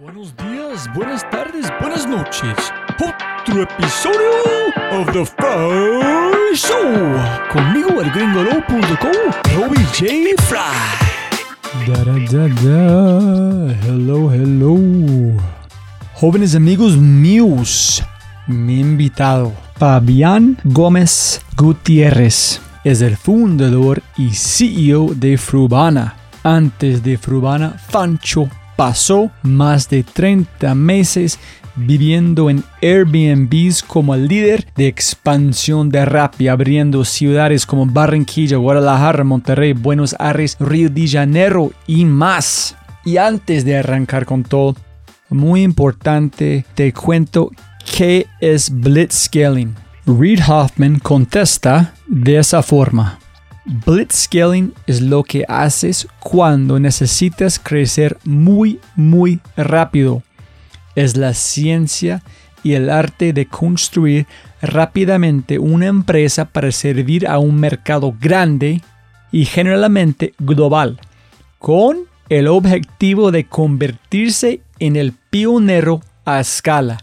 Buenos días, buenas tardes, buenas noches. Otro episodio of The Fry Show. Conmigo el gringolo.com, Robbie J. Fry. Da, da, da, da. Hello, hello. Jóvenes amigos míos, mi invitado, Fabián Gómez Gutiérrez, es el fundador y CEO de Frubana. Antes de Frubana, Fancho pasó más de 30 meses viviendo en Airbnbs como líder de expansión de Rappi, abriendo ciudades como Barranquilla, Guadalajara, Monterrey, Buenos Aires, Río de Janeiro y más. Y antes de arrancar con todo, muy importante, te cuento qué es blitzscaling. Reid Hoffman contesta de esa forma. Blitzscaling es lo que haces cuando necesitas crecer muy, muy rápido. Es la ciencia y el arte de construir rápidamente una empresa para servir a un mercado grande y generalmente global, con el objetivo de convertirse en el pionero a escala.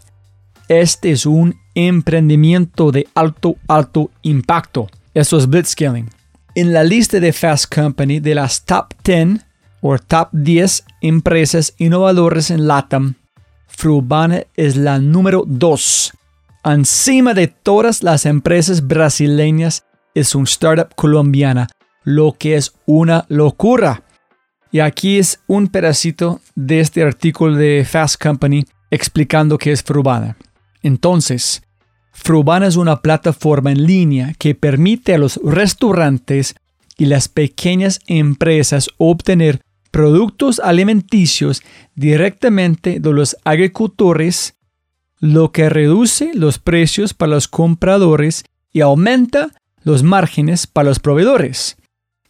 Este es un emprendimiento de alto, alto impacto. Eso es blitzscaling. En la lista de Fast Company de las top 10 o top 10 empresas innovadoras en LATAM, Frubana es la número 2. Encima de todas las empresas brasileñas es un startup colombiana, lo que es una locura. Y aquí es un pedacito de este artículo de Fast Company explicando qué es Frubana. Entonces, Frubana es una plataforma en línea que permite a los restaurantes y las pequeñas empresas obtener productos alimenticios directamente de los agricultores, lo que reduce los precios para los compradores y aumenta los márgenes para los proveedores.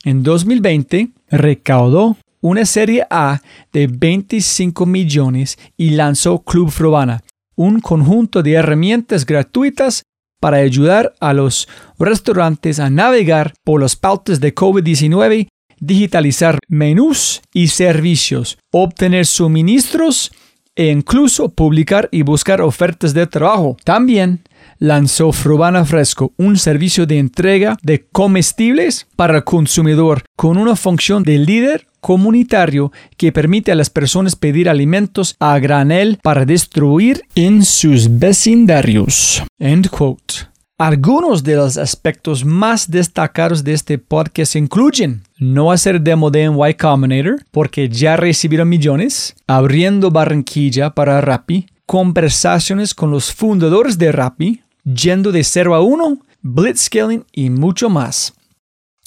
En 2020 recaudó una serie A de 25 millones y lanzó Club Frubana, un conjunto de herramientas gratuitas para ayudar a los restaurantes a navegar por los pautas de COVID-19, digitalizar menús y servicios, obtener suministros e incluso publicar y buscar ofertas de trabajo. También lanzó Frubana Fresco, un servicio de entrega de comestibles para el consumidor con una función de líder comunitario que permite a las personas pedir alimentos a granel para distribuir en sus vecindarios. End quote. Algunos de los aspectos más destacados de este podcast incluyen no hacer demo de Y Combinator porque ya recibieron millones, abriendo Barranquilla para Rappi, conversaciones con los fundadores de Rappi, yendo de 0 a 1, blitzscaling y mucho más.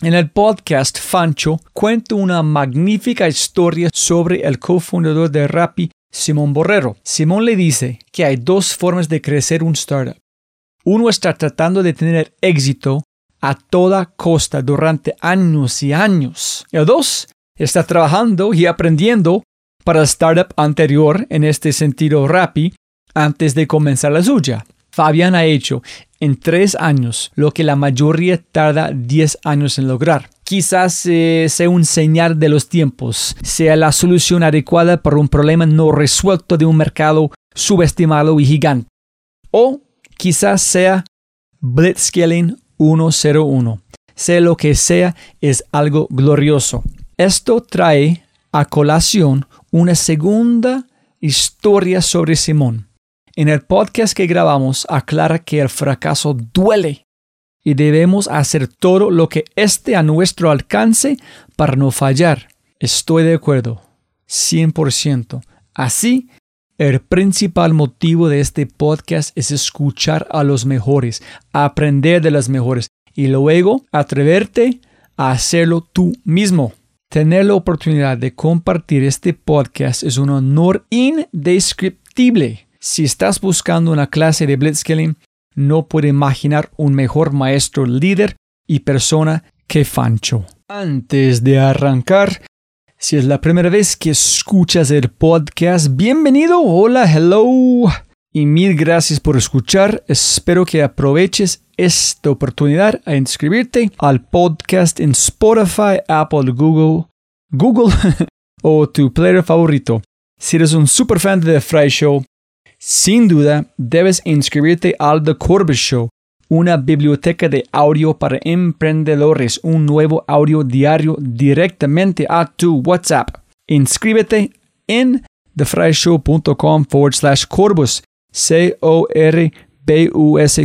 En el podcast Fancho cuento una magnífica historia sobre el cofundador de Rappi, Simón Borrero. Simón le dice que hay dos formas de crecer un startup. Uno está tratando de tener éxito a toda costa durante años y años. El dos está trabajando y aprendiendo para el startup anterior, en este sentido Rappi, antes de comenzar la suya. Fabián ha hecho en tres años lo que la mayoría tarda diez años en lograr. Quizás eh, sea un señal de los tiempos, sea la solución adecuada para un problema no resuelto de un mercado subestimado y gigante. O quizás sea Blitzscaling 101. Sea lo que sea, es algo glorioso. Esto trae a colación una segunda historia sobre Simón. En el podcast que grabamos aclara que el fracaso duele y debemos hacer todo lo que esté a nuestro alcance para no fallar. Estoy de acuerdo, 100%. Así, el principal motivo de este podcast es escuchar a los mejores, aprender de los mejores y luego atreverte a hacerlo tú mismo. Tener la oportunidad de compartir este podcast es un honor indescriptible. Si estás buscando una clase de blitzscaling, no puedo imaginar un mejor maestro líder y persona que Fancho. Antes de arrancar, si es la primera vez que escuchas el podcast, bienvenido, hola, hello. Y mil gracias por escuchar. Espero que aproveches esta oportunidad a inscribirte al podcast en Spotify, Apple, Google, Google o tu player favorito. Si eres un super fan de The Fry Show, sin duda debes inscribirte al The Corbett Show, una biblioteca de audio para emprendedores, un nuevo audio diario directamente a tu WhatsApp. Inscríbete en thefryshow.com forward slash Corbus, C-O-R-B-U-S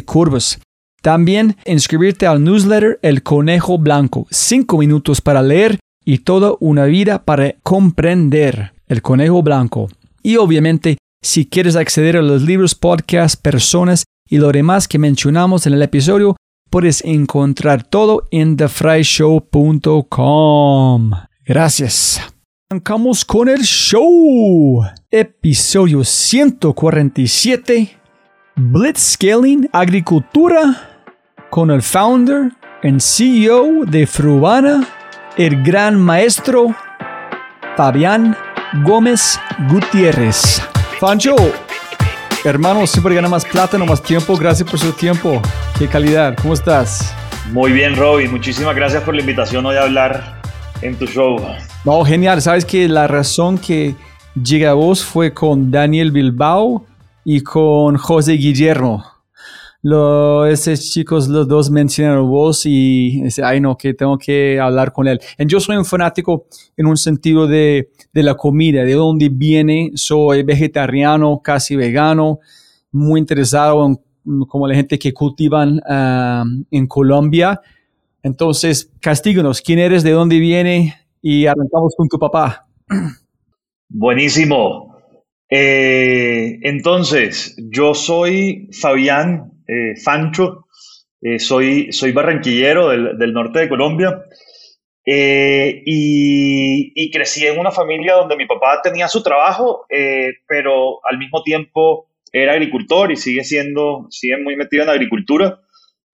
Corbus. También inscribirte al newsletter El Conejo Blanco, 5 minutos para leer y toda una vida para comprender. El Conejo Blanco. Y obviamente, si quieres acceder a los libros, podcasts, personas y lo demás que mencionamos en el episodio, puedes encontrar todo en thefryshow.com. Gracias. Arrancamos con el show. Episodio 147. Blitzscaling Agricultura con el founder y CEO de Fruana, el gran maestro Fabián Gómez Gutiérrez. Fancho, hermano, siempre gana más plata, no más tiempo. Gracias por su tiempo. Qué calidad. ¿Cómo estás? Muy bien, Robin. Muchísimas gracias por la invitación hoy a hablar en tu show. No, genial. Sabes que la razón que llega a vos fue con Daniel Bilbao y con José Guillermo lo, esos chicos, los dos mencionaron vos y dice, ay no, que tengo que hablar con él. Y yo soy un fanático en un sentido de, de la comida, de dónde viene, soy vegetariano, casi vegano, muy interesado en como la gente que cultivan um, en Colombia. Entonces, castíganos, ¿quién eres, de dónde viene? Y arrancamos con tu papá. Buenísimo. Eh, entonces, yo soy Fabián eh, Fancho, eh, soy, soy barranquillero del, norte de Colombia eh, y, crecí en una familia donde mi papá tenía su trabajo, pero al mismo tiempo era agricultor y sigue siendo, sigue muy metido en agricultura.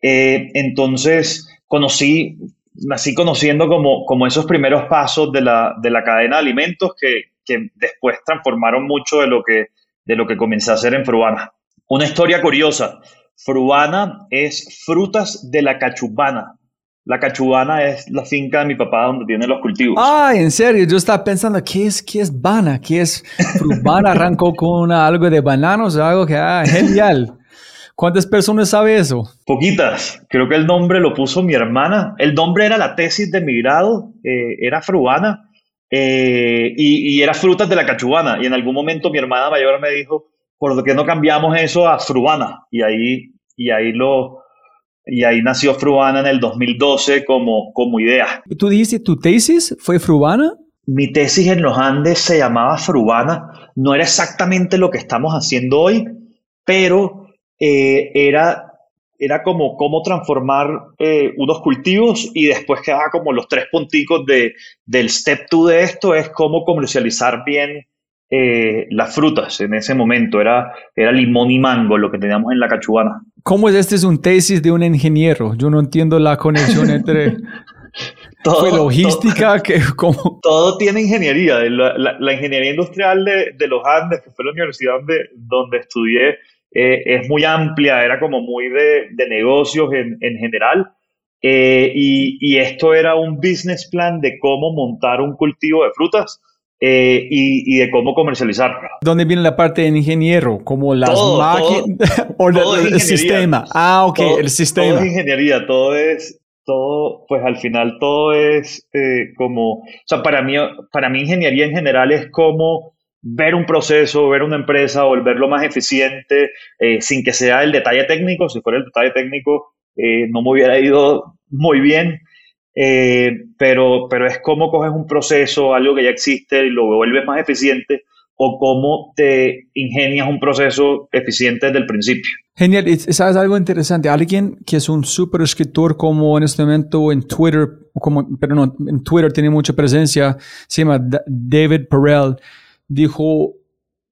entonces conocí, nací conociendo como, como esos primeros pasos de la, de la cadena de alimentos que, que después transformaron mucho de lo que, de lo que comencé a hacer en Fruana. Una historia curiosa. Fruana es frutas de la cachubana. La cachubana es la finca de mi papá donde tiene los cultivos. Ah, en serio, yo estaba pensando, ¿qué es, qué es bana? ¿Qué es frubana? Arrancó con algo de bananos, algo que, ah, genial. ¿Cuántas personas sabe eso? Poquitas. Creo que el nombre lo puso mi hermana. El nombre era la tesis de mi grado, eh, era fruana eh, y, y, era frutas de la cachubana. Y en algún momento mi hermana mayor me dijo, ¿por qué no cambiamos eso a Fruana? Y ahí, y ahí lo, y ahí nació Fruana en el 2012 como, como idea. ¿Tú dijiste tu tesis fue Fruana? Mi tesis en los Andes se llamaba Fruana. No era exactamente lo que estamos haciendo hoy, pero eh, era, era como cómo transformar eh, unos cultivos y después quedaba como los tres punticos de, del step 2 de esto, es cómo comercializar bien eh, las frutas en ese momento. Era, era limón y mango lo que teníamos en la cachubana. ¿Cómo es este es un tesis de un ingeniero? Yo no entiendo la conexión entre... todo, ¿Fue logística? Todo, que, como... todo tiene ingeniería. La, la, ingeniería industrial de, de, los Andes, que fue la universidad donde, donde estudié, eh, es muy amplia, era como muy de, de negocios en, en general. Eh, y, y, esto era un business plan de cómo montar un cultivo de frutas eh, y, de cómo comercializarlo. ¿Dónde viene la parte de ingeniero? ¿Como las máquinas o el, sistema? Ah, ok, el sistema. Todo es ingeniería, todo es, todo, pues al final todo es eh, como, o sea, para mí, para mí ingeniería en general es como ver un proceso, ver una empresa, volverlo más eficiente, eh, sin que sea el detalle técnico. Si fuera el detalle técnico, no me hubiera ido muy bien. Eh, pero, pero es cómo coges un proceso, algo que ya existe y lo vuelves más eficiente o cómo te ingenias un proceso eficiente desde el principio. Genial, ¿sabes algo interesante? Alguien que es un super escritor como en este momento en Twitter, como, pero no, en Twitter tiene mucha presencia, se llama David Perel, dijo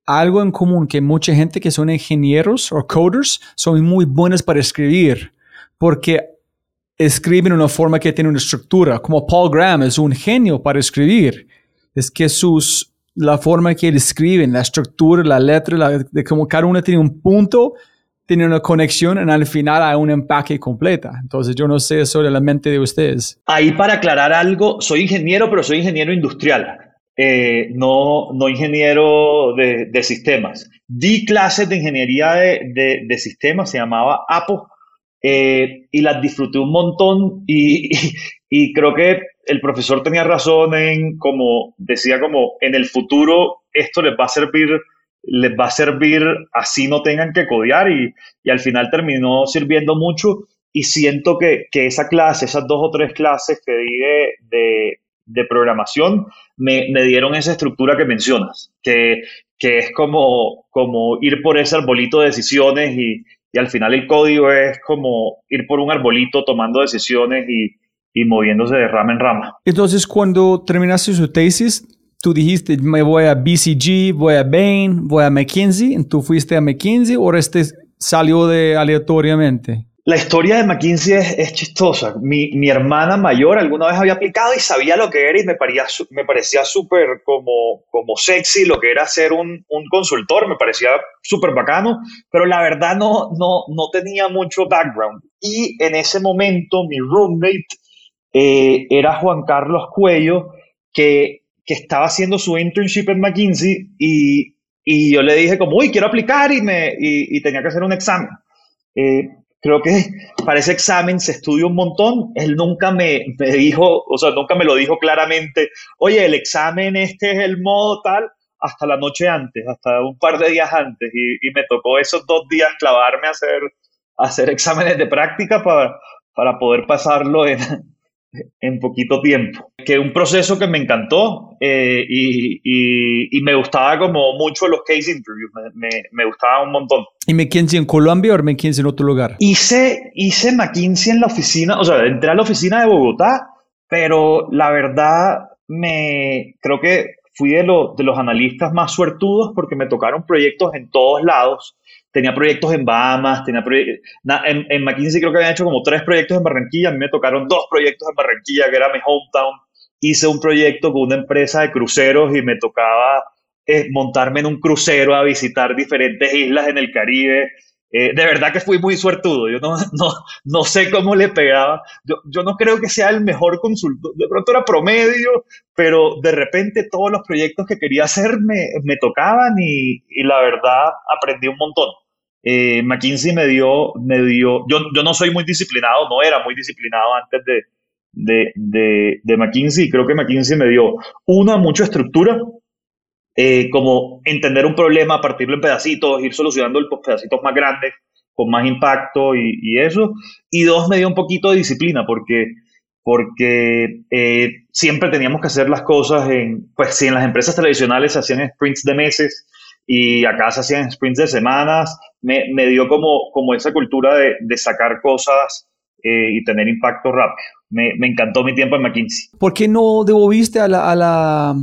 algo en común, que mucha gente que son ingenieros o coders son muy buenos para escribir, porque escriben de una forma que tiene una estructura, como Paul Graham es un genio para escribir. Es que sus, la forma que él escribe, la estructura, la letra, de cómo cada uno tiene un punto, tiene una conexión y al final hay un empaque completa. Entonces yo no sé sobre la mente de ustedes. Ahí para aclarar algo, soy ingeniero, pero soy ingeniero industrial. eh, no, no ingeniero de, sistemas. Di clases de ingeniería de, sistemas, se llamaba APO, eh, y las disfruté un montón y, y, creo que el profesor tenía razón en, como decía, como en el futuro esto les va a servir les va a servir así no tengan que codear y, y al final terminó sirviendo mucho y siento que, que, esa clase, esas dos o tres clases que di de, de programación me, me, dieron esa estructura que mencionas, que, que, es como, como ir por ese arbolito de decisiones y, y, al final el código es como ir por un arbolito tomando decisiones y, y moviéndose de rama en rama. Entonces, cuando terminaste su tesis, tú dijiste, me voy a BCG, voy a Bain, voy a McKinsey, ¿tú fuiste a McKinsey o este salió de aleatoriamente? La historia de McKinsey es, chistosa. Mi, mi, hermana mayor alguna vez había aplicado y sabía lo que era y me parecía, me parecía súper como, como sexy lo que era ser un, un consultor, me parecía súper bacano, pero la verdad no, no, no tenía mucho background. Y en ese momento mi roommate eh, era Juan Carlos Cuello, que, que estaba haciendo su internship en McKinsey y, y yo le dije como, uy, quiero aplicar y, me, y, y tenía que hacer un examen. Eh, creo que para ese examen se estudió un montón. Él nunca me, me, dijo, o sea, nunca me lo dijo claramente, oye, el examen este es el modo tal, hasta la noche antes, hasta un par de días antes. Y, y me tocó esos dos días clavarme a hacer, a hacer exámenes de práctica para, para poder pasarlo en, en poquito tiempo. Que un proceso que me encantó eh, y, y, y, me gustaba como mucho los case interviews, me, me, me, gustaba un montón. ¿Y McKinsey en Colombia o McKinsey en otro lugar? Hice, hice McKinsey en la oficina, o sea, entré a la oficina de Bogotá, pero la verdad me creo que fui de, lo, de los analistas más suertudos porque me tocaron proyectos en todos lados tenía proyectos en Bahamas, tenía en, en, McKinsey creo que habían hecho como tres proyectos en Barranquilla, a mí me tocaron dos proyectos en Barranquilla, que era mi hometown. Hice un proyecto con una empresa de cruceros y me tocaba eh, montarme en un crucero a visitar diferentes islas en el Caribe. Eh, de verdad que fui muy suertudo, yo no, no, no sé cómo le pegaba, yo, yo, no creo que sea el mejor consultor, de pronto era promedio, pero de repente todos los proyectos que quería hacer me, tocaban y, y, la verdad aprendí un montón. Eh, McKinsey me dio, me dio yo, yo no soy muy disciplinado, no era muy disciplinado antes de, de, de, de McKinsey, creo que McKinsey me dio una, mucha estructura, eh, como entender un problema, partirlo en pedacitos, ir solucionando los pedacitos más grandes, con más impacto y, y, eso. Y dos, me dio un poquito de disciplina, porque, porque eh, siempre teníamos que hacer las cosas en, pues si en las empresas tradicionales se hacían sprints de meses y acá se hacían sprints de semanas, me, me dio como, como esa cultura de, de sacar cosas eh, y tener impacto rápido. Me, me, encantó mi tiempo en McKinsey. ¿Por qué no devolviste a la, a la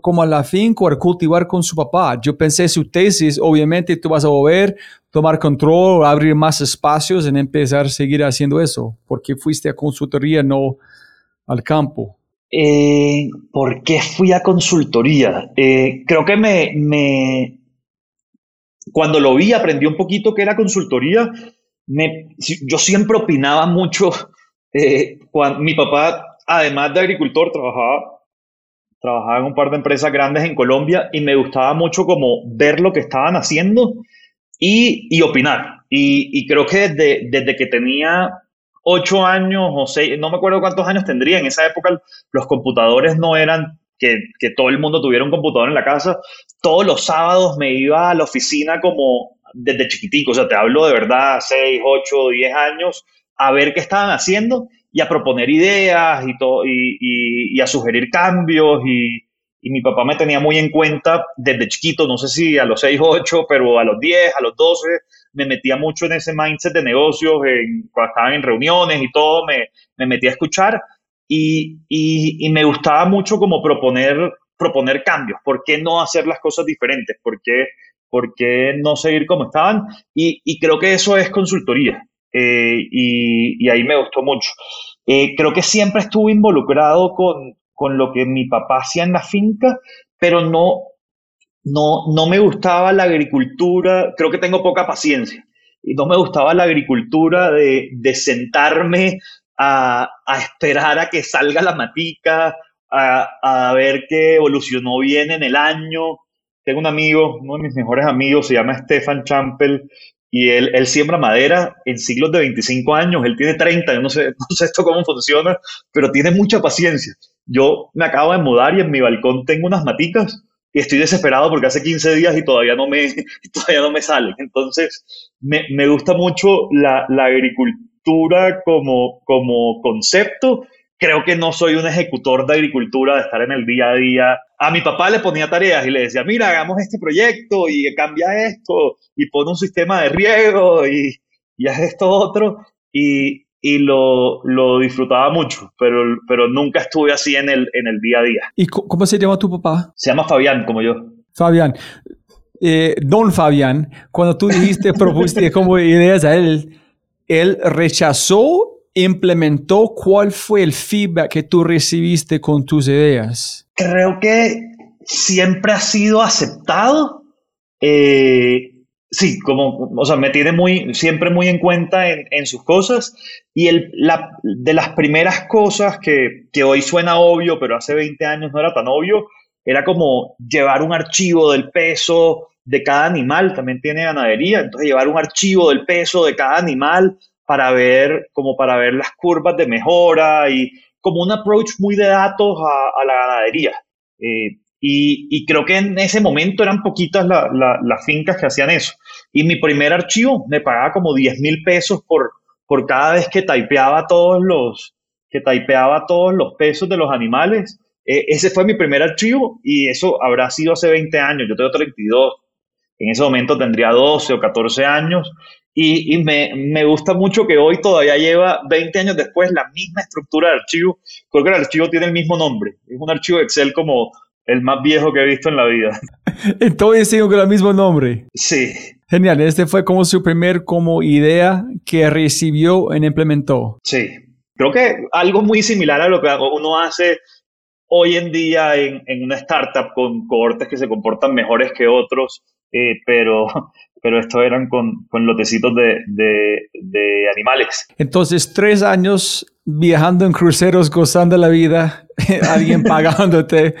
como a la finca o cultivar con su papá. Yo pensé su tesis, obviamente tú vas a volver, tomar control, abrir más espacios en empezar a seguir haciendo eso. ¿Por qué fuiste a consultoría, no al campo? Eh, ¿Por qué fui a consultoría? Eh, creo que me, me, cuando lo vi, aprendí un poquito que era consultoría. Me, yo siempre opinaba mucho. Eh, cuando, mi papá, además de agricultor, trabajaba trabajaba en un par de empresas grandes en Colombia y me gustaba mucho como ver lo que estaban haciendo y, opinar. Y, y, creo que desde, desde que tenía ocho años o seis, no me acuerdo cuántos años tendría, en esa época los computadores no eran que, que todo el mundo tuviera un computador en la casa. Todos los sábados me iba a la oficina como desde chiquitico, o sea, te hablo de verdad, seis, ocho, diez años, a ver qué estaban haciendo y a proponer ideas y, todo, y, y, a sugerir cambios y, mi papá me tenía muy en cuenta desde chiquito, no sé si a los 6 o 8, pero a los 10, a los 12, me metía mucho en ese mindset de negocios, en, cuando estaban en reuniones y todo, me, me metía a escuchar y, y, y, me gustaba mucho como proponer, proponer cambios, ¿por qué no hacer las cosas diferentes? ¿Por qué, por qué no seguir como estaban? Y, y creo que eso es consultoría. Eh, y, y, ahí me gustó mucho. Eh, creo que siempre estuve involucrado con, con, lo que mi papá hacía en la finca, pero no, no, no me gustaba la agricultura, creo que tengo poca paciencia, y no me gustaba la agricultura de, de sentarme a, a, esperar a que salga la matica, a, a ver que evolucionó bien en el año. Tengo un amigo, uno de mis mejores amigos, se llama Stefan Champel, y él, él, siembra madera en siglos de 25 años, él tiene 30, yo no sé, no sé esto cómo funciona, pero tiene mucha paciencia. Yo me acabo de mudar y en mi balcón tengo unas maticas y estoy desesperado porque hace 15 días y todavía no me, todavía no me salen. Entonces, me, me gusta mucho la, la, agricultura como, como concepto. Creo que no soy un ejecutor de agricultura, de estar en el día a día. A mi papá le ponía tareas y le decía, mira, hagamos este proyecto y cambia esto y pone un sistema de riego y, y haz esto otro. Y, y lo, lo, disfrutaba mucho, pero, pero nunca estuve así en el, en el día a día. ¿Y cómo se llama tu papá? Se llama Fabián, como yo. Fabián. Eh, don Fabián, cuando tú dijiste, propusiste como ideas a él, él rechazó, implementó, ¿cuál fue el feedback que tú recibiste con tus ideas? Creo que siempre ha sido aceptado. Eh, Sí, como, o sea, me tiene muy, siempre muy en cuenta en, sus cosas. Y el, de las primeras cosas que, que, hoy suena obvio, pero hace 20 años no era tan obvio, era como llevar un archivo del peso de cada animal, también tiene ganadería, entonces llevar un archivo del peso de cada animal para ver, como para ver las curvas de mejora y como un approach muy de datos a, la ganadería. Eh, y, creo que en ese momento eran poquitas las fincas que hacían eso. Y mi primer archivo me pagaba como 10 mil pesos por, por cada vez que typeaba todos los, que typeaba todos los pesos de los animales. E, ese fue mi primer archivo y eso habrá sido hace 20 años. Yo tengo 32. En ese momento tendría 12 o 14 años. Y, y me, me, gusta mucho que hoy todavía lleva 20 años después la misma estructura de archivo. Creo que el archivo tiene el mismo nombre. Es un archivo Excel como el más viejo que he visto en la vida. Entonces sigo con el mismo nombre. Sí. Genial. Este fue como su primer como idea que recibió e implementó. Sí. Creo que algo muy similar a lo que uno hace hoy en día en, en una startup con cohortes que se comportan mejores que otros, eh, pero, pero esto eran con, con lotecitos de, de, de animales. Entonces, tres años viajando en cruceros, gozando la vida, alguien pagándote.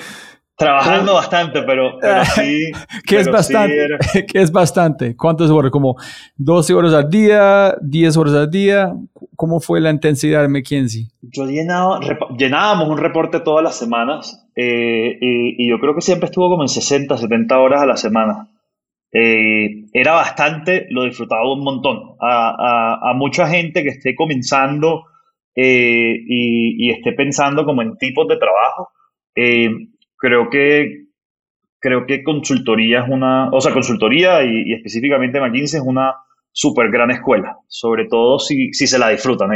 Trabajando bastante, pero, sí. ¿Qué es bastante? ¿Qué es bastante? ¿Cuántas horas? ¿Como 12 horas al día? ¿10 horas al día? ¿Cómo fue la intensidad de McKinsey? Yo llenaba, llenábamos un reporte todas las semanas eh, y, yo creo que siempre estuvo como en 60, 70 horas a la semana. Eh, era bastante, lo disfrutaba un montón. A, a, a mucha gente que esté comenzando eh, y, y, esté pensando como en tipos de trabajo, creo que creo que consultoría es una, o sea, consultoría y, específicamente McKinsey es una súper gran escuela, sobre todo si, si se la disfrutan.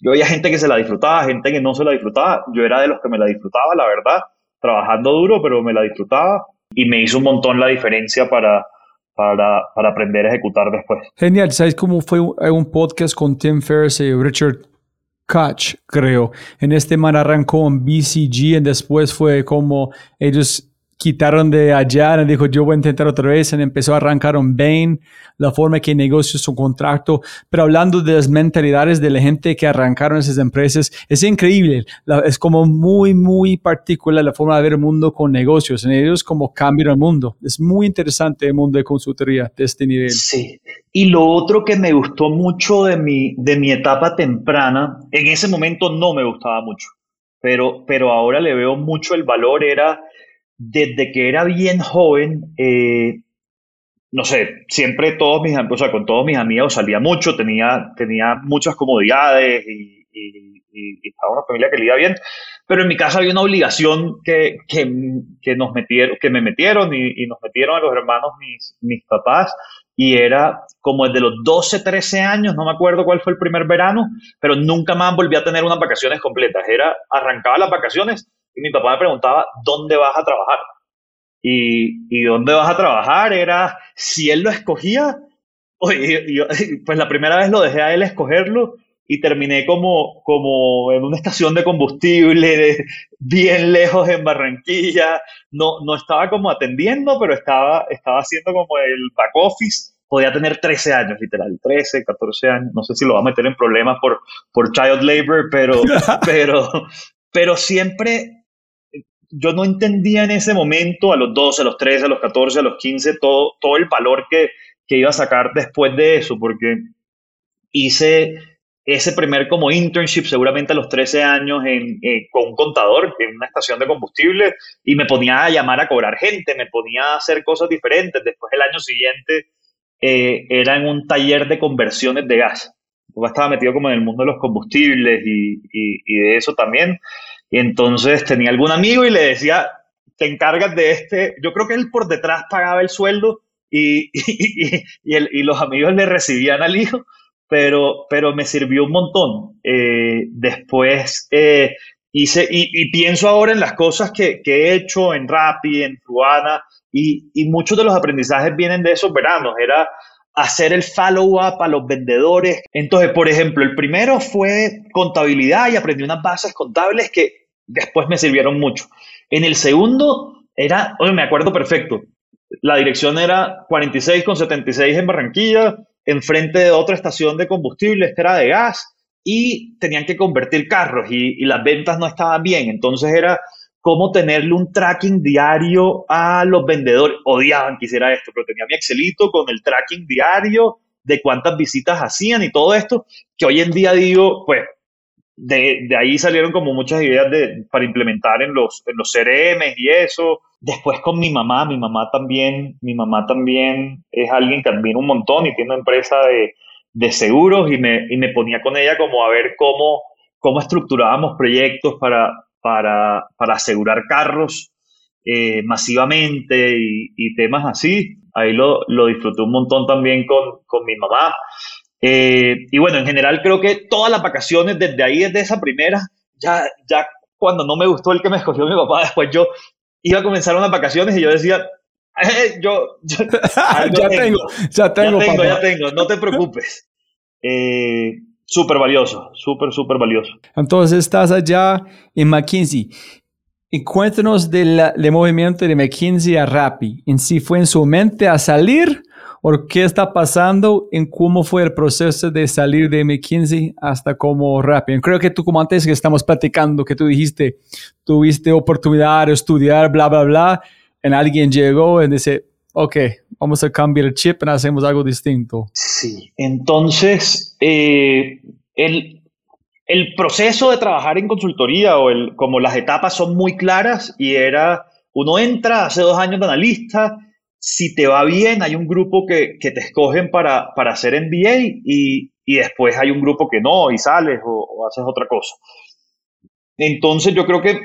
Yo había gente que se la disfrutaba, gente que no se la disfrutaba, yo era de los que me la disfrutaba, la verdad, trabajando duro, pero me la disfrutaba y me hizo un montón la diferencia para, para, para aprender a ejecutar después. Genial, ¿sabes cómo fue un podcast con Tim Ferriss y Richard Koch, creo. En este man arrancó en BCG y después fue como ellos quitaron de allá y dijo yo voy a intentar otra vez y empezó a arrancar un Bain, la forma que negocia su contrato, pero hablando de las mentalidades de la gente que arrancaron esas empresas, es increíble, es como muy, muy particular la forma de ver el mundo con negocios, en ellos como cambian el mundo, es muy interesante el mundo de consultoría de este nivel. Sí, y lo otro que me gustó mucho de mi, de mi etapa temprana, en ese momento no me gustaba mucho, pero, pero ahora le veo mucho el valor, era desde que era bien joven, eh, no sé, siempre todos mis, o sea, con todos mis amigos salía mucho, tenía, tenía muchas comodidades y, estaba una familia que le iba bien, pero en mi casa había una obligación que, que, nos metieron, que me metieron y, nos metieron a los hermanos mis, mis papás y era como desde los 12, 13 años, no me acuerdo cuál fue el primer verano, pero nunca más volví a tener unas vacaciones completas. Era, arrancaba las vacaciones y mi papá me preguntaba, ¿dónde vas a trabajar? Y, y dónde vas a trabajar era, si él lo escogía, pues la primera vez lo dejé a él escogerlo y terminé como, como en una estación de combustible, bien lejos en Barranquilla. No, no estaba como atendiendo, pero estaba, estaba haciendo como el back office. Podía tener 13 años, literal, 13, 14 años. No sé si lo va a meter en problemas por, por child labor, pero, pero, pero siempre yo no entendía en ese momento, a los 12, a los 13, a los 14, a los 15, todo, todo el valor que, que iba a sacar después de eso, porque hice ese primer como internship seguramente a los 13 años en, eh, con un contador en una estación de combustible y me ponía a llamar a cobrar gente, me ponía a hacer cosas diferentes. Después el año siguiente eh, era en un taller de conversiones de gas. Yo estaba metido como en el mundo de los combustibles y, y, de eso también. Y entonces tenía algún amigo y le decía, te encargas de este. Yo creo que él por detrás pagaba el sueldo y, y, y los amigos le recibían al hijo pero, pero me sirvió un montón. Eh, después eh, hice, y, pienso ahora en las cosas que, que he hecho en Rappi, en Fruana, y, y, muchos de los aprendizajes vienen de esos veranos. Era hacer el follow-up a los vendedores. Entonces, por ejemplo, el primero fue contabilidad y aprendí unas bases contables que después me sirvieron mucho. En el segundo era, oye, me acuerdo perfecto, la dirección era 46 con 76 en Barranquilla, enfrente de otra estación de combustible, esta era de gas, y tenían que convertir carros y, las ventas no estaban bien. Entonces era cómo tenerle un tracking diario a los vendedores. Odiaban que hiciera esto, pero tenía mi Excelito con el tracking diario de cuántas visitas hacían y todo esto, que hoy en día digo, pues de, ahí salieron como muchas ideas de, para implementar en los, en los CRM y eso. Después con mi mamá, mi mamá también, mi mamá también es alguien que admiro un montón y tiene una empresa de, de seguros y me, y me, ponía con ella como a ver cómo, cómo estructurábamos proyectos para, para, para asegurar carros eh, masivamente y, y, temas así. Ahí lo, lo disfruté un montón también con, con mi mamá. Eh, y bueno, en general creo que todas las vacaciones desde ahí, desde esa primera, ya, ya cuando no me gustó el que me escogió mi papá, después yo iba a comenzar unas vacaciones y yo decía, eh, yo, ya, tengo, ya tengo, ya tengo, ya tengo, no te preocupes. Eh, súper valioso, súper, súper valioso. Entonces estás allá en McKinsey. Y cuéntanos del, del movimiento de McKinsey a Rappi. ¿En si fue en su mente a salir o qué está pasando en cómo fue el proceso de salir de McKinsey hasta como Rappi. Creo que tú como antes que estamos platicando, que tú dijiste, tuviste oportunidad de estudiar, bla, bla, bla, en alguien llegó y dice, ok, vamos a cambiar el chip y hacemos algo distinto. Sí, entonces eh, el, el proceso de trabajar en consultoría o el, como las etapas son muy claras y era, uno entra, hace dos años de analista, si te va bien, hay un grupo que, te escogen para, para hacer MBA y, y, después hay un grupo que no y sales o, haces otra cosa. Entonces yo creo que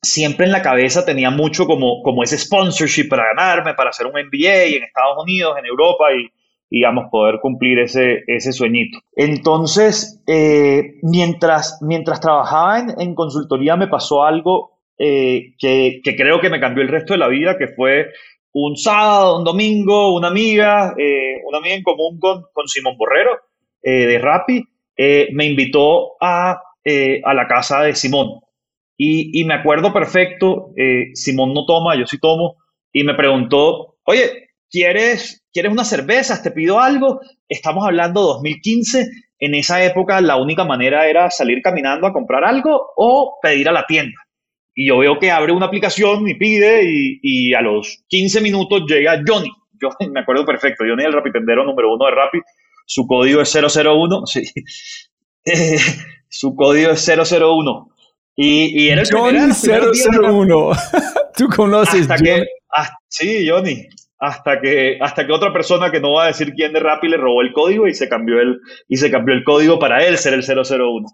siempre en la cabeza tenía mucho como, como ese sponsorship para ganarme, para hacer un MBA en Estados Unidos, en Europa y, digamos, poder cumplir ese, ese sueñito. Entonces, eh, mientras, mientras trabajaba en, consultoría me pasó algo eh, que, que, creo que me cambió el resto de la vida, que fue un sábado, un domingo, una amiga, eh, una amiga en común con, con Simón Borrero eh, de Rappi, eh, me invitó a, a, la casa de Simón. Y, y me acuerdo perfecto, Simón no toma, yo sí tomo, y me preguntó, oye, ¿quieres, ¿quieres unas cervezas? ¿Te pido algo? Estamos hablando de 2015. En esa época la única manera era salir caminando a comprar algo o pedir a la tienda y yo veo que abre una aplicación y pide y, y a los 15 minutos llega Johnny. Yo me acuerdo perfecto, Johnny es el rapitendero número uno de Rappi, su código es 001, sí. Eh, su código es 001. Y, y era el Johnny 001. Tú conoces hasta Que, sí, Johnny. Hasta que, hasta que otra persona que no va a decir quién de Rappi le robó el código y se cambió el, y se cambió el código para él ser el 001.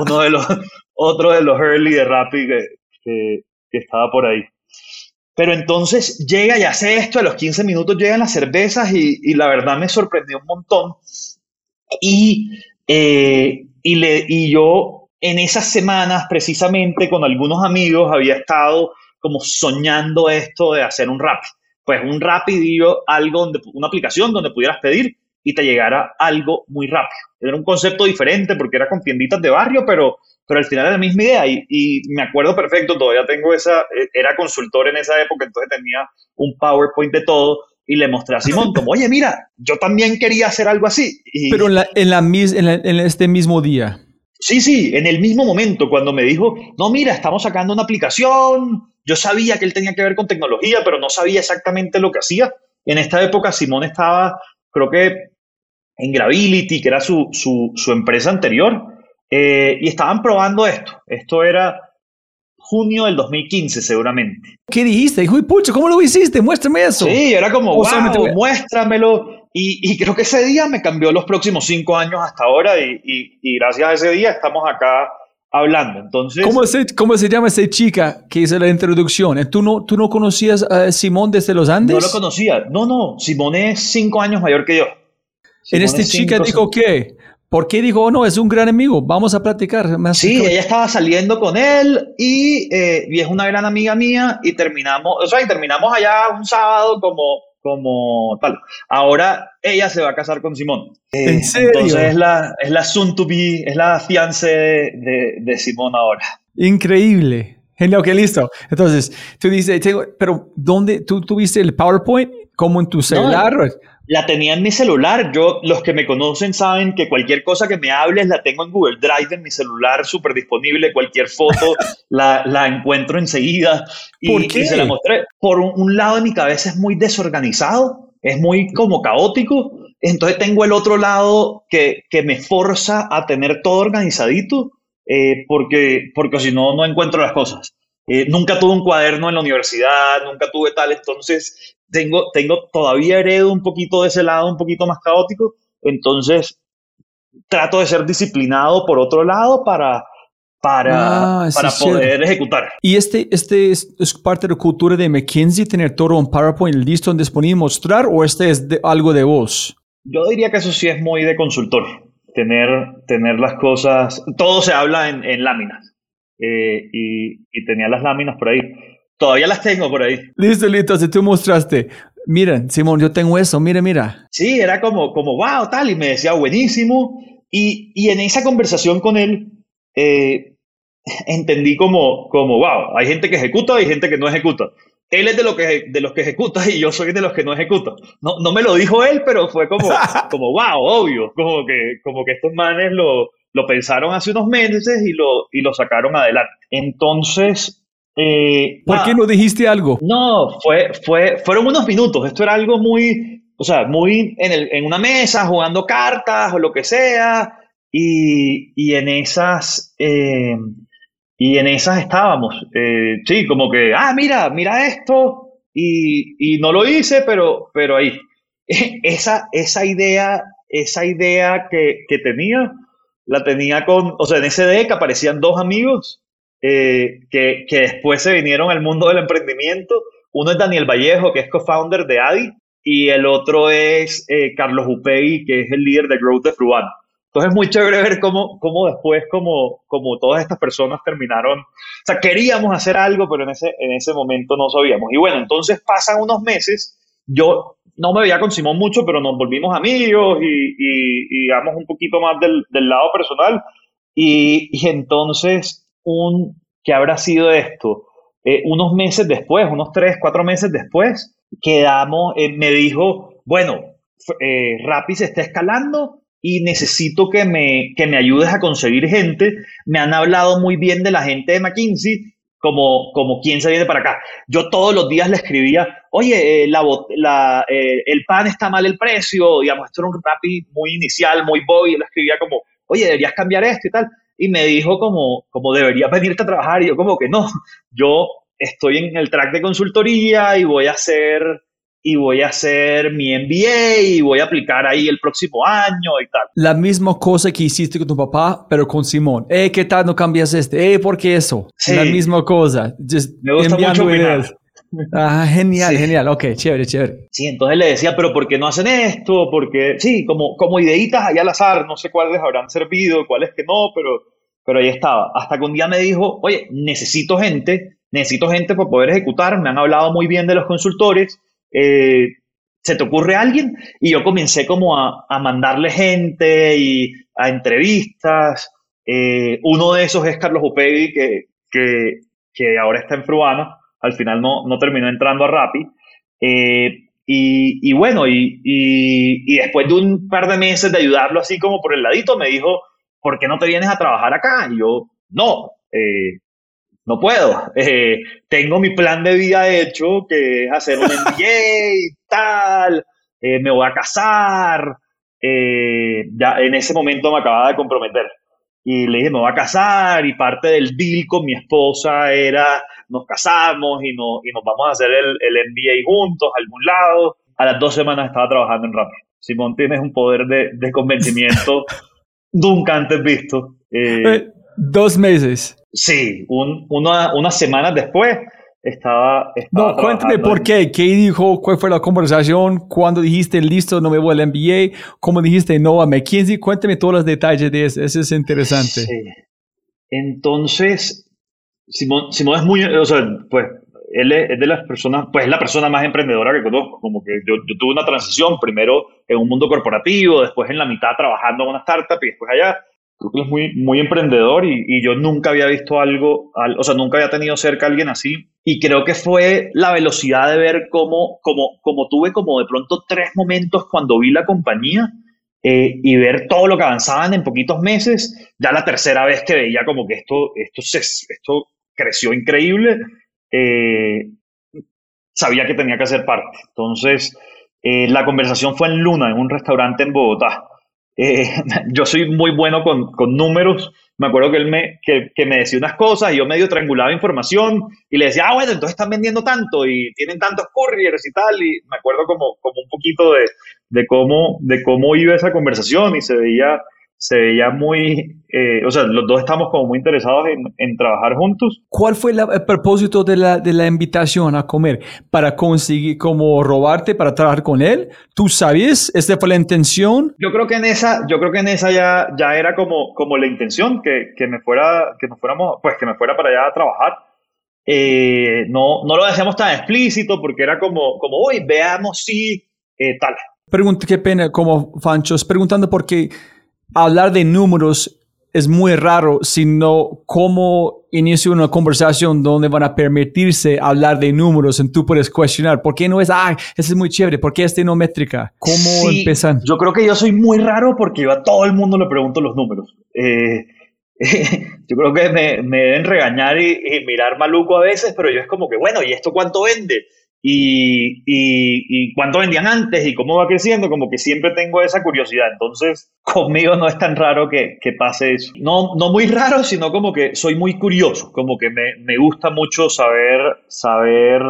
Uno de los, otro de los early de Rappi que, que, estaba por ahí. Pero entonces llega y hace esto, a los 15 minutos llegan las cervezas y, la verdad me sorprendió un montón. Y, eh, y, le, y yo en esas semanas, precisamente con algunos amigos, había estado como soñando esto de hacer un rap. Pues un digo algo donde, una aplicación donde pudieras pedir y te llegara algo muy rápido. Era un concepto diferente porque era con tienditas de barrio, pero pero al final era la misma idea y, me acuerdo perfecto, todavía tengo esa, eh, era consultor en esa época, entonces tenía un PowerPoint de todo y le mostré a Simón como, oye, mira, yo también quería hacer algo así. Pero en, la, en, la, en, este mismo día. Sí, sí, en el mismo momento, cuando me dijo, no, mira, estamos sacando una aplicación, yo sabía que él tenía que ver con tecnología, pero no sabía exactamente lo que hacía. En esta época Simón estaba, creo que en Gravity, que era su, su, empresa anterior, eh, y estaban probando esto. Esto era junio del 2015, seguramente. ¿Qué dijiste? Dijo, pucho, ¿cómo lo hiciste? Muéstrame eso. Sí, era como, wow, muéstramelo. Y, creo que ese día me cambió los próximos cinco años hasta ahora y, gracias a ese día estamos acá hablando. Entonces, ¿Cómo se, ¿Cómo se llama esa chica que hizo la introducción? ¿Tú no, ¿Tú no conocías a Simón desde los Andes? No lo conocía. No, no, Simón es cinco años mayor que yo. en este chica dijo qué? ¿Por qué dijo, oh, no, es un gran amigo, vamos a platicar? Más sí, ella estaba saliendo con él y, eh, y, es una gran amiga mía y terminamos, o sea, y terminamos allá un sábado como, como tal. Ahora ella se va a casar con Simón. ¿En eh, serio? Entonces es la, es la soon to be, es la fiance de, de, Simón ahora. Increíble. Genial, que listo. Entonces, tú dices, pero ¿dónde tú tuviste el PowerPoint? ¿Como en tu celular? La tenía en mi celular. Yo, los que me conocen saben que cualquier cosa que me hables la tengo en Google Drive, en mi celular, súper disponible. Cualquier foto la, la, encuentro enseguida. Y, ¿Por qué? se la mostré. Por un, lado de mi cabeza es muy desorganizado, es muy como caótico. Entonces tengo el otro lado que, que me forza a tener todo organizadito, eh, porque, porque si no, no encuentro las cosas. Eh, nunca tuve un cuaderno en la universidad, nunca tuve tal, entonces tengo, tengo todavía heredo un poquito de ese lado, un poquito más caótico, entonces trato de ser disciplinado por otro lado para, para, ah, para poder ejecutar. ¿Y este, este es, parte de la cultura de McKinsey, tener todo un PowerPoint listo, disponible, mostrar, o este es algo de vos? Yo diría que eso sí es muy de consultor, tener, tener las cosas, todo se habla en, en láminas. Eh, y, tenía las láminas por ahí. Todavía las tengo por ahí. Listo, listo, si tú mostraste. Miren, Simón, yo tengo eso, mira, mira. Sí, era como, como, wow, tal, y me decía, buenísimo. Y, y en esa conversación con él, eh, entendí como, como, wow, hay gente que ejecuta y hay gente que no ejecuta. Él es de, lo que, de los que ejecuta y yo soy de los que no ejecuta. No, no me lo dijo él, pero fue como, como wow, obvio, como que, como que estos manes lo, lo pensaron hace unos meses y lo, y lo sacaron adelante. Entonces... Eh, ¿Por qué no dijiste algo? No, fue, fue, fueron unos minutos. Esto era algo muy, o sea, muy en, el, en una mesa, jugando cartas o lo que sea. Y, y en esas... Eh, y en esas estábamos. Eh, sí, como que, ah, mira, mira esto. Y, y, no lo hice, pero, pero ahí. Esa, esa idea, esa idea que, que tenía la tenía con, o sea, en ese deck aparecían dos amigos eh, que, que, después se vinieron al mundo del emprendimiento. Uno es Daniel Vallejo, que es co-founder de Adi, y el otro es eh, Carlos Upegui, que es el líder de Growth de Fruano. Entonces es muy chévere ver cómo, cómo después, como, como todas estas personas terminaron, o sea, queríamos hacer algo, pero en ese, en ese momento no sabíamos. Y bueno, entonces pasan unos meses, yo no me veía con Simón mucho, pero nos volvimos amigos y, y, digamos un poquito más del, del lado personal. Y, y, entonces, un, ¿qué habrá sido esto? Eh, unos meses después, unos tres, cuatro meses después, quedamos, eh, me dijo, bueno, eh, Rappi se está escalando y necesito que me, que me ayudes a conseguir gente. Me han hablado muy bien de la gente de McKinsey como, como quién se viene para acá. Yo todos los días le escribía, oye, eh, la, la, eh, el pan está mal el precio, digamos, esto era un rapi muy inicial, muy boy, y le escribía como, oye, deberías cambiar esto y tal. Y me dijo como, como deberías venirte a trabajar, y yo como que no, yo estoy en el track de consultoría y voy a hacer y voy a hacer mi MBA y voy a aplicar ahí el próximo año y tal. La misma cosa que hiciste con tu papá, pero con Simón. Eh, ¿qué tal no cambias este? Eh, ¿por qué eso? La misma cosa. Me gusta mucho Ah, genial, genial. Ok, chévere, chévere. Sí, entonces le decía, pero ¿por qué no hacen esto? Porque, sí, como, como ideitas ahí al azar, no sé cuáles habrán servido, cuáles que no, pero, pero ahí estaba. Hasta que un día me dijo, oye, necesito gente, necesito gente para poder ejecutar, me han hablado muy bien de los consultores, eh, ¿se te ocurre alguien? Y yo comencé como a, mandarle gente y a entrevistas. Eh, uno de esos es Carlos Upegui, que, que, ahora está en Fruano. Al final no, no terminó entrando a Rappi. Eh, y, bueno, y, y, después de un par de meses de ayudarlo así como por el ladito, me dijo, ¿por qué no te vienes a trabajar acá? Y yo, no, eh, no puedo. Eh, tengo mi plan de vida hecho, que es hacer un MBA y tal, eh, me voy a casar. ya en ese momento me acababa de comprometer. Y le dije, me voy a casar y parte del deal con mi esposa era, nos casamos y, no, y nos vamos a hacer el, el MBA juntos a algún lado. A las dos semanas estaba trabajando en Rappi. Simón, tienes un poder de, de convencimiento nunca antes visto. Eh, dos meses. Sí, un, una, unas semanas después estaba... no, cuéntame por qué. ¿Qué dijo? ¿Cuál fue la conversación? ¿Cuándo dijiste listo, no me voy al MBA? ¿Cómo dijiste no a McKinsey? Cuéntame todos los detalles de eso. Eso es interesante. Sí. Entonces, Simón, Simón es muy... O sea, pues él es, de las personas, pues es la persona más emprendedora que conozco. Como que yo, yo, tuve una transición, primero en un mundo corporativo, después en la mitad trabajando en una startup y después allá. Creo que es muy, muy emprendedor y, yo nunca había visto algo, o sea, nunca había tenido cerca a alguien así. Y creo que fue la velocidad de ver cómo, cómo, cómo tuve como de pronto tres momentos cuando vi la compañía eh, y ver todo lo que avanzaban en poquitos meses. Ya la tercera vez que veía como que esto, esto, se, esto creció increíble eh, sabía que tenía que hacer parte. Entonces, eh, la conversación fue en Luna, en un restaurante en Bogotá. Eh, yo soy muy bueno con, con, números. Me acuerdo que él me, que, me decía unas cosas y yo medio triangulaba información y le decía, ah, bueno, entonces están vendiendo tanto y tienen tantos couriers y tal. Y me acuerdo como, como un poquito de, de, cómo, de cómo iba esa conversación y se veía se veía muy, eh, o sea, los dos estamos como muy interesados en, en trabajar juntos. ¿Cuál fue el propósito de la, de la invitación a comer? ¿Para conseguir como robarte para trabajar con él? ¿Tú sabías? ¿Esta fue la intención? Yo creo que en esa, yo creo que en esa ya, ya era como, como la intención, que, que me fuera, que nos fuéramos, pues que me fuera para allá a trabajar. Eh, no, no lo decíamos tan explícito porque era como, como, uy, veamos si eh, tal. Pregunta, qué pena, como Fanchos, preguntando por qué hablar de números es muy raro, sino cómo inicia una conversación donde van a permitirse hablar de números y tú puedes cuestionar, ¿por qué no es, ah, ese es muy chévere, ¿por qué este no métrica? ¿Cómo empiezan? Yo creo que yo soy muy raro porque yo a todo el mundo le pregunto los números. Eh, yo creo que me, me deben regañar y, y, mirar maluco a veces, pero yo es como que, bueno, ¿y esto cuánto vende? Y, y, cuánto vendían antes y cómo va creciendo, como que siempre tengo esa curiosidad. Entonces, conmigo no es tan raro que, que pase eso. No, no muy raro, sino como que soy muy curioso, como que me, me gusta mucho saber, saber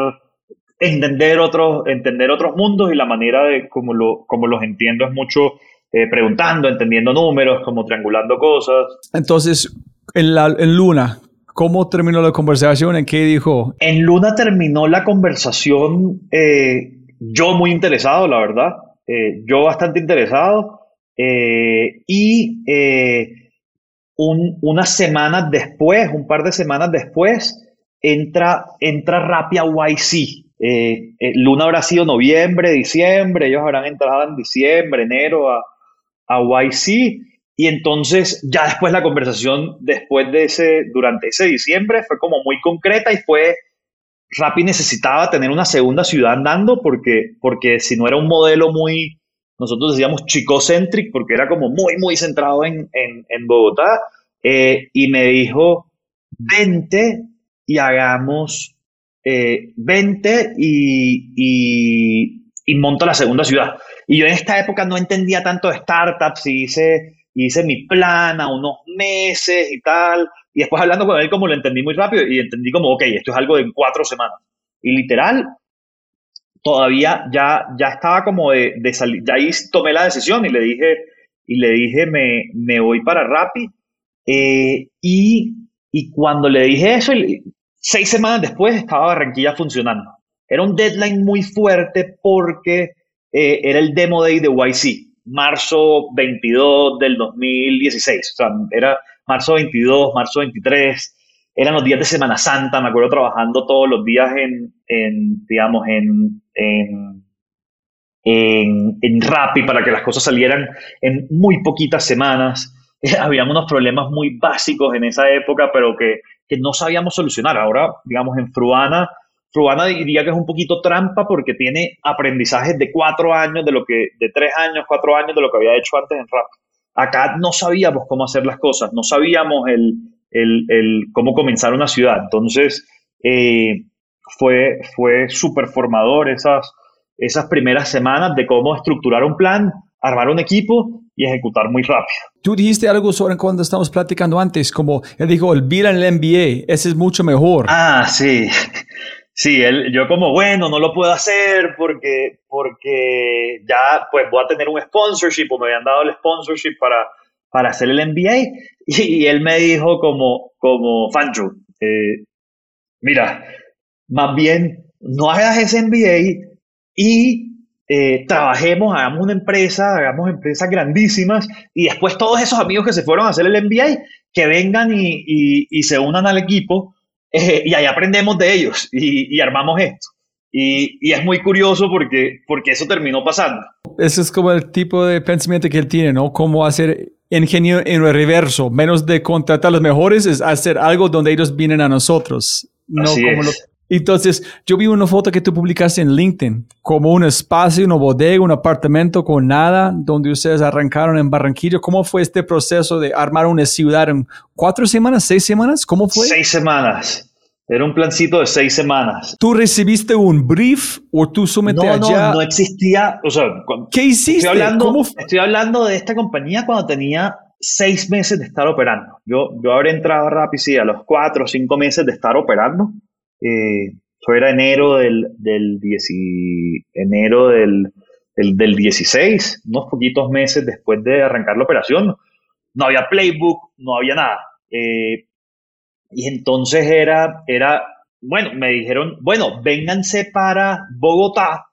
entender otros, entender otros mundos y la manera de cómo, lo, como los entiendo es mucho eh, preguntando, entendiendo números, como triangulando cosas. Entonces, en, la, en Luna, ¿Cómo terminó la conversación? ¿En qué dijo? En Luna terminó la conversación eh, yo muy interesado, la verdad. Eh, yo bastante interesado. Eh, y un, unas semanas después, un par de semanas después, entra, entra Rapia YC. Luna habrá sido noviembre, diciembre, ellos habrán entrado en diciembre, enero a, a YC. Y entonces ya después la conversación, después de ese, durante ese diciembre, fue como muy concreta y fue, Rappi necesitaba tener una segunda ciudad andando porque, porque si no era un modelo muy, nosotros decíamos chicocentric, porque era como muy, muy centrado en, en, Bogotá, eh, y me dijo, vente y hagamos, eh, vente y, y, y la segunda ciudad. Y yo en esta época no entendía tanto de startups y hice hice mi plan a unos meses y tal. Y después hablando con él, como lo entendí muy rápido y entendí como, ok, esto es algo de cuatro semanas. Y literal, todavía ya, ya estaba como de, de salir, ya ahí tomé la decisión y le dije, y le dije, me, me voy para Rappi. Eh, y, y cuando le dije eso, seis semanas después estaba Barranquilla funcionando. Era un deadline muy fuerte porque eh, era el demo day de YC marzo 22 del 2016. O sea, era marzo 22, marzo 23. Eran los días de Semana Santa. Me acuerdo trabajando todos los días en, en digamos, en, en, en, en Rappi para que las cosas salieran en muy poquitas semanas. Habían unos problemas muy básicos en esa época, pero que, que no sabíamos solucionar. Ahora, digamos, en Fruana Fruana diría que es un poquito trampa porque tiene aprendizajes de cuatro años, de lo que, de tres años, cuatro años de lo que había hecho antes en rap. acá no sabíamos cómo hacer las cosas, no sabíamos el, el, cómo comenzar una ciudad. Entonces, eh, fue, fue súper formador esas, esas primeras semanas de cómo estructurar un plan, armar un equipo y ejecutar muy rápido. Tú dijiste algo sobre cuando estamos platicando antes, como él dijo, olvida el MBA, ese es mucho mejor. Ah, sí. Sí, él, yo como, bueno, no lo puedo hacer porque, porque ya pues voy a tener un sponsorship o me habían dado el sponsorship para, para hacer el MBA. Y, él me dijo como, como Fancho, eh, mira, más bien no hagas ese MBA y eh, trabajemos, hagamos una empresa, hagamos empresas grandísimas y después todos esos amigos que se fueron a hacer el MBA, que vengan y, se unan al equipo eh, y ahí aprendemos de ellos y, armamos esto. Y, es muy curioso porque, porque eso terminó pasando. Ese es como el tipo de pensamiento que él tiene, ¿no? Cómo hacer ingenio en el reverso, menos de contratar a los mejores, es hacer algo donde ellos vienen a nosotros. No como entonces, yo vi una foto que tú publicaste en LinkedIn, como un espacio, una bodega, un apartamento con nada, donde ustedes arrancaron en Barranquilla. ¿Cómo fue este proceso de armar una ciudad en cuatro semanas, seis semanas? ¿Cómo fue? Seis semanas. Era un plancito de seis semanas. ¿Tú recibiste un brief o tú sometiste no, allá? No, no existía. O sea, ¿qué hiciste? Estoy hablando, estoy hablando de esta compañía cuando tenía seis meses de estar operando. Yo, yo habré entrado rápido, sí, a los cuatro o cinco meses de estar operando eh, era enero del, del, enero del, del, 16, unos poquitos meses después de arrancar la operación. No había playbook, no había nada. Eh, y entonces era, era, bueno, me dijeron, bueno, vénganse para Bogotá.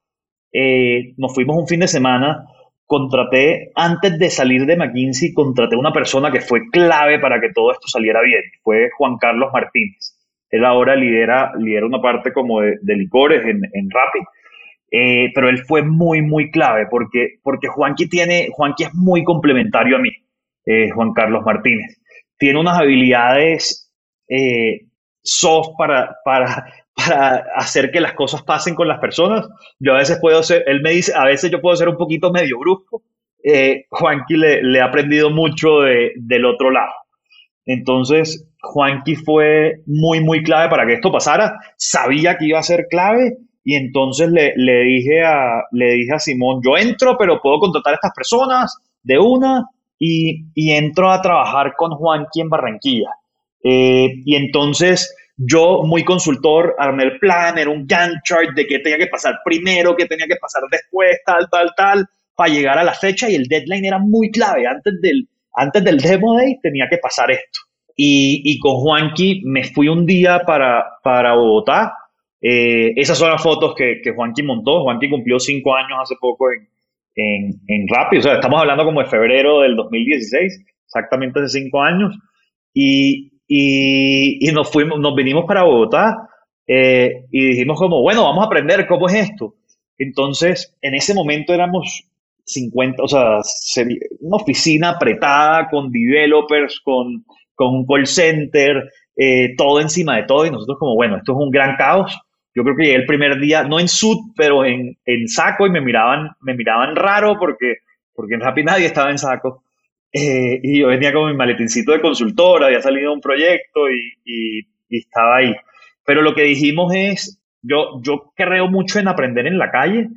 Eh, nos fuimos un fin de semana. Contraté, antes de salir de McKinsey, contraté una persona que fue clave para que todo esto saliera bien. Fue Juan Carlos Martínez. Él ahora lidera, lidera una parte como de, licores en, en Rappi. Eh, pero él fue muy, muy clave porque, porque Juanqui, tiene, Juanqui es muy complementario a mí, eh, Juan Carlos Martínez. Tiene unas habilidades eh, soft para, para, para hacer que las cosas pasen con las personas. Yo a veces puedo ser, él me dice, a veces yo puedo ser un poquito medio brusco. Juanqui le, le, ha aprendido mucho de, del otro lado. Entonces, Juanqui fue muy, muy clave para que esto pasara. Sabía que iba a ser clave y entonces le, dije, a, le dije a Simón, yo entro, pero puedo contratar a estas personas de una y, entro a trabajar con Juanqui en Barranquilla. Eh, y entonces yo, muy consultor, armé el plan, era un Gantt chart de qué tenía que pasar primero, qué tenía que pasar después, tal, tal, tal, para llegar a la fecha y el deadline era muy clave. Antes del, antes del demo day tenía que pasar esto. Y, con Juanqui me fui un día para, para Bogotá. Eh, esas son las fotos que, que Juanqui montó. Juanqui cumplió cinco años hace poco en, en, en Rappi. O sea, estamos hablando como de febrero del 2016, exactamente hace cinco años. Y, y, y nos, fuimos, nos vinimos para Bogotá eh, y dijimos como, bueno, vamos a aprender cómo es esto. Entonces, en ese momento éramos 50, o sea, una oficina apretada con developers, con con un call center, eh, todo encima de todo, y nosotros como, bueno, esto es un gran caos. Yo creo que llegué el primer día, no en sud, pero en, en saco, y me miraban, me miraban raro porque, porque en Rappi nadie estaba en saco. Eh, y yo venía con mi maletincito de consultora, había salido un proyecto y, y, estaba ahí. Pero lo que dijimos es, yo, yo creo mucho en aprender en la calle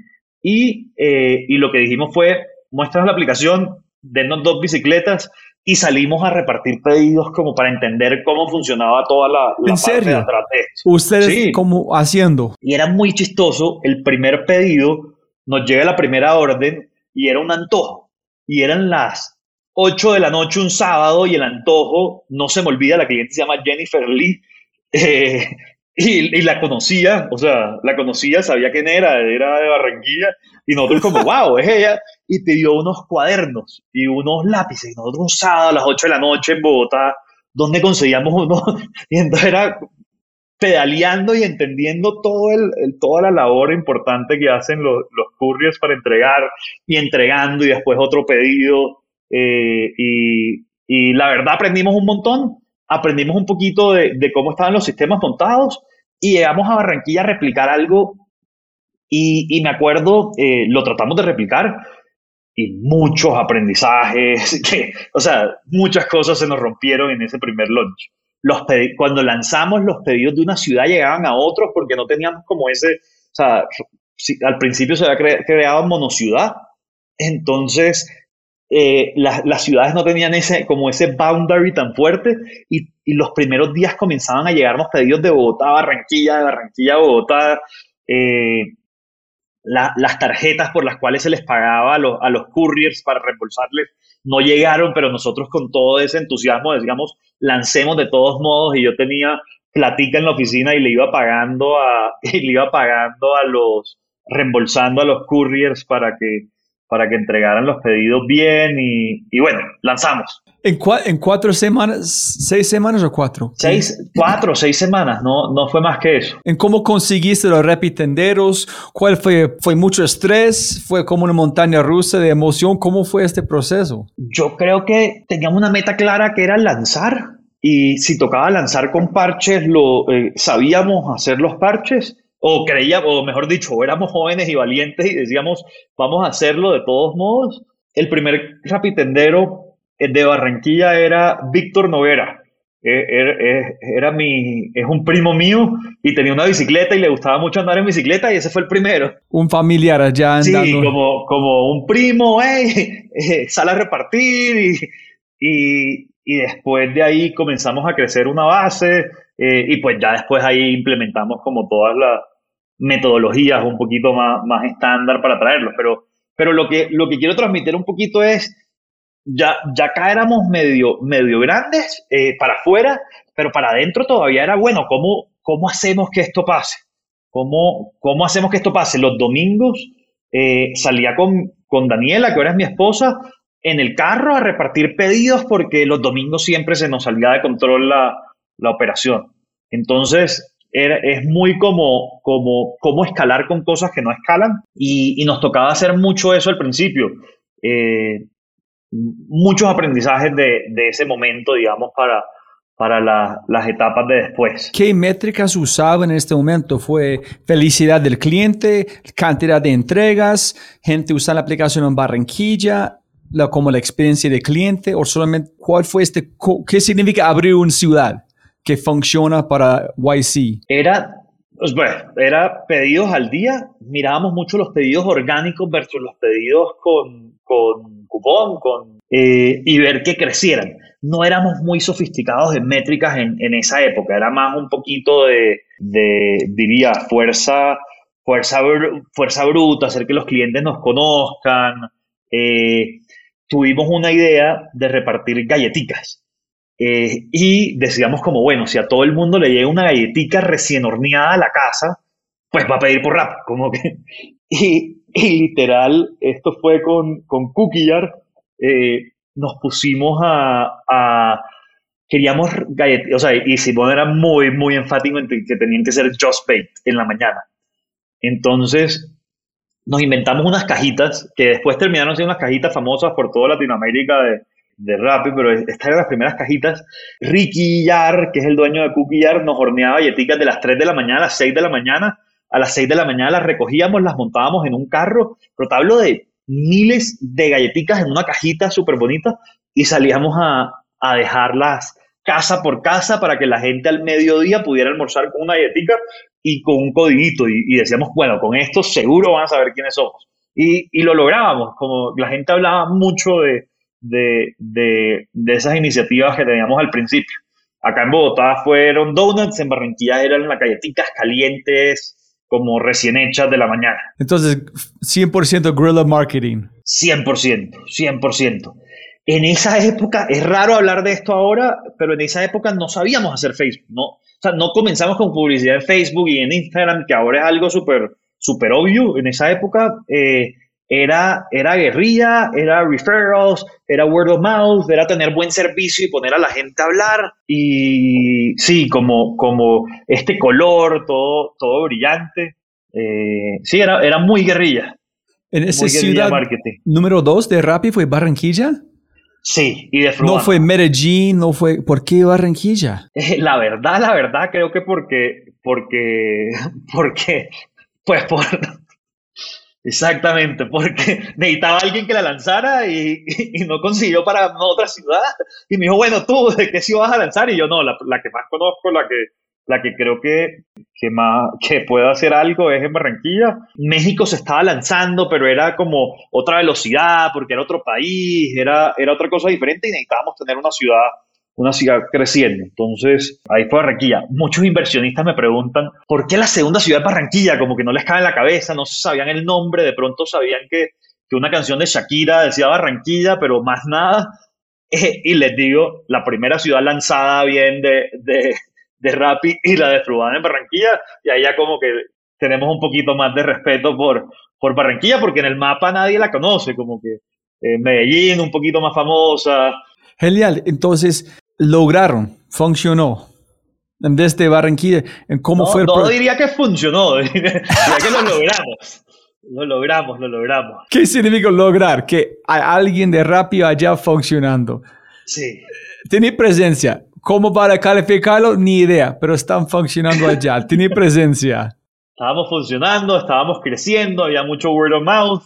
y, eh, y lo que dijimos fue, muestras la aplicación, denos dos bicicletas y salimos a repartir pedidos como para entender cómo funcionaba toda la, la ¿En serio? de ¿Ustedes cómo haciendo? Y era muy chistoso, el primer pedido nos llega la primera orden y era un antojo. Y eran las 8 de la noche un sábado y el antojo, no se me olvida, la cliente se llama Jennifer Lee. Eh, y, y, la conocía, o sea, la conocía, sabía quién era, era de Barranquilla, y nosotros como, wow, es ella, y te dio unos cuadernos y unos lápices, y nosotros un sábado a las 8 de la noche en Bogotá, donde conseguíamos uno, y entonces era pedaleando y entendiendo todo el, toda la labor importante que hacen los, los couriers para entregar, y entregando, y después otro pedido, eh, y, y la verdad aprendimos un montón, aprendimos un poquito de, cómo estaban los sistemas montados y llegamos a Barranquilla a replicar algo y, me acuerdo, eh, lo tratamos de replicar y muchos aprendizajes, que, o sea, muchas cosas se nos rompieron en ese primer launch. Los cuando lanzamos los pedidos de una ciudad llegaban a otros porque no teníamos como ese, al principio se había creado monociudad, entonces eh, las ciudades no tenían ese, como ese boundary tan fuerte y, y, los primeros días comenzaban a llegarnos pedidos de Bogotá a Barranquilla, de Barranquilla a Bogotá. Eh, las tarjetas por las cuales se les pagaba a los, a los couriers para reembolsarles no llegaron, pero nosotros con todo ese entusiasmo decíamos, lancemos de todos modos y yo tenía platica en la oficina y le iba pagando a, y le iba pagando a los, reembolsando a los couriers para que, para que entregaran los pedidos bien y, y bueno, lanzamos. ¿En, ¿En, cuatro semanas, seis semanas o cuatro? Seis, cuatro, seis semanas, no, no fue más que eso. ¿En cómo conseguiste los repitenderos? ¿Cuál fue? ¿Fue mucho estrés? ¿Fue como una montaña rusa de emoción? ¿Cómo fue este proceso? Yo creo que teníamos una meta clara que era lanzar y si tocaba lanzar con parches, lo eh, sabíamos hacer los parches o creíamos, o mejor dicho, éramos jóvenes y valientes y decíamos, vamos a hacerlo de todos modos. El primer rapitendero de Barranquilla era Víctor Noguera. Eh, er, era, mi, es un primo mío y tenía una bicicleta y le gustaba mucho andar en bicicleta y ese fue el primero. Un familiar allá andando. Sí, como, como un primo, hey, eh, sale a repartir y, y, después de ahí comenzamos a crecer una base eh, y pues ya después ahí implementamos como todas las metodologías un poquito más, más estándar para traerlos. Pero, pero lo, que, lo que quiero transmitir un poquito es ya, ya acá éramos medio, medio grandes eh, para afuera, pero para adentro todavía era bueno, ¿cómo, cómo hacemos que esto pase? ¿Cómo, ¿Cómo hacemos que esto pase? Los domingos eh, salía con, con Daniela, que ahora es mi esposa, en el carro a repartir pedidos porque los domingos siempre se nos salía de control la, la operación. Entonces, es muy como, como, como escalar con cosas que no escalan y, y nos tocaba hacer mucho eso al principio. Eh, muchos aprendizajes de, de ese momento, digamos, para, para las etapas de después. ¿Qué métricas usaba en este momento? ¿Fue felicidad del cliente, cantidad de entregas, gente usando la aplicación en Barranquilla, la, como la experiencia de cliente, o solamente cuál fue este, qué significa abrir una ciudad que funciona para YC? Era, pues bueno, era pedidos al día, mirábamos mucho los pedidos orgánicos versus los pedidos con, con cupón con, eh, y ver que crecieran. No éramos muy sofisticados en métricas en, en esa época, era más un poquito de, de diría, fuerza, fuerza, fuerza bruta, hacer que los clientes nos conozcan. Eh, tuvimos una idea de repartir galletitas. Eh, y decíamos como, bueno, si a todo el mundo le llega una galletita recién horneada a la casa, pues va a pedir por rap, como que... Y, y literal, esto fue con, con Cookie eh, nos pusimos a, queríamos galletas, o sea, y Simón era muy, muy enfático en que tenían que ser just baked en la mañana. Entonces, nos inventamos unas cajitas que después terminaron siendo unas cajitas famosas por toda Latinoamérica de, de Rappi, pero estas eran las primeras cajitas. Ricky Yar, que es el dueño de Cookie Yar, nos horneaba galletitas de las 3 de la mañana a las 6 de la mañana a las 6 de la mañana las recogíamos, las montábamos en un carro, pero de miles de galletitas en una cajita súper bonita y salíamos a, a, dejarlas casa por casa para que la gente al mediodía pudiera almorzar con una galletita y con un codiguito y, decíamos, bueno, con esto seguro van a saber quiénes somos. Y, y lo lográbamos, como la gente hablaba mucho de, de, de, de esas iniciativas que teníamos al principio. Acá en Bogotá fueron donuts, en Barranquilla eran las galletitas calientes, como recién hechas de la mañana. Entonces, 100% guerrilla marketing. 100%, 100%. En esa época, es raro hablar de esto ahora, pero en esa época no sabíamos hacer Facebook, ¿no? O sea, no comenzamos con publicidad en Facebook y en Instagram, que ahora es algo súper súper obvio. En esa época, eh, era, era guerrilla, era referrals, era word of mouth, era tener buen servicio y poner a la gente a hablar. Y sí, como, como este color, todo, todo brillante. Eh, sí, era, era muy guerrilla. ¿En esa ciudad número dos de Rappi fue Barranquilla? Sí, y de No fue Medellín, no fue... ¿Por qué Barranquilla? La verdad, la verdad, creo que porque... Porque... Porque... Pues por Exactamente, porque necesitaba alguien que la lanzara y, no consiguió para otra ciudad. Y me dijo, bueno, tú, ¿de qué ciudad vas a lanzar? Y yo, no, la, la que más conozco, la que, la que creo que, que, más, que puede hacer algo es en Barranquilla. México se estaba lanzando, pero era como otra velocidad, porque era otro país, era, era otra cosa diferente y necesitábamos tener una ciudad una ciudad creciendo. Entonces, ahí fue Barranquilla. Muchos inversionistas me preguntan, ¿por qué la segunda ciudad es Barranquilla? Como que no les cae en la cabeza, no sabían el nombre, de pronto sabían que, que una canción de Shakira decía Barranquilla, pero más nada. Eh, y les digo, la primera ciudad lanzada bien de, de, de Rappi y la de Frubana en Barranquilla, y ahí ya como que tenemos un poquito más de respeto por, por Barranquilla, porque en el mapa nadie la conoce, como que eh, Medellín un poquito más famosa. Genial, entonces lograron, funcionó. Desde Barranquilla, ¿cómo fue el No diría que funcionó, diría que lo logramos. Lo logramos, lo logramos. ¿Qué significa lograr? Que hay alguien de rápido allá funcionando. Sí. Tiene presencia. ¿Cómo para calificarlo? Ni idea, pero están funcionando allá. Tiene presencia. Estábamos funcionando, estábamos creciendo, había mucho word of mouth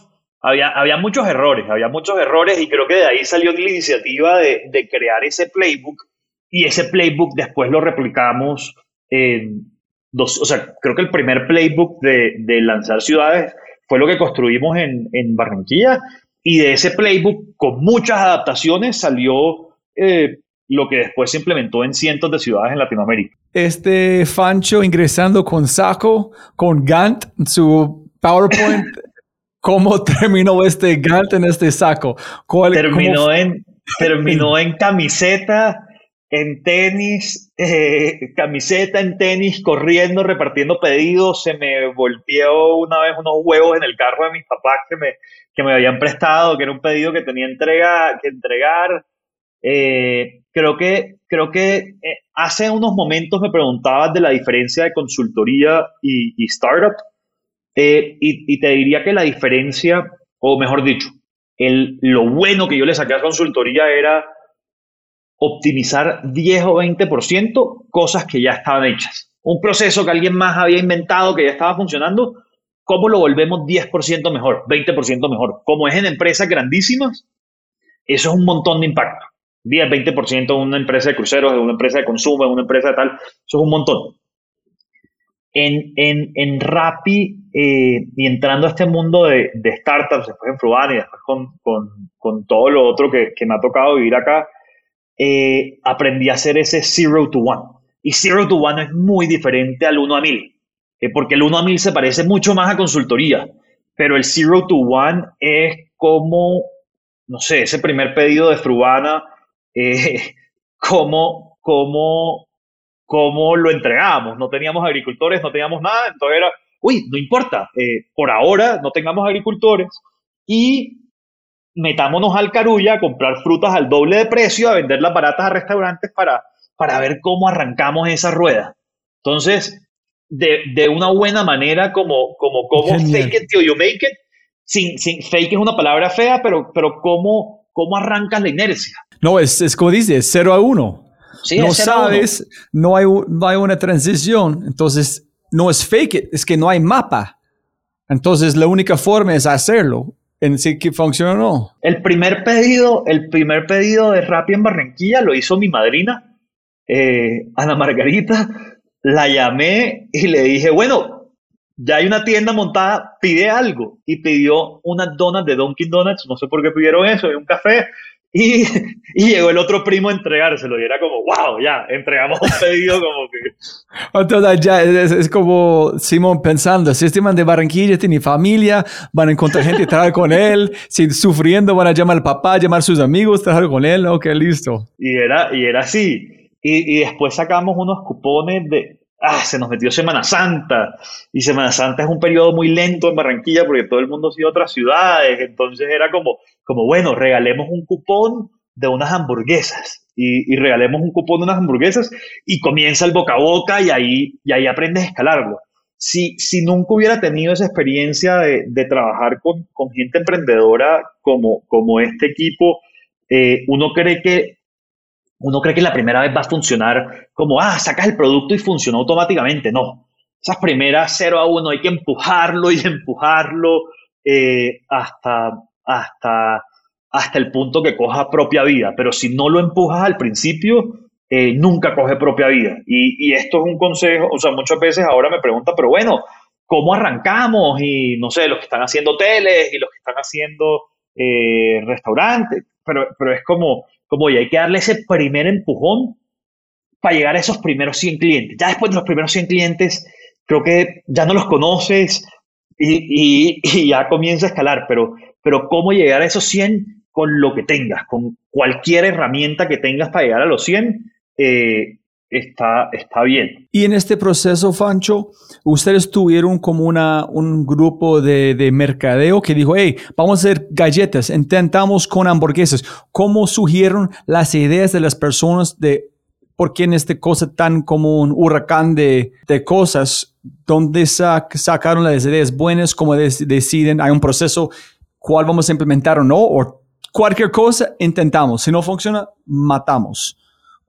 había, había muchos errores, había muchos errores y creo que de ahí salió la iniciativa de, de crear ese playbook y ese playbook después lo replicamos en dos, o sea, creo que el primer playbook de, de lanzar ciudades fue lo que construimos en, en, Barranquilla y de ese playbook con muchas adaptaciones salió eh, lo que después se implementó en cientos de ciudades en Latinoamérica. Este Fancho ingresando con saco, con Gantt, su PowerPoint ¿Cómo terminó este Gantt en este saco? terminó, en, terminó en camiseta, en tenis, eh, camiseta en tenis, corriendo, repartiendo pedidos. Se me volteó una vez unos huevos en el carro de mis papás que me, que me habían prestado, que era un pedido que tenía entrega, que entregar. Eh, creo que, creo que eh, hace unos momentos me preguntabas de la diferencia de consultoría y, y startup. Eh, y, te diría que la diferencia, o mejor dicho, lo bueno que yo le saqué a consultoría era optimizar 10 o 20% cosas que ya estaban hechas. Un proceso que alguien más había inventado, que ya estaba funcionando, ¿cómo lo volvemos 10% mejor, 20% mejor? Como es en empresas grandísimas, eso es un montón de impacto. 10, 20% en una empresa de cruceros, en una empresa de consumo, en una empresa de tal, eso es un montón. En, en, en Rappi eh, y entrando a este mundo de, de startups, después en Fruban y después con, con, con, todo lo otro que, que, me ha tocado vivir acá, eh, aprendí a hacer ese zero to one. Y zero to one es muy diferente al 1 a 1000, eh, porque el 1 a 1000 se parece mucho más a consultoría, pero el zero to one es como, no sé, ese primer pedido de Frubana, como, como cómo lo entregamos. No teníamos agricultores, no teníamos nada, entonces era, uy, no importa, eh, por ahora no tengamos agricultores y metámonos al Carulla a comprar frutas al doble de precio, a venderlas baratas a restaurantes para, para ver cómo arrancamos esa rueda. Entonces, de, de una buena manera, como, como, como fake it till you make it, sin, sin, fake es una palabra fea, pero, pero cómo, cómo arrancas la inercia. No, es, es como dice, 0 a 1 no sabes, no hay, no hay una transición, entonces no es fake it, es que no hay mapa. Entonces la única forma es hacerlo, en si que funciona o no. El primer pedido, el primer pedido de Rappi en Barranquilla lo hizo mi madrina, eh, Ana Margarita. La llamé y le dije, bueno, ya hay una tienda montada, pide algo. Y pidió unas donas de Dunkin' Donuts, no sé por qué pidieron eso, y un café. Y, llegó el otro primo a entregárselo y era como, wow, ya, entregamos un pedido como que... Entonces ya es, como Simón pensando, si este man de Barranquilla tiene familia, van a encontrar gente que trabajar con él, si sufriendo van a llamar al papá, llamar a sus amigos, trabajar con él, ok, listo. Y era, y era así. Y, y después sacamos unos cupones de, ah, se nos metió Semana Santa. Y Semana Santa es un periodo muy lento en Barranquilla porque todo el mundo ha sido a otras ciudades. Entonces era como, como bueno, regalemos un cupón de unas hamburguesas. Y, regalemos un cupón de unas hamburguesas y comienza el boca a boca y ahí, y ahí aprendes a escalarlo. Si, si nunca hubiera tenido esa experiencia de, de trabajar con, con, gente emprendedora como, como este equipo, eh, uno cree que uno cree que la primera vez va a funcionar como, ah, sacas el producto y funcionó automáticamente. No. Esas primeras 0 a 1 hay que empujarlo y empujarlo. eh, hasta, hasta, hasta el punto que coja propia vida. Pero si no lo empujas al principio, eh, nunca coge propia vida. Y, y, esto es un consejo, o sea, muchas veces ahora me preguntan, pero bueno, ¿cómo arrancamos? Y no sé, los que están haciendo hoteles y los que están haciendo eh, restaurantes, pero, pero es como, como ya hay que darle ese primer empujón para llegar a esos primeros 100 clientes. Ya después de los primeros 100 clientes, creo que ya no los conoces y, y, ya comienza a escalar, pero, pero cómo llegar a esos 100 con lo que tengas, con cualquier herramienta que tengas para llegar a los 100, eh, está, está bien. Y en este proceso, Fancho, ustedes tuvieron como una, un grupo de, de, mercadeo que dijo, hey, vamos a hacer galletas, intentamos con hamburguesas. ¿Cómo surgieron las ideas de las personas de por qué en este cosa tan como un huracán de, de cosas, donde sacaron las ideas buenas, cómo deciden, hay un proceso, cuál vamos a implementar o no, o cualquier cosa intentamos, si no funciona, matamos.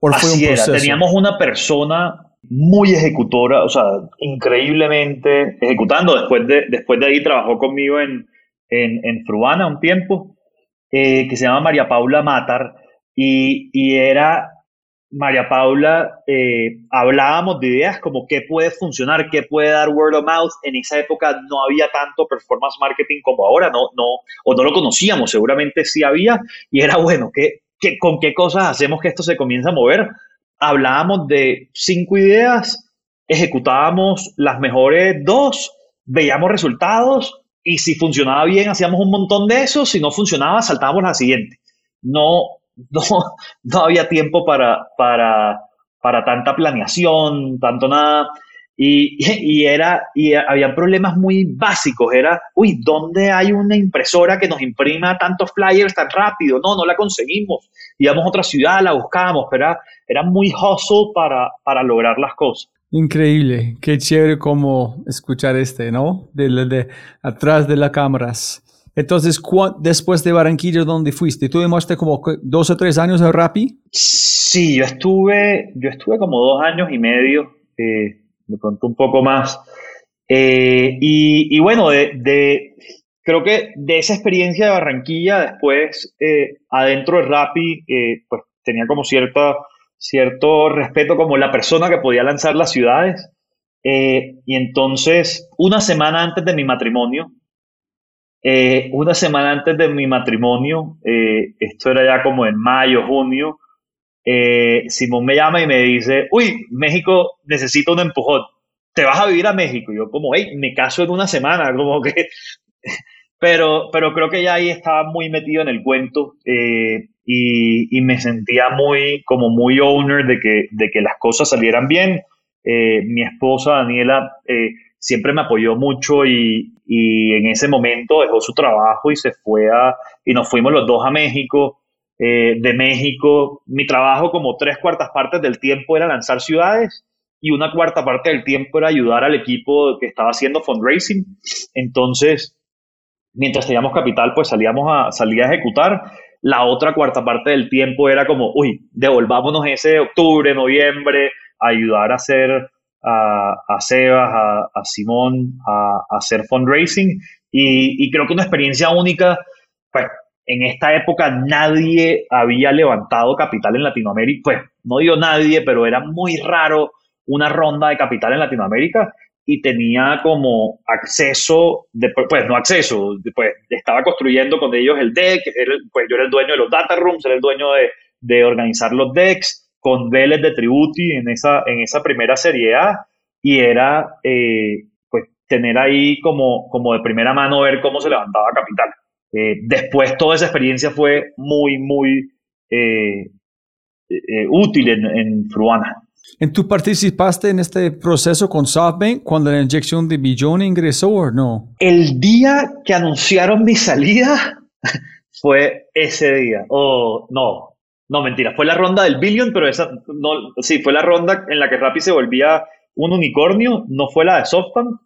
Así era, teníamos una persona muy ejecutora, o sea, increíblemente ejecutando. Después de, después de ahí trabajó conmigo en, en, en Fruana un tiempo, eh, que se llama María Paula Matar, y, y era María Paula, eh, hablábamos de ideas como qué puede funcionar, qué puede dar word of mouth. En esa época no había tanto performance marketing como ahora, no, no, o no lo conocíamos, seguramente sí había, y era bueno, ¿qué, con qué cosas hacemos que esto se comience a mover. Hablábamos de cinco ideas, ejecutábamos las mejores dos, veíamos resultados y si funcionaba bien hacíamos un montón de eso, si no funcionaba saltábamos a la siguiente. No, no, no había tiempo para, para, para tanta planeación, tanto nada. Y, era, y había problemas muy básicos. Era, uy, ¿dónde hay una impresora que nos imprima tantos flyers tan rápido? No, no la conseguimos. Íbamos a otra ciudad, la buscábamos, pero era, era muy hustle para, para lograr las cosas. Increíble, qué chévere como escuchar este, ¿no? De, de, atrás de las cámaras. Entonces, después de Barranquilla, ¿dónde fuiste? ¿Tú demostraste como dos o tres años de Rappi? Sí, yo estuve, yo estuve como dos años y medio. Eh, de pronto un poco más. Eh, y, bueno, creo que de esa experiencia de Barranquilla, después eh, adentro de Rappi, eh, pues tenía como cierta, cierto respeto como la persona que podía lanzar las ciudades. y entonces, una semana antes de mi matrimonio, una semana antes de mi matrimonio, esto era ya como en mayo, junio, eh, Simón me llama y me dice, uy, México necesita un empujón, te vas a vivir a México. Yo como, hey, me caso en una semana, como que... pero, pero creo que ya ahí estaba muy metido en el cuento eh, y, me sentía muy, como muy owner de que, de que las cosas salieran bien. Eh, mi esposa Daniela siempre me apoyó mucho y, y en ese momento dejó su trabajo y se fue a, y nos fuimos los dos a México. Eh, de México. Mi trabajo como tres cuartas partes del tiempo era lanzar ciudades y una cuarta parte del tiempo era ayudar al equipo que estaba haciendo fundraising. Entonces, mientras teníamos capital, pues salíamos a, salía a ejecutar. La otra cuarta parte del tiempo era como, uy, devolvámonos ese octubre, noviembre, a ayudar a hacer a, a Sebas, a, Simón, a, hacer fundraising. Y, y creo que una experiencia única, pues en esta época nadie había levantado capital en Latinoamérica, pues no digo nadie, pero era muy raro una ronda de capital en Latinoamérica y tenía como acceso, de, pues no acceso, pues estaba construyendo con ellos el deck, pues yo era el dueño de los data rooms, era el dueño de, organizar los decks con Vélez de Tributi en esa, en esa primera serie A y era eh, pues tener ahí como, como de primera mano ver cómo se levantaba capital. Eh, después toda esa experiencia fue muy, muy eh, eh, útil en, en, Fruana. ¿En tú participaste en este proceso con SoftBank cuando la inyección de billón ingresó o no? El día que anunciaron mi salida fue ese día. O no, no, mentira, fue la ronda del billón, pero esa, no, sí, fue la ronda en la que Rappi se volvía un unicornio, no fue la de SoftBank.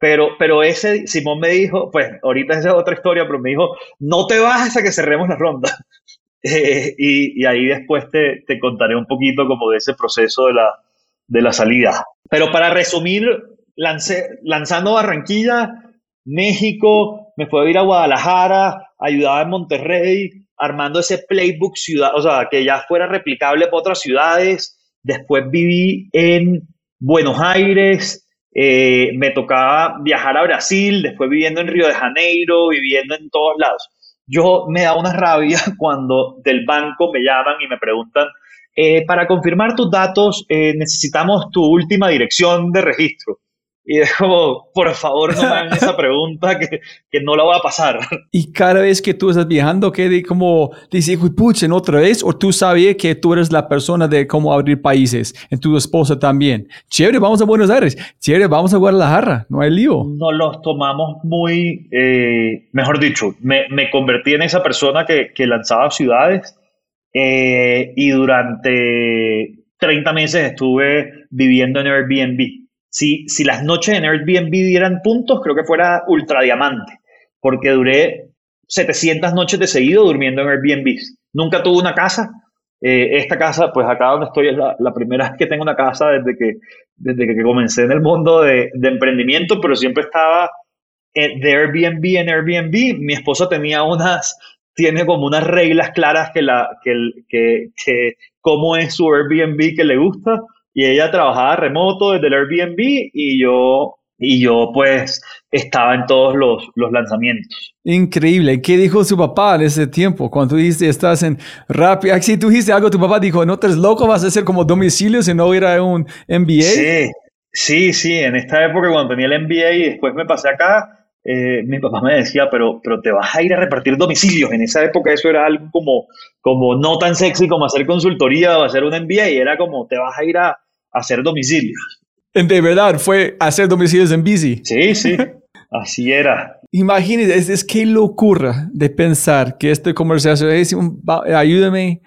Pero, pero ese, Simón me dijo, pues ahorita esa es otra historia, pero me dijo, no te bajes a que cerremos la ronda. Eh, y, y, ahí después te, te, contaré un poquito como de ese proceso de la, de la salida. Pero para resumir, lancé, lanzando Barranquilla, México, me fue a ir a Guadalajara, ayudaba en Monterrey, armando ese playbook ciudad, o sea, que ya fuera replicable para otras ciudades. Después viví en Buenos Aires, eh, me tocaba viajar a Brasil, después viviendo en Río de Janeiro, viviendo en todos lados. Yo me da una rabia cuando del banco me llaman y me preguntan, eh, para confirmar tus datos eh, necesitamos tu última dirección de registro. Y es como, por favor, no me hagan esa pregunta que, que, no la voy a pasar. Y cada vez que tú estás viajando, de como dice, puchen otra vez, o tú sabías que tú eres la persona de cómo abrir países, en tu esposa también. Chévere, vamos a Buenos Aires. Chévere, vamos a Guadalajara. No hay lío. No los tomamos muy, eh, mejor dicho, me, me, convertí en esa persona que, que lanzaba ciudades eh, y durante 30 meses estuve viviendo en Airbnb si, si las noches en Airbnb dieran puntos, creo que fuera ultra diamante, porque duré 700 noches de seguido durmiendo en Airbnb. Nunca tuve una casa. Eh, esta casa, pues acá donde estoy, es la, primera vez que tengo una casa desde que, desde que comencé en el mundo de, de emprendimiento, pero siempre estaba de Airbnb en Airbnb. Mi esposa tenía unas, tiene como unas reglas claras que la, que, que, que cómo es su Airbnb que le gusta y ella trabajaba remoto desde el Airbnb y yo, y yo pues estaba en todos los, los lanzamientos. Increíble. ¿Qué dijo su papá en ese tiempo? Cuando tú dijiste, estás en Rappi, ah, si tú dijiste algo, tu papá dijo, no te eres loco, vas a hacer como domicilio si no ir a un MBA. Sí, sí, sí. En esta época cuando tenía el MBA y después me pasé acá, eh, mi papá me decía, pero, pero te vas a ir a repartir domicilios. En esa época eso era algo como, como no tan sexy como hacer consultoría o hacer un MBA, y era como te vas a ir a, hacer domicilios. De verdad, fue hacer domicilios en bici. Sí, sí, así era. Imagínate, es, es qué locura de pensar que este conversación es un, ayúdame.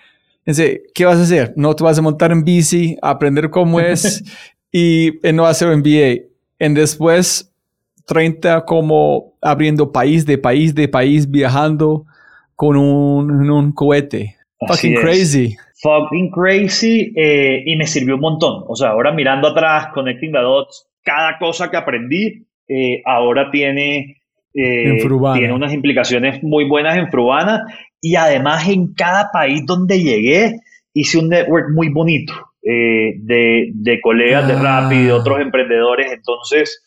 ¿Qué vas a hacer? No te vas a montar en bici, aprender cómo es y no hacer un MBA. En después 30 como abriendo país de país de país, viajando con un, un cohete. Fucking crazy. Fucking crazy eh, y me sirvió un montón. O sea, ahora mirando atrás, connecting the dots, cada cosa que aprendí eh, ahora tiene, eh, tiene unas implicaciones muy buenas en Frubana y además en cada país donde llegué hice un network muy bonito de, de, colegas de Rappi, de ah. otros emprendedores. Entonces,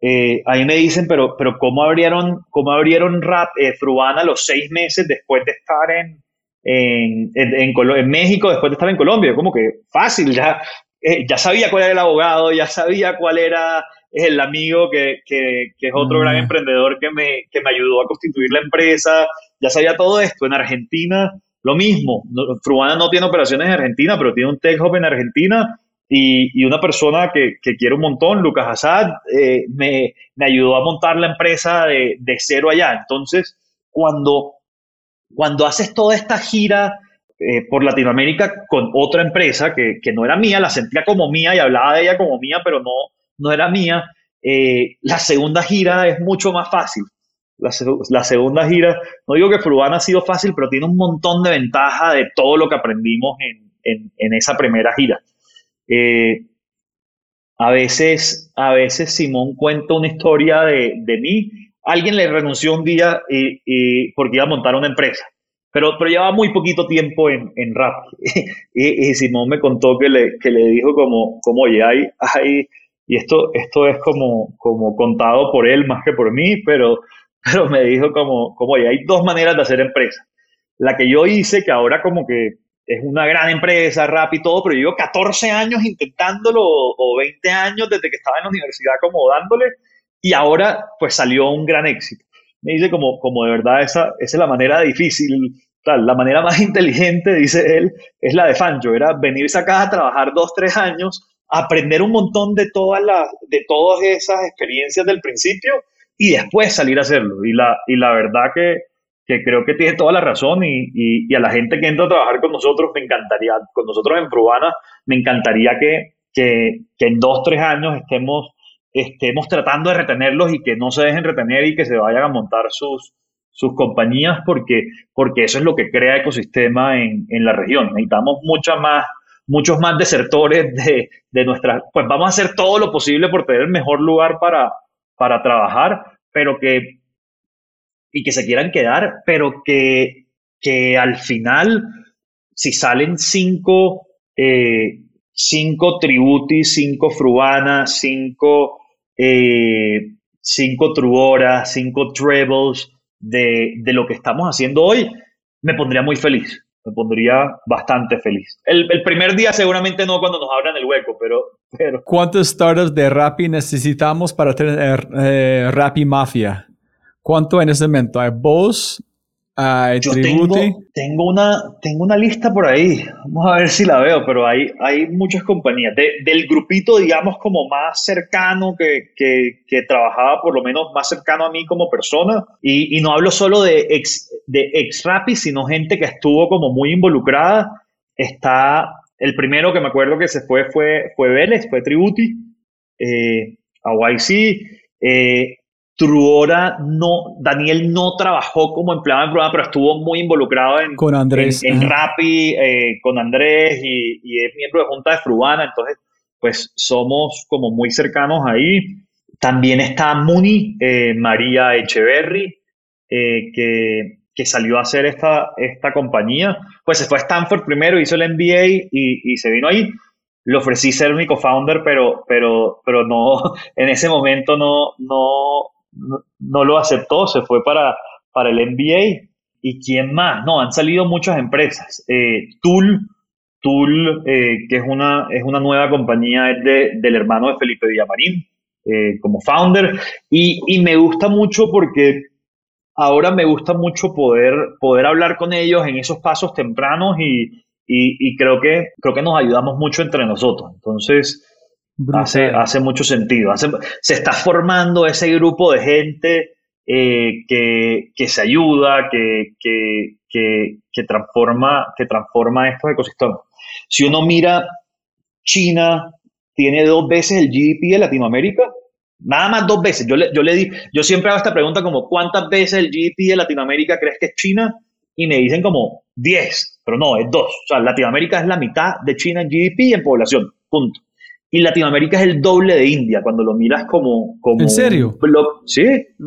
eh, ahí me dicen, pero, pero ¿cómo abrieron, cómo abrieron Rap, eh, Frubana los seis meses después de estar en, en, en, México, después de estar en Colombia? Como que fácil, ya, eh, ya sabía cuál era el abogado, ya sabía cuál era el amigo que, que, que es otro gran mm. emprendedor que me, que me ayudó a constituir la empresa, ya sabía todo esto. En Argentina, lo mismo. Frubana no tiene operaciones en Argentina, pero tiene un tech hub en Argentina y, una persona que, que, quiero un montón, Lucas Assad, eh, me, me, ayudó a montar la empresa de, de, cero allá. Entonces, cuando, cuando haces toda esta gira eh, por Latinoamérica con otra empresa que, que, no era mía, la sentía como mía y hablaba de ella como mía, pero no, no era mía, eh, la segunda gira es mucho más fácil. La, segunda gira, no digo que Frubana ha sido fácil, pero tiene un montón de ventaja de todo lo que aprendimos en, en, en esa primera gira. Eh, a veces, a veces Simón cuenta una historia de, mí. Alguien le renunció un día porque iba a montar una empresa, pero, pero llevaba muy poquito tiempo en, en rap. y, Simón me contó que le, que le dijo como, como oye, hay, y esto, esto es como, como contado por él más que por mí, pero, pero me dijo como, como, oye, hay dos maneras de hacer empresa. La que yo hice, que ahora como que es una gran empresa, rap y todo, pero yo llevo 14 años intentándolo o 20 años desde que estaba en la universidad como dándole y ahora pues salió un gran éxito. Me dice como, como de verdad esa, es la manera difícil, tal, la manera más inteligente, dice él, es la de Fancho, era venirse acá a trabajar dos, tres años, aprender un montón de todas, las, de todas esas experiencias del principio y después salir a hacerlo. Y la, y la verdad que que creo que tiene toda la razón y, y, a la gente que entra a trabajar con nosotros, me encantaría, con nosotros en Frubana, me encantaría que, que, que, en dos, tres años estemos, estemos tratando de retenerlos y que no se dejen retener y que se vayan a montar sus, sus compañías porque, porque eso es lo que crea ecosistema en, en la región. Necesitamos muchas más, muchos más desertores de, de nuestras, pues vamos a hacer todo lo posible por tener el mejor lugar para, para trabajar, pero que y que se quieran quedar, pero que, que al final, si salen cinco, eh, cinco tributi, cinco fruana, cinco, eh, cinco truora, cinco trebles de, de lo que estamos haciendo hoy, me pondría muy feliz me pondría bastante feliz. El, primer día seguramente no cuando nos abran el hueco, pero... pero... ¿Cuántos startups de Rappi necesitamos para tener eh, Rappi Mafia? ¿Cuánto en ese momento? ¿Hay vos? Yo tengo, una, tengo una lista por ahí, vamos a ver si la veo, pero hay, hay muchas compañías. del grupito, digamos, como más cercano que, que, trabajaba, por lo menos más cercano a mí como persona, y, y no hablo solo de ex, de ex Rappi, sino gente que estuvo como muy involucrada. Está el primero que me acuerdo que se fue fue, fue Vélez, fue Tributi, eh, a YC. Eh, Truora no, Daniel no trabajó como empleado en programa, pero estuvo muy involucrado en, con Andrés, en, Rappi, eh, con Andrés y, es miembro de Junta de Frubana, entonces pues somos como muy cercanos ahí. También está Muni, eh, María Echeverry, eh, que, que, salió a hacer esta, esta compañía. Pues se fue a Stanford primero, hizo el MBA y, y se vino ahí. Le ofrecí ser mi co-founder, pero, pero, pero no, en ese momento no, no, no, lo aceptó, se fue para, para el NBA. ¿Y quién más? No, han salido muchas empresas. Eh, Tool, Tool eh, que es una, es una nueva compañía, es de, del hermano de Felipe Villamarín, eh, como founder. Y, y, me gusta mucho porque ahora me gusta mucho poder, poder hablar con ellos en esos pasos tempranos y, y, creo, que, creo que nos ayudamos mucho entre nosotros. Entonces, Hace, hace mucho sentido. se está formando ese grupo de gente eh, que, que, se ayuda, que, que, que, transforma, que transforma estos ecosistemas. Si uno mira, China tiene dos veces el GDP de Latinoamérica. Nada más dos veces. Yo le, yo le di, yo siempre hago esta pregunta como, ¿cuántas veces el GDP de Latinoamérica crees que es China? Y me dicen como 10, pero no, es dos. O sea, Latinoamérica es la mitad de China en GDP y en población. Punto. Y Latinoamérica es el doble de India cuando lo miras como... como ¿En serio? Blog, sí.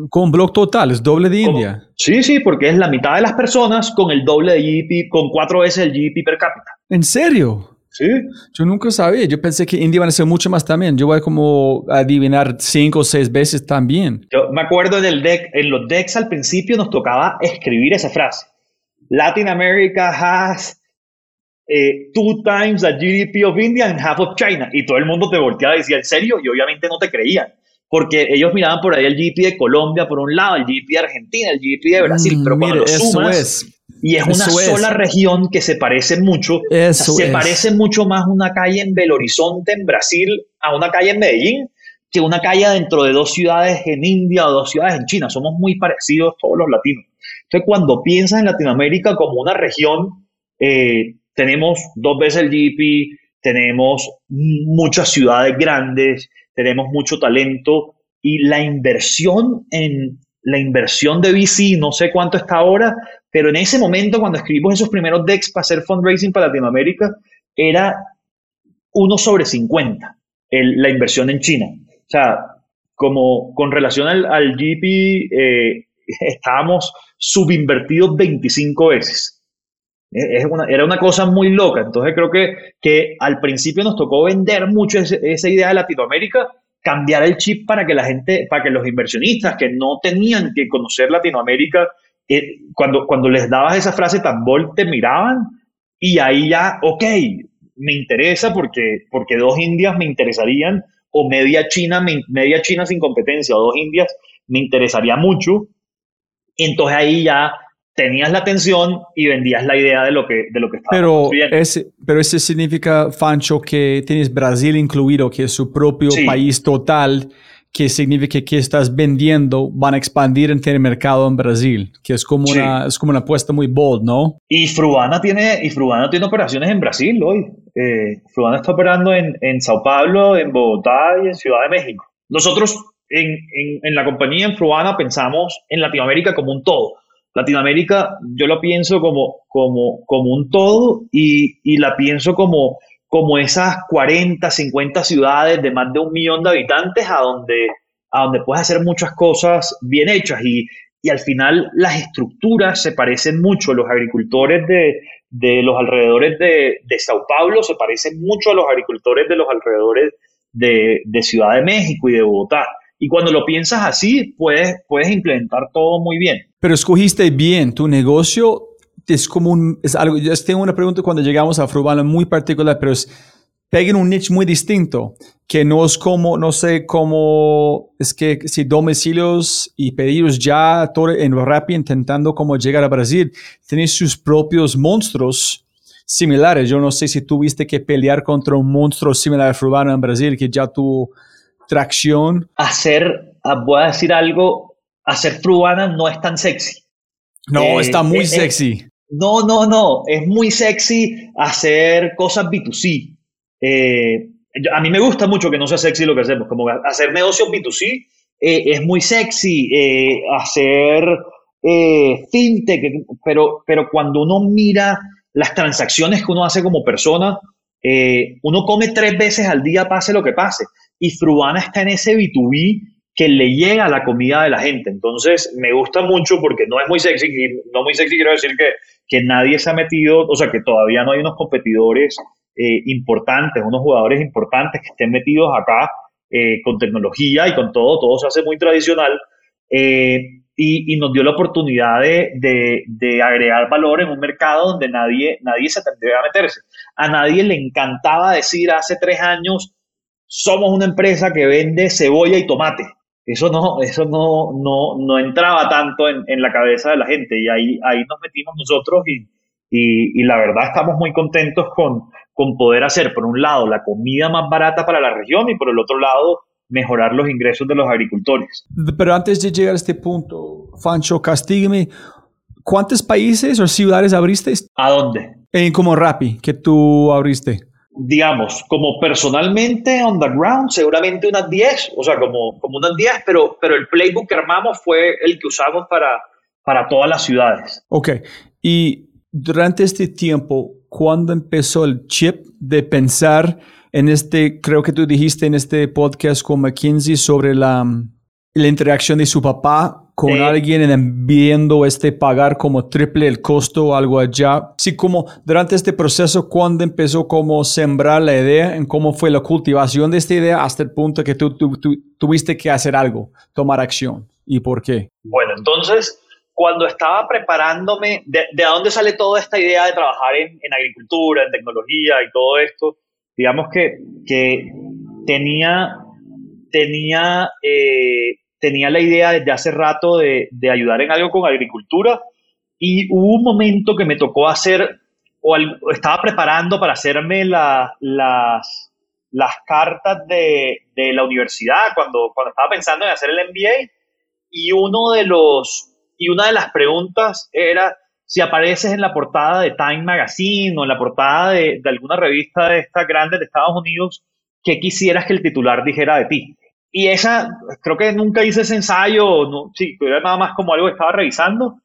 Con blog total, es doble de India. Sí, sí, porque es la mitad de las personas con el doble de GDP, con cuatro veces el GDP per cápita. ¿En serio? Sí. Yo nunca sabía, yo pensé que India iba a ser mucho más también. Yo voy a como adivinar cinco o seis veces también. Yo me acuerdo del deck, en los decks al principio nos tocaba escribir esa frase. Latin America has eh, two times the GDP of India and half of China. Y todo el mundo te volteaba y decía, ¿en serio? Y obviamente no te creían. Porque ellos miraban por ahí el GDP de Colombia por un lado, el GDP de Argentina, el GDP de Brasil, mm, pero cuando lo sumas, y es una sola región que se parece mucho, se parece mucho más una calle en Belo Horizonte, en Brasil, a una calle en Medellín, que una calle dentro de dos ciudades en India o dos ciudades en China. Somos muy parecidos todos los latinos. Entonces, cuando piensas en Latinoamérica como una región eh, tenemos dos veces el GDP, tenemos muchas ciudades grandes, tenemos mucho talento y la inversión en la inversión de VC, no sé cuánto está ahora, pero en ese momento cuando escribimos esos primeros decks para hacer fundraising para Latinoamérica, era uno sobre 50 la inversión en China. O sea, como con relación al, al GDP, eh, estábamos subinvertidos 25 veces. Es era una cosa muy loca. Entonces creo que, que al principio nos tocó vender mucho esa idea de Latinoamérica, cambiar el chip para que la gente, para que los inversionistas que no tenían que conocer Latinoamérica, eh, cuando, cuando les dabas esa frase tan bold, te miraban y ahí ya, ok, me interesa porque, porque dos Indias me interesarían o media China, media China sin competencia o dos Indias me interesaría mucho. Entonces ahí ya tenías la atención y vendías la idea de lo que, de lo que estaba pero ese, pero ese significa, Fancho, que tienes Brasil incluido, que es su propio país total, que significa que estás vendiendo, van a expandir en el mercado en Brasil, que es como, una, es como una apuesta muy bold, ¿no? Y Fruana tiene, y Fruana tiene operaciones en Brasil hoy. Eh, Fruana está operando en, en Sao Paulo, en Bogotá y en Ciudad de México. Nosotros en, en, en la compañía en Fruana pensamos en Latinoamérica como un todo Latinoamérica yo lo pienso como, como, como un todo y, y, la pienso como, como esas 40, 50 ciudades de más de un millón de habitantes a donde, a donde puedes hacer muchas cosas bien hechas. Y, y al final las estructuras se parecen mucho. Los agricultores de, de los alrededores de, de, Sao Paulo se parecen mucho a los agricultores de los alrededores de, de, Ciudad de México y de Bogotá. Y cuando lo piensas así, puedes, puedes implementar todo muy bien. Pero escogiste bien tu negocio. Es como un, es algo, yo tengo una pregunta cuando llegamos a Frubana muy particular, pero es, peguen un niche muy distinto, que no es como, no sé cómo, es que si domicilios y pedidos ya todo en Rappi intentando como llegar a Brasil, tienen sus propios monstruos similares. Yo no sé si tuviste que pelear contra un monstruo similar a Frubana en Brasil, que ya tuvo tracción. Hacer, ah, voy a decir algo, hacer Frubana no es tan sexy. No, eh, está muy eh, eh, sexy. no, no, no, es muy sexy hacer cosas B2C. Eh, a mí me gusta mucho que no sea sexy lo que hacemos, como hacer negocios B2C eh, es muy sexy, hacer fintech, pero, pero cuando uno mira las transacciones que uno hace como persona, uno come tres veces al día, pase lo que pase. Y Fruana está en ese B2B que le llega a la comida de la gente. Entonces, me gusta mucho porque no es muy sexy, no muy sexy quiero decir que, que nadie se ha metido, o sea, que todavía no hay unos competidores eh, importantes, unos jugadores importantes que estén metidos acá eh, con tecnología y con todo, todo se hace muy tradicional. Eh, y, nos dio la oportunidad de, de, agregar valor en un mercado donde nadie, nadie se tendría a meterse. A nadie le encantaba decir hace tres años, somos una empresa que vende cebolla y tomate. Eso no, eso no, no, no entraba tanto en, en, la cabeza de la gente y ahí, ahí nos metimos nosotros y, y, y la verdad estamos muy contentos con, con poder hacer, por un lado, la comida más barata para la región y por el otro lado, mejorar los ingresos de los agricultores. Pero antes de llegar a este punto, Fancho, castígueme, ¿cuántos países o ciudades abriste? ¿A dónde? En como Rappi, que tú abriste. Digamos, como personalmente, underground, seguramente unas 10, o sea, como, como unas 10, pero, pero el playbook que armamos fue el que usamos para, para todas las ciudades. Ok, y durante este tiempo, ¿cuándo empezó el chip de pensar en este, creo que tú dijiste en este podcast con McKinsey sobre la, la interacción de su papá con alguien viendo este pagar como triple el costo o algo allá. Sí, como durante este proceso, ¿cuándo empezó como sembrar la idea en cómo fue la cultivación de esta idea hasta el punto que tú, tú tuviste que hacer algo, tomar acción y por qué? Bueno, entonces cuando estaba preparándome, de, de, dónde sale toda esta idea de trabajar en, en, agricultura, en tecnología y todo esto? Digamos que, que tenía, tenía, eh, tenía la idea desde hace rato de, de, ayudar en algo con agricultura y hubo un momento que me tocó hacer, o, estaba preparando para hacerme la, las, las cartas de, de la universidad cuando, cuando estaba pensando en hacer el MBA y uno de los y una de las preguntas era si apareces en la portada de Time Magazine o en la portada de, alguna revista de estas grandes de Estados Unidos, ¿qué quisieras que el titular dijera de ti? Y esa, creo que nunca hice ese ensayo, no, sí, era nada más como algo que estaba revisando,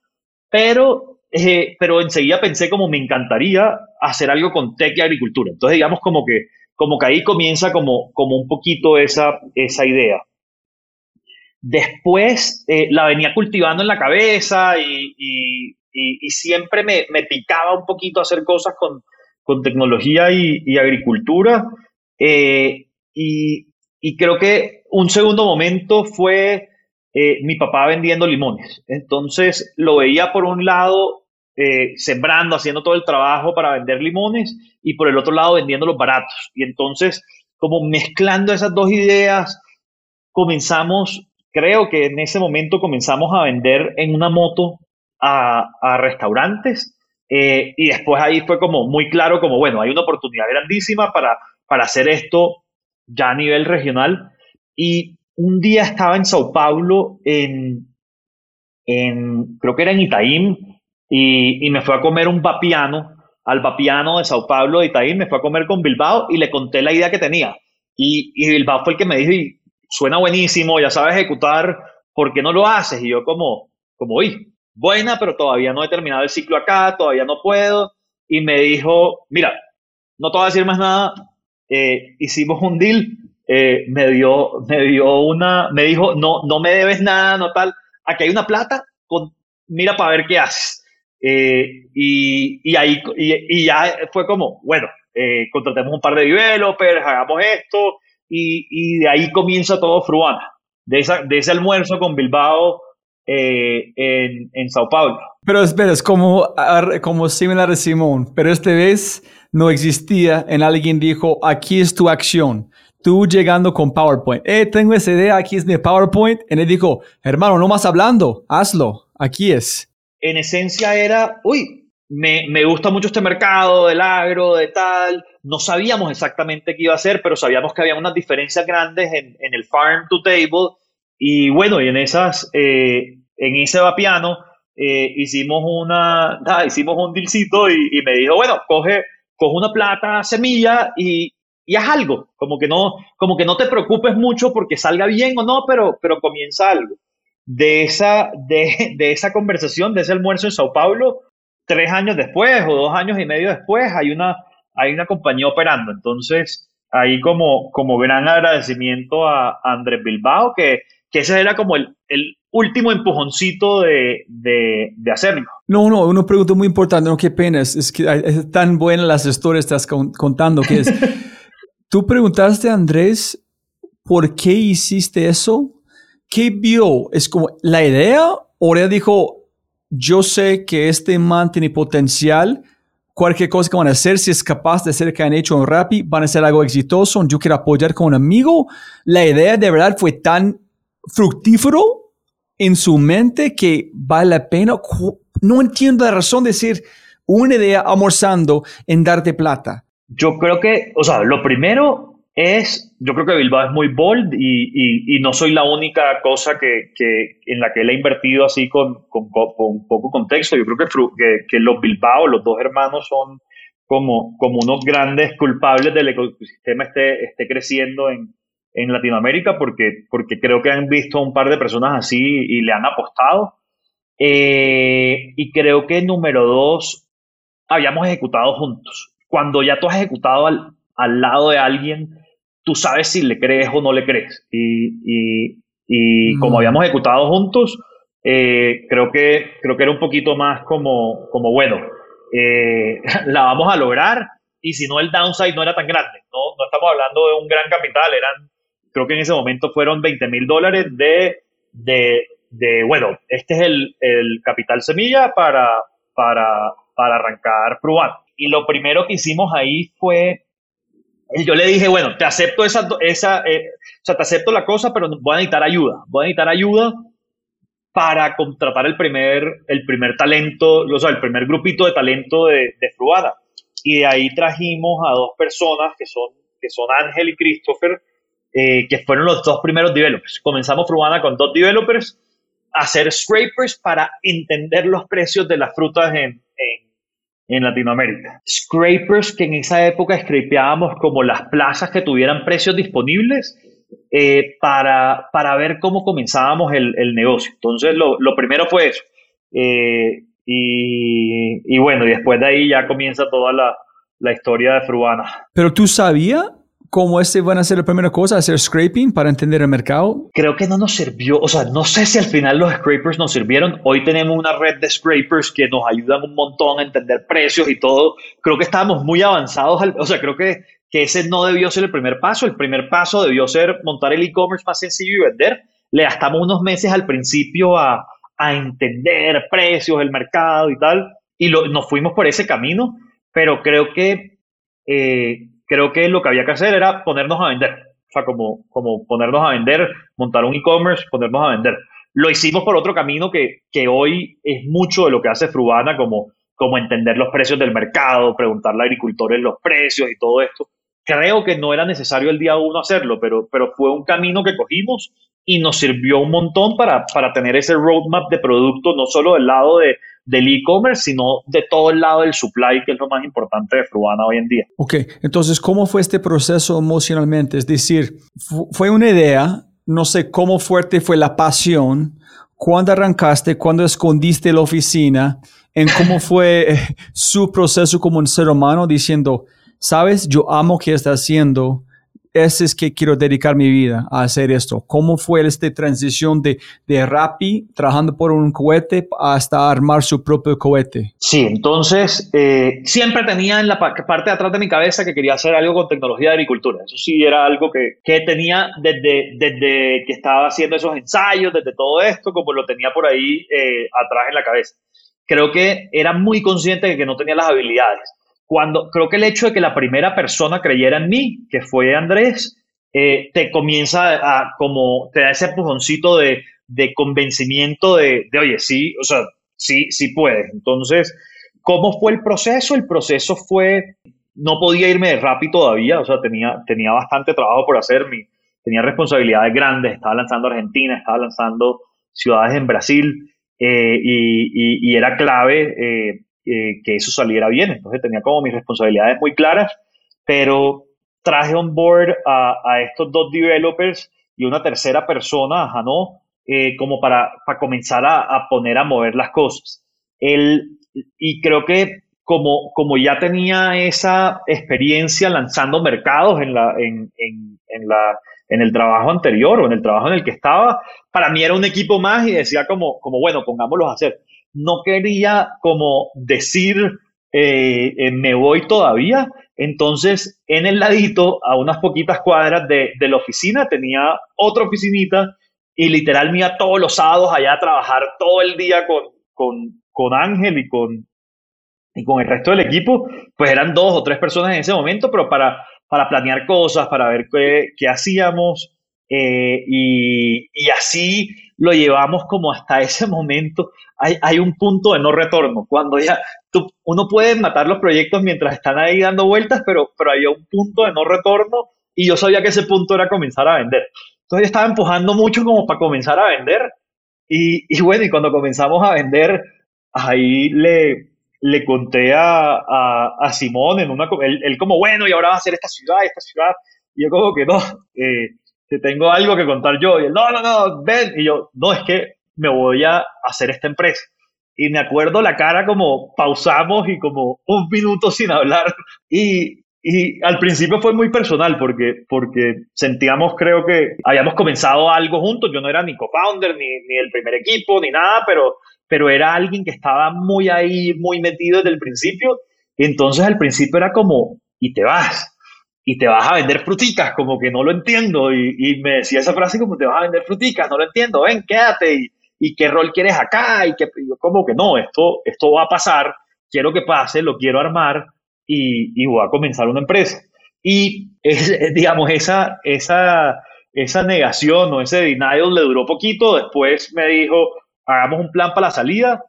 pero, eh, pero enseguida pensé como me encantaría hacer algo con tech y agricultura. Entonces, digamos como que, como que ahí comienza como, como un poquito esa, esa idea. Después eh, la venía cultivando en la cabeza y, siempre me, picaba un poquito hacer cosas con, tecnología y, agricultura. Eh, y, creo que un segundo momento fue eh, mi papá vendiendo limones. Entonces lo veía por un lado sembrando, haciendo todo el trabajo para vender limones y por el otro lado vendiendo los baratos. Y entonces como mezclando esas dos ideas comenzamos creo que en ese momento comenzamos a vender en una moto a, restaurantes eh, y después ahí fue como muy claro como, bueno, hay una oportunidad grandísima para, para hacer esto ya a nivel regional. Y un día estaba en Sao Paulo, en, en creo que era en Itaim, y, me fue a comer un papiano, al papiano de Sao Paulo de Itaim, me fue a comer con Bilbao y le conté la idea que tenía. Y, y Bilbao fue el que me dijo, suena buenísimo, ya sabes ejecutar, ¿por qué no lo haces? Y yo como, como, uy, buena, pero todavía no he terminado el ciclo acá, todavía no puedo. Y me dijo, mira, no te voy a decir más nada, eh, hicimos un deal, eh, me dio, me dio una, me dijo, no, no me debes nada, no tal, aquí hay una plata, mira para ver qué haces. Eh, y, ahí y, ya fue como, bueno, eh, contratemos un par de developers, hagamos esto, y, de ahí comienza todo Fruana, de, esa, de ese almuerzo con Bilbao eh, en, en, Sao Paulo. Pero espera, es como, como similar a Simón, pero esta vez no existía, en alguien dijo, aquí es tu acción. Tú llegando con PowerPoint, eh, tengo esa idea, aquí es mi PowerPoint. Y él dijo, hermano, no más hablando, hazlo, aquí es. En esencia era, uy, me, me gusta mucho este mercado del agro, de tal. No sabíamos exactamente qué iba a hacer, pero sabíamos que había unas diferencias grandes en, en el farm to table. Y bueno, y en esas, eh, en ese vapiano, eh, hicimos una, hicimos un dilcito y, y, me dijo, bueno, coge, coge una plata, semilla y, y haz algo. Como que no, como que no te preocupes mucho porque salga bien o no, pero, pero comienza algo. De esa, de, de esa conversación, de ese almuerzo en Sao Paulo, tres años después o dos años y medio después, hay una, hay una compañía operando. Entonces, ahí como, como gran agradecimiento a Andrés Bilbao, que, que ese era como el, el último empujoncito de, de, de, hacerlo. No, no, una pregunta muy importante, no, qué pena, es, que es tan buena las historias que estás contando que es, tú preguntaste Andrés, ¿por qué hiciste eso? ¿Qué vio? ¿Es como la idea o él dijo, yo sé que este man tiene potencial, cualquier cosa que van a hacer, si es capaz de hacer que han hecho en Rappi, van a ser algo exitoso, yo quiero apoyar con un amigo. La idea de verdad fue tan fructífero en su mente que vale la pena. No entiendo la razón de decir una idea almorzando en darte plata. Yo creo que, o sea, lo primero es, yo creo que Bilbao es muy bold y, y, no soy la única cosa que, que, en la que él ha invertido así con, con, con poco contexto. Yo creo que, que, los Bilbao, los dos hermanos, son como, como unos grandes culpables del ecosistema esté, esté creciendo en, en Latinoamérica porque, porque creo que han visto a un par de personas así y le han apostado. Eh, y creo que número dos, habíamos ejecutado juntos. Cuando ya tú has ejecutado al, al lado de alguien, tú sabes si le crees o no le crees. Y, y, como habíamos ejecutado juntos, eh, creo, que, creo que era un poquito más como, como bueno, eh, la vamos a lograr y si no el downside no era tan grande. No, no estamos hablando de un gran capital, eran, creo que en ese momento fueron 20 mil dólares de, de, de, bueno, este es el, el capital semilla para, para, para arrancar Pruan. Y lo primero que hicimos ahí fue yo le dije, bueno, te acepto esa, esa eh, o sea, te acepto la cosa, pero voy a necesitar ayuda. Voy a necesitar ayuda para contratar el primer, el primer talento, o sea, el primer grupito de talento de, de Fruana. Y de ahí trajimos a dos personas que son, que son Ángel y Christopher, eh, que fueron los dos primeros developers. Comenzamos Fruana con dos developers a hacer scrapers para entender los precios de las frutas en, en Latinoamérica. Scrapers que en esa época scrapeábamos como las plazas que tuvieran precios disponibles eh, para, para ver cómo comenzábamos el, el negocio. Entonces, lo, lo, primero fue eso. Eh, y, y, bueno, y después de ahí ya comienza toda la, la historia de Fruana. ¿Pero tú sabías cómo este van a ser la primera cosa, hacer scraping para entender el mercado? Creo que no nos sirvió, o sea, no sé si al final los scrapers nos sirvieron. Hoy tenemos una red de scrapers que nos ayudan un montón a entender precios y todo. Creo que estábamos muy avanzados, o sea, creo que, que ese no debió ser el primer paso. El primer paso debió ser montar el e-commerce más sencillo y vender. Le gastamos unos meses al principio a, a entender precios, el mercado y tal, y lo, nos fuimos por ese camino, pero creo que... Eh, creo que lo que había que hacer era ponernos a vender. O sea, como, como ponernos a vender, montar un e-commerce, ponernos a vender. Lo hicimos por otro camino que, que hoy es mucho de lo que hace Frubana, como, como entender los precios del mercado, preguntarle a agricultores los precios y todo esto. Creo que no era necesario el día uno hacerlo, pero, pero fue un camino que cogimos y nos sirvió un montón para, para tener ese roadmap de producto, no solo del lado de, del e-commerce, sino de todo el lado del supply, que es lo más importante de Fruana hoy en día. Ok, entonces, ¿cómo fue este proceso emocionalmente? Es decir, fue una idea, no sé cómo fuerte fue la pasión, cuándo arrancaste, cuándo escondiste la oficina, en cómo fue eh, su proceso como un ser humano diciendo, sabes, yo amo que está haciendo, ese es que quiero dedicar mi vida a hacer esto. ¿Cómo fue esta transición de, de Rappi, trabajando por un cohete, hasta armar su propio cohete? Sí, entonces eh, siempre tenía en la parte de atrás de mi cabeza que quería hacer algo con tecnología de agricultura. Eso sí era algo que, que tenía desde, desde que estaba haciendo esos ensayos, desde todo esto, como lo tenía por ahí eh, atrás en la cabeza. Creo que era muy consciente de que no tenía las habilidades cuando creo que el hecho de que la primera persona creyera en mí, que fue Andrés, eh, te comienza a, como, te da ese empujoncito de, de convencimiento de, de, oye, sí, o sea, sí, sí puedes. Entonces, ¿cómo fue el proceso? El proceso fue, no podía irme de Rappi todavía, o sea, tenía, tenía bastante trabajo por hacer, mi, tenía responsabilidades grandes, estaba lanzando Argentina, estaba lanzando ciudades en Brasil, eh, y, era clave eh, eh, que eso saliera bien. Entonces tenía como mis responsabilidades muy claras, pero traje on board a, estos dos developers y una tercera persona, a Jano, eh, como para, para comenzar a, poner a mover las cosas. Él, y creo que como, como ya tenía esa experiencia lanzando mercados en, la, en, en, en, la, en el trabajo anterior o en el trabajo en el que estaba, para mí era un equipo más y decía como, como bueno, pongámoslos a hacer no quería como decir eh, eh, me voy todavía. Entonces, en el ladito, a unas poquitas cuadras de, la oficina, tenía otra oficinita y literal me iba todos los sábados allá a trabajar todo el día con, con, Ángel y con, y con el resto del equipo. Pues eran dos o tres personas en ese momento, pero para, para planear cosas, para ver qué, qué hacíamos. Eh, y así lo llevamos como hasta ese momento hay, un punto de no retorno. Cuando ya tú, uno puede matar los proyectos mientras están ahí dando vueltas, pero, pero había un punto de no retorno y yo sabía que ese punto era comenzar a vender. Entonces yo estaba empujando mucho como para comenzar a vender. Y, y bueno, y cuando comenzamos a vender, ahí le, le conté a, a, Simón en una... Él, como, bueno, y ahora va a hacer esta ciudad, esta ciudad. Y yo como que no, eh, que tengo algo que contar yo. Y él, no, no, no, ven. Y yo, no, es que me voy a hacer esta empresa. Y me acuerdo la cara como pausamos y como un minuto sin hablar. Y, y al principio fue muy personal porque, porque sentíamos, creo que habíamos comenzado algo juntos. Yo no era ni co-founder, ni, ni el primer equipo, ni nada, pero, pero era alguien que estaba muy ahí, muy metido desde el principio. Entonces al principio era como, y te vas y te vas a vender fruticas, como que no lo entiendo. Y, y, me decía esa frase como te vas a vender fruticas, no lo entiendo, ven, quédate. Y, y qué rol quieres acá, y que como que no, esto, esto va a pasar, quiero que pase, lo quiero armar y, y voy a comenzar una empresa. Y digamos, esa, esa, esa negación o ese denial le duró poquito, después me dijo, hagamos un plan para la salida,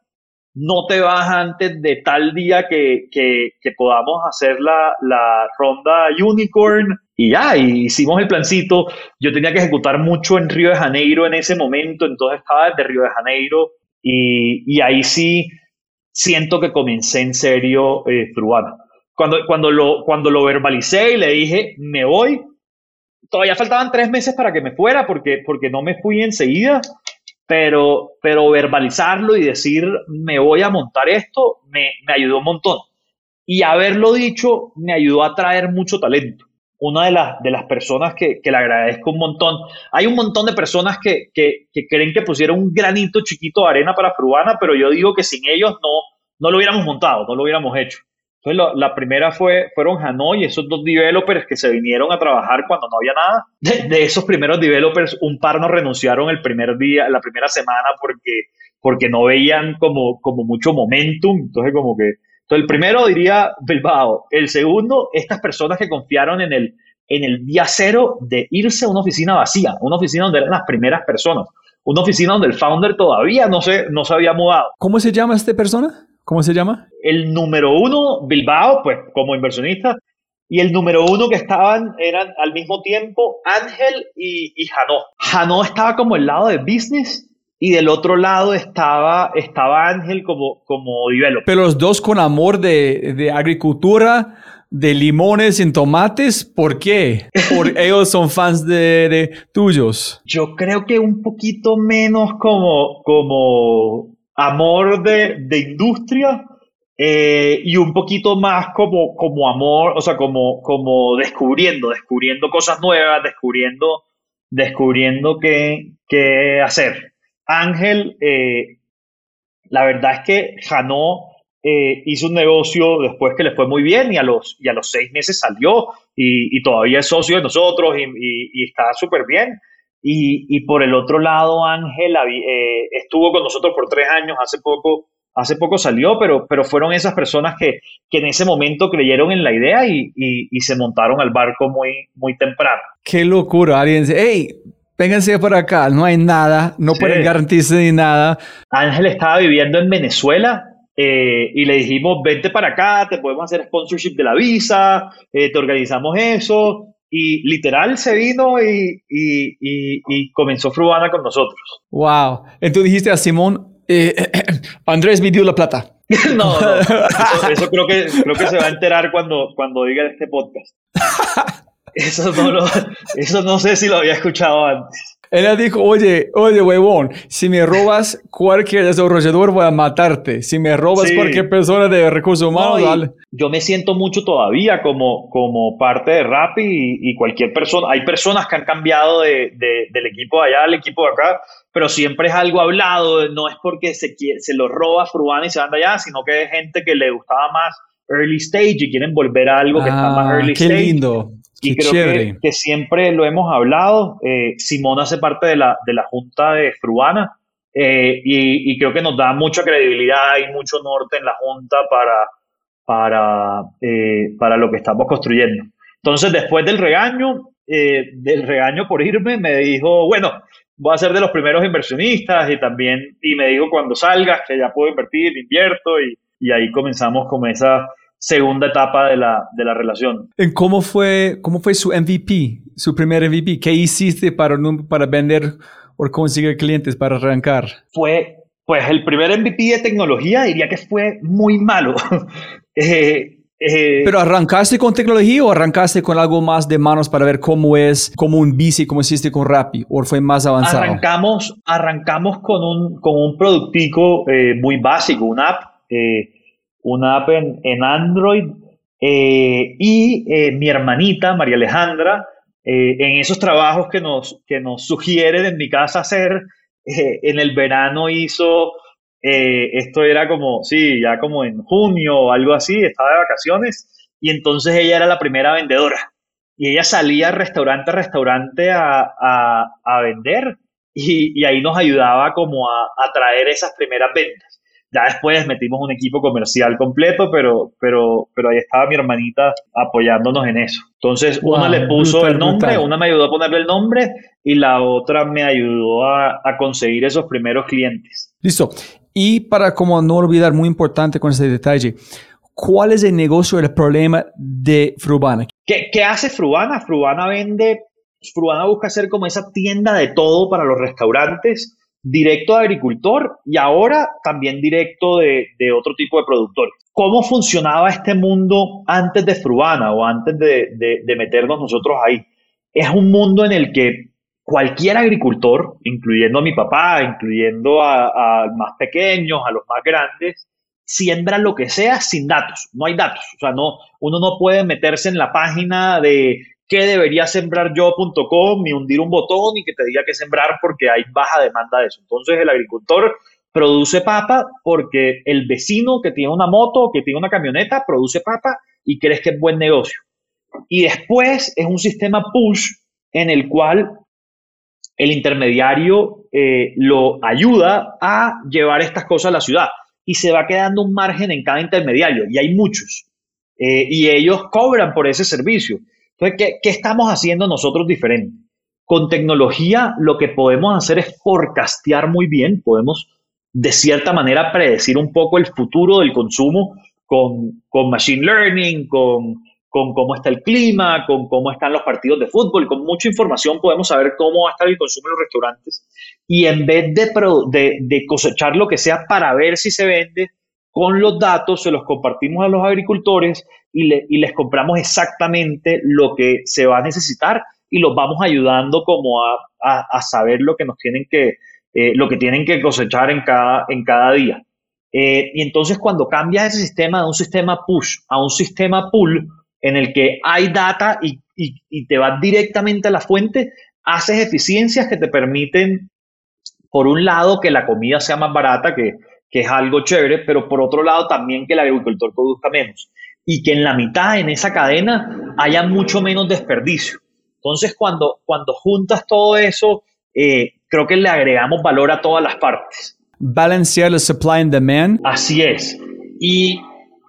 no te vas antes de tal día que, que, que podamos hacer la, la ronda unicorn. Y ya, hicimos el plancito. Yo tenía que ejecutar mucho en Río de Janeiro en ese momento, entonces estaba desde Río de Janeiro. Y, ahí sí siento que comencé en serio eh, Cuando, cuando, lo, cuando lo verbalicé y le dije, me voy, todavía faltaban tres meses para que me fuera porque, porque no me fui enseguida, pero, pero verbalizarlo y decir, me voy a montar esto, me, me ayudó un montón. Y haberlo dicho me ayudó a traer mucho talento una de las, de las personas que, que, le agradezco un montón. Hay un montón de personas que, que, que, creen que pusieron un granito chiquito de arena para Fruana, pero yo digo que sin ellos no, no lo hubiéramos montado, no lo hubiéramos hecho. Entonces, la primera fue, fueron Hanoi, esos dos developers que se vinieron a trabajar cuando no había nada. De, de, esos primeros developers, un par nos renunciaron el primer día, la primera semana, porque, porque no veían como, como mucho momentum. Entonces, como que entonces, el primero diría Bilbao. El segundo, estas personas que confiaron en el, en el día cero de irse a una oficina vacía, una oficina donde eran las primeras personas, una oficina donde el founder todavía no se, no se había mudado. ¿Cómo se llama esta persona? ¿Cómo se llama? El número uno, Bilbao, pues como inversionista, y el número uno que estaban eran al mismo tiempo Ángel y, y Janó. Janó estaba como el lado de business y del otro lado estaba, estaba Ángel como, como developer. Pero los dos con amor de, de agricultura, de limones y tomates, ¿por qué? ¿Por ellos son fans de, de, tuyos? Yo creo que un poquito menos como, como amor de, de industria eh, y un poquito más como, como amor, o sea, como, como descubriendo, descubriendo cosas nuevas, descubriendo, descubriendo qué, qué hacer. Ángel, eh, la verdad es que Janó eh, hizo un negocio después que le fue muy bien y a los, y a los seis meses salió y, todavía es socio de nosotros y, está súper bien. Y, por el otro lado, Ángel estuvo con nosotros por tres años, hace poco hace poco salió, pero, pero fueron esas personas que, que en ese momento creyeron en la idea y, y, se montaron al barco muy, muy temprano. Qué locura, alguien dice, hey, vénganse por acá, no hay nada, no pueden garantizarse ni nada. Ángel estaba viviendo en Venezuela eh, y le dijimos, vente para acá, te podemos hacer sponsorship de la visa, eh, te organizamos eso. Y literal se vino y, y, y, comenzó Fruana con nosotros. Wow. Entonces dijiste a Simón, eh, Andrés me dio la plata. no, no. Eso, creo, que, creo que se va a enterar cuando, cuando diga este podcast. Eso no, eso no sé si lo había escuchado antes. Él dijo, oye, oye, huevón, si me robas cualquier desarrollador voy a matarte. Si me robas cualquier persona de recursos humanos, Yo me siento mucho todavía como, como parte de Rappi y, cualquier persona. Hay personas que han cambiado de, del equipo de allá al equipo de acá, pero siempre es algo hablado. No es porque se, se lo roba Fruana y se van de allá, sino que es gente que le gustaba más early stage y quieren volver a algo que está más ah, early qué stage. lindo. Y creo que, siempre lo hemos hablado. Eh, Simón hace parte de la, de la junta de Fruana eh, y, creo que nos da mucha credibilidad y mucho norte en la junta para, para, eh, para lo que estamos construyendo. Entonces, después del regaño, del regaño por irme, me dijo, bueno, voy a ser de los primeros inversionistas y también, y me dijo, cuando salgas, que ya puedo invertir, invierto y, y ahí comenzamos con esa segunda etapa de la, de la relación. ¿Cómo fue, ¿Cómo fue su MVP, su primer MVP? ¿Qué hiciste para, para vender o conseguir clientes para arrancar? Fue, pues el primer MVP de tecnología diría que fue muy malo. Eh, eh, ¿Pero arrancaste con tecnología o arrancaste con algo más de manos para ver cómo es, como un bici, como hiciste con Rappi, o fue más avanzado? Arrancamos, arrancamos con un, con un productico eh, muy básico, una app una app en, Android eh, y eh, mi hermanita, María Alejandra, eh, en esos trabajos que nos, que nos sugieren en mi casa hacer, en el verano hizo, esto era como, sí, ya como en junio o algo así, estaba de vacaciones, y entonces ella era la primera vendedora. Y ella salía restaurante a restaurante a, vender y, ahí nos ayudaba como a, a traer esas primeras ventas. Ya después metimos un equipo comercial completo, pero, pero, pero ahí estaba mi hermanita apoyándonos en eso. Entonces, una le puso el nombre, una me ayudó a ponerle el nombre y la otra me ayudó a, conseguir esos primeros clientes. Listo. Y para como no olvidar, muy importante con ese detalle, ¿cuál es el negocio, el problema de Frubana? ¿Qué, qué hace Frubana? Frubana vende, Frubana busca hacer como esa tienda de todo para los restaurantes directo de agricultor y ahora también directo de, otro tipo de productores. ¿Cómo funcionaba este mundo antes de Fruana o antes de, meternos nosotros ahí? Es un mundo en el que cualquier agricultor, incluyendo a mi papá, incluyendo a, a más pequeños, a los más grandes, siembra lo que sea sin datos. No hay datos. O sea, no, uno no puede meterse en la página de qué debería sembrar yo.com y hundir un botón y que te diga qué sembrar porque hay baja demanda de eso. Entonces el agricultor produce papa porque el vecino que tiene una moto, que tiene una camioneta, produce papa y crees que es buen negocio. Y después es un sistema push en el cual el intermediario eh, lo ayuda a llevar estas cosas a la ciudad y se va quedando un margen en cada intermediario y hay muchos. Eh, y ellos cobran por ese servicio. Entonces, ¿qué, estamos haciendo nosotros diferente? Con tecnología lo que podemos hacer es forecastear muy bien, podemos de cierta manera predecir un poco el futuro del consumo con, con machine learning, con, con, cómo está el clima, con cómo están los partidos de fútbol, con mucha información podemos saber cómo va a estar el consumo en los restaurantes y en vez de, de, de cosechar lo que sea para ver si se vende, con los datos se los compartimos a los agricultores y, les compramos exactamente lo que se va a necesitar y los vamos ayudando como a, saber lo que nos tienen que, eh, lo que tienen que cosechar en cada, en cada día. Eh, y entonces cuando cambias ese sistema de un sistema push a un sistema pull, en el que hay data y, te vas directamente a la fuente, haces eficiencias que te permiten, por un lado, que la comida sea más barata, que, que es algo chévere, pero por otro lado también que el agricultor produzca menos y que en la mitad, en esa cadena, haya mucho menos desperdicio. Entonces, cuando, cuando juntas todo eso, eh, creo que le agregamos valor a todas las partes. Balancear el supply and demand. Así es. Y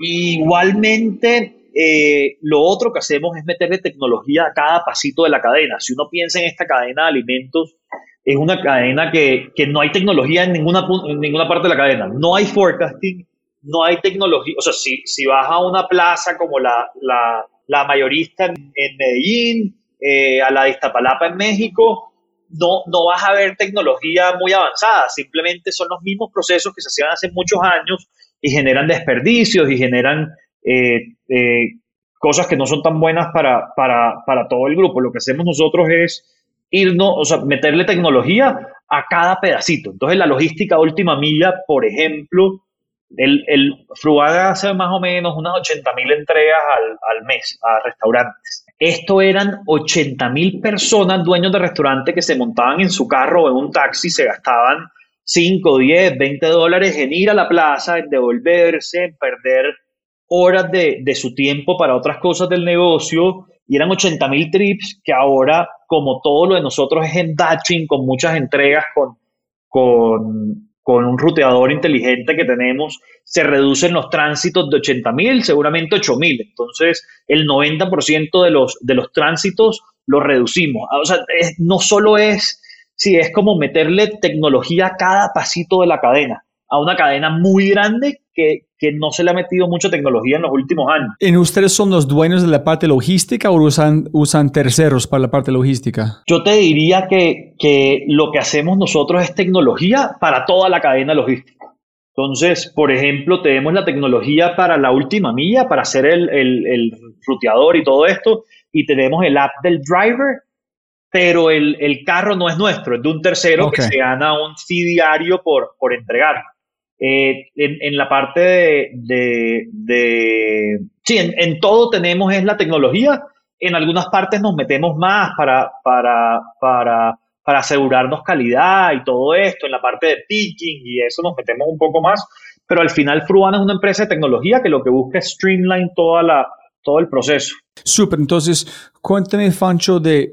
igualmente eh, lo otro que hacemos es meterle tecnología a cada pasito de la cadena. Si uno piensa en esta cadena de alimentos, es una cadena que, no hay tecnología en ninguna, en ninguna parte de la cadena. No hay forecasting, no hay tecnología. O sea, si, si vas a una plaza como la, la, mayorista en, Medellín, eh, a la de Iztapalapa en México, no, no vas a ver tecnología muy avanzada. Simplemente son los mismos procesos que se hacían hace muchos años y generan desperdicios y generan eh, eh, cosas que no son tan buenas para, para, todo el grupo. Lo que hacemos nosotros es irnos, o sea, meterle tecnología a cada pedacito. Entonces, la logística última milla, por ejemplo, el, el hace más o menos unas 80 mil entregas al, mes a restaurantes. Esto eran 80 mil personas, dueños de restaurantes, que se montaban en su carro o en un taxi, se gastaban 5, 10, 20 dólares en ir a la plaza, en devolverse, en perder horas de, su tiempo para otras cosas del negocio y eran 80 mil trips que ahora, como todo lo de nosotros es en batching, con muchas entregas, con, con, un ruteador inteligente que tenemos, se reducen los tránsitos de 80 mil, seguramente 8 mil. Entonces, el 90% de los, de los tránsitos los reducimos. O sea, no solo es, sí, es como meterle tecnología a cada pasito de la cadena, a una cadena muy grande que, que no se le ha metido mucha tecnología en los últimos años. ¿En ustedes son los dueños de la parte logística o usan, usan terceros para la parte logística? Yo te diría que, que lo que hacemos nosotros es tecnología para toda la cadena logística. Entonces, por ejemplo, tenemos la tecnología para la última milla, para hacer el, el, el ruteador y todo esto, y tenemos el app del driver, pero el, el carro no es nuestro, es de un tercero que se gana un fee diario por, por entregarlo. Eh, en, la parte de, sí, en, todo tenemos es la tecnología. En algunas partes nos metemos más para, para, para, para asegurarnos calidad y todo esto. En la parte de picking y eso nos metemos un poco más. Pero al final Fruana es una empresa de tecnología que lo que busca es streamline toda la, todo el proceso. Súper, entonces cuéntame, Fancho, de,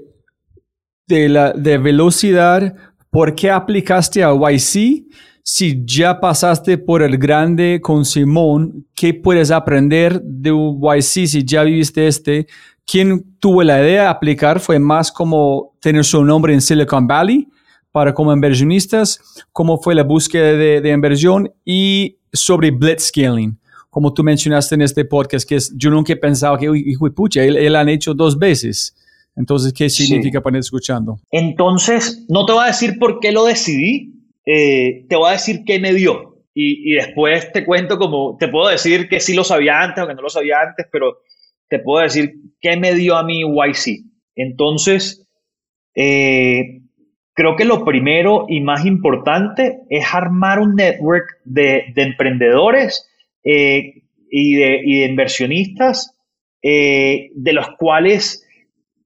de la de velocidad, ¿por qué aplicaste a YC? Si ya pasaste por el grande con Simón, ¿qué puedes aprender de YC si ya viviste este? ¿Quién tuvo la idea de aplicar? ¿Fue más como tener su nombre en Silicon Valley para como inversionistas? ¿Cómo fue la búsqueda de, inversión? Y sobre blitzscaling, como tú mencionaste en este podcast, que es, yo nunca he pensado que, hijo de pucha, él, él han hecho dos veces. Entonces, ¿qué significa para ir escuchando? Entonces, no te voy a decir por qué lo decidí, eh, te voy a decir qué me dio. Y, después te cuento como, te puedo decir que sí lo sabía antes o que no lo sabía antes, pero te puedo decir qué me dio a mí YC. Entonces, eh, creo que lo primero y más importante es armar un network de, emprendedores eh, y, de, y, de, inversionistas de los cuales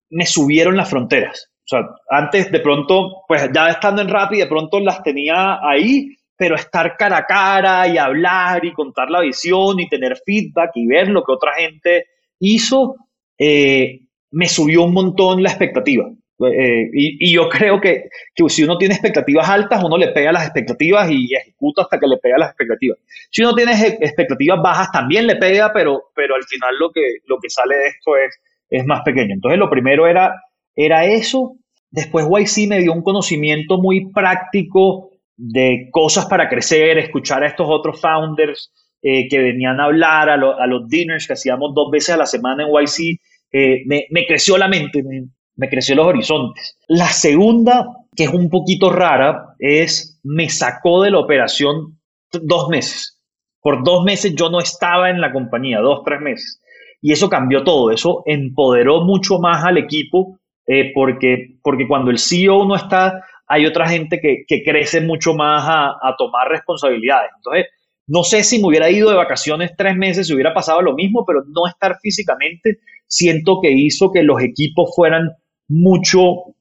me subieron las fronteras. Sea, antes de pronto, pues ya estando en Rappi, de pronto las tenía ahí, pero estar cara a cara y hablar y contar la visión y tener feedback y ver lo que otra gente hizo, eh, me subió un montón la expectativa. Eh, y, yo creo que, que, si uno tiene expectativas altas, uno le pega las expectativas y ejecuta hasta que le pega las expectativas. Si uno tiene expectativas bajas, también le pega, pero, pero al final lo que, lo que sale de esto es, es más pequeño. Entonces, lo primero era, era eso. Después YC me dio un conocimiento muy práctico de cosas para crecer, escuchar a estos otros founders eh, que venían a hablar, a, los dinners que hacíamos dos veces a la semana en YC. Eh, me, creció la mente, me, me creció los horizontes. La segunda, que es un poquito rara, es me sacó de la operación dos meses. Por dos meses yo no estaba en la compañía, dos, tres meses. Y eso cambió todo, eso empoderó mucho más al equipo eh, porque, porque cuando el CEO no está, hay otra gente que, que crece mucho más a, tomar responsabilidades. Entonces, No sé si me hubiera ido de vacaciones tres meses, si hubiera pasado lo mismo, pero no estar físicamente siento que hizo que los equipos fueran mucho,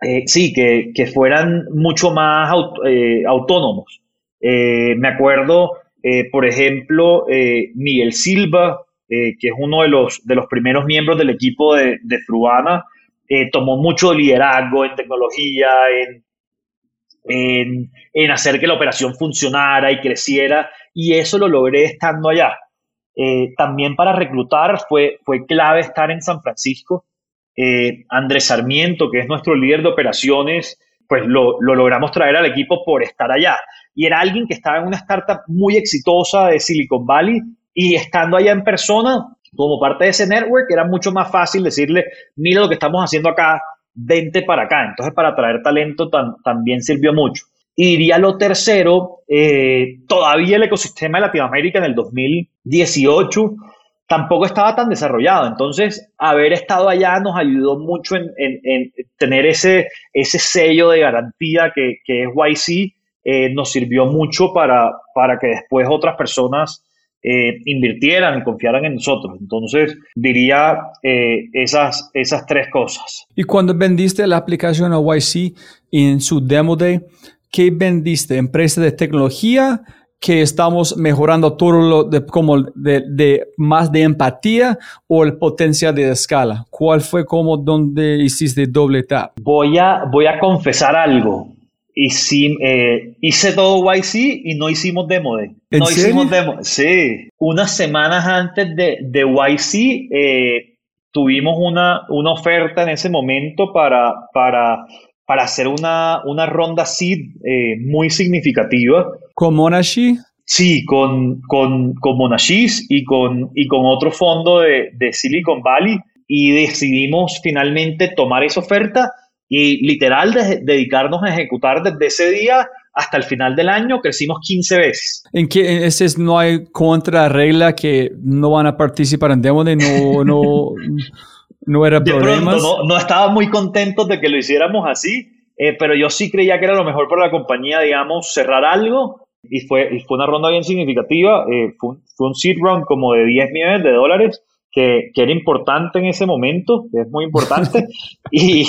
eh, sí, que, que, fueran mucho más eh, autónomos. Me acuerdo, por ejemplo, Miguel Silva, que es uno de los, de los primeros miembros del equipo de, de Fruana, tomó mucho liderazgo en tecnología, en, en, hacer que la operación funcionara y creciera, y eso lo logré estando allá. también para reclutar fue, fue clave estar en San Francisco. Eh, Andrés Sarmiento, que es nuestro líder de operaciones, pues lo, logramos traer al equipo por estar allá. Y era alguien que estaba en una startup muy exitosa de Silicon Valley y estando allá en persona, como parte de ese network, era mucho más fácil decirle, mira lo que estamos haciendo acá, vente para acá. Entonces, para traer talento también sirvió mucho. Y diría lo tercero, eh, todavía el ecosistema de Latinoamérica en el 2018 tampoco estaba tan desarrollado. Entonces, haber estado allá nos ayudó mucho en, tener ese, sello de garantía que, es YC. Eh, nos sirvió mucho para que después otras personas eh, invirtieran y confiaran en nosotros. Entonces, diría eh, esas, esas tres cosas. Y cuando vendiste la aplicación a YC en su demo day, ¿qué vendiste? ¿Empresa de tecnología? que estamos mejorando todo lo de, como de, más de empatía o el potencial de escala? ¿Cuál fue como donde hiciste doble tap? Voy a, voy a confesar algo. Hice, eh, hice todo YC y no hicimos demo day. No hicimos demo. Sí. Unas semanas antes de, de YC eh, tuvimos una, una oferta en ese momento para, para para hacer una, una ronda seed eh, muy significativa. ¿Con Monashi? Sí, con, con, con Monashis y con, y con otro fondo de, de Silicon Valley y decidimos finalmente tomar esa oferta y literal dedicarnos a ejecutar desde ese día hasta el final del año crecimos 15 veces. ¿En qué ese no hay contra regla que no van a participar en demo de no no no era problema. No, no estaba muy contentos de que lo hiciéramos así, eh, pero yo sí creía que era lo mejor para la compañía, digamos, cerrar algo y fue, fue una ronda bien significativa. Eh, fue, un, seed round como de 10 millones de dólares, que, que, era importante en ese momento, que es muy importante. y,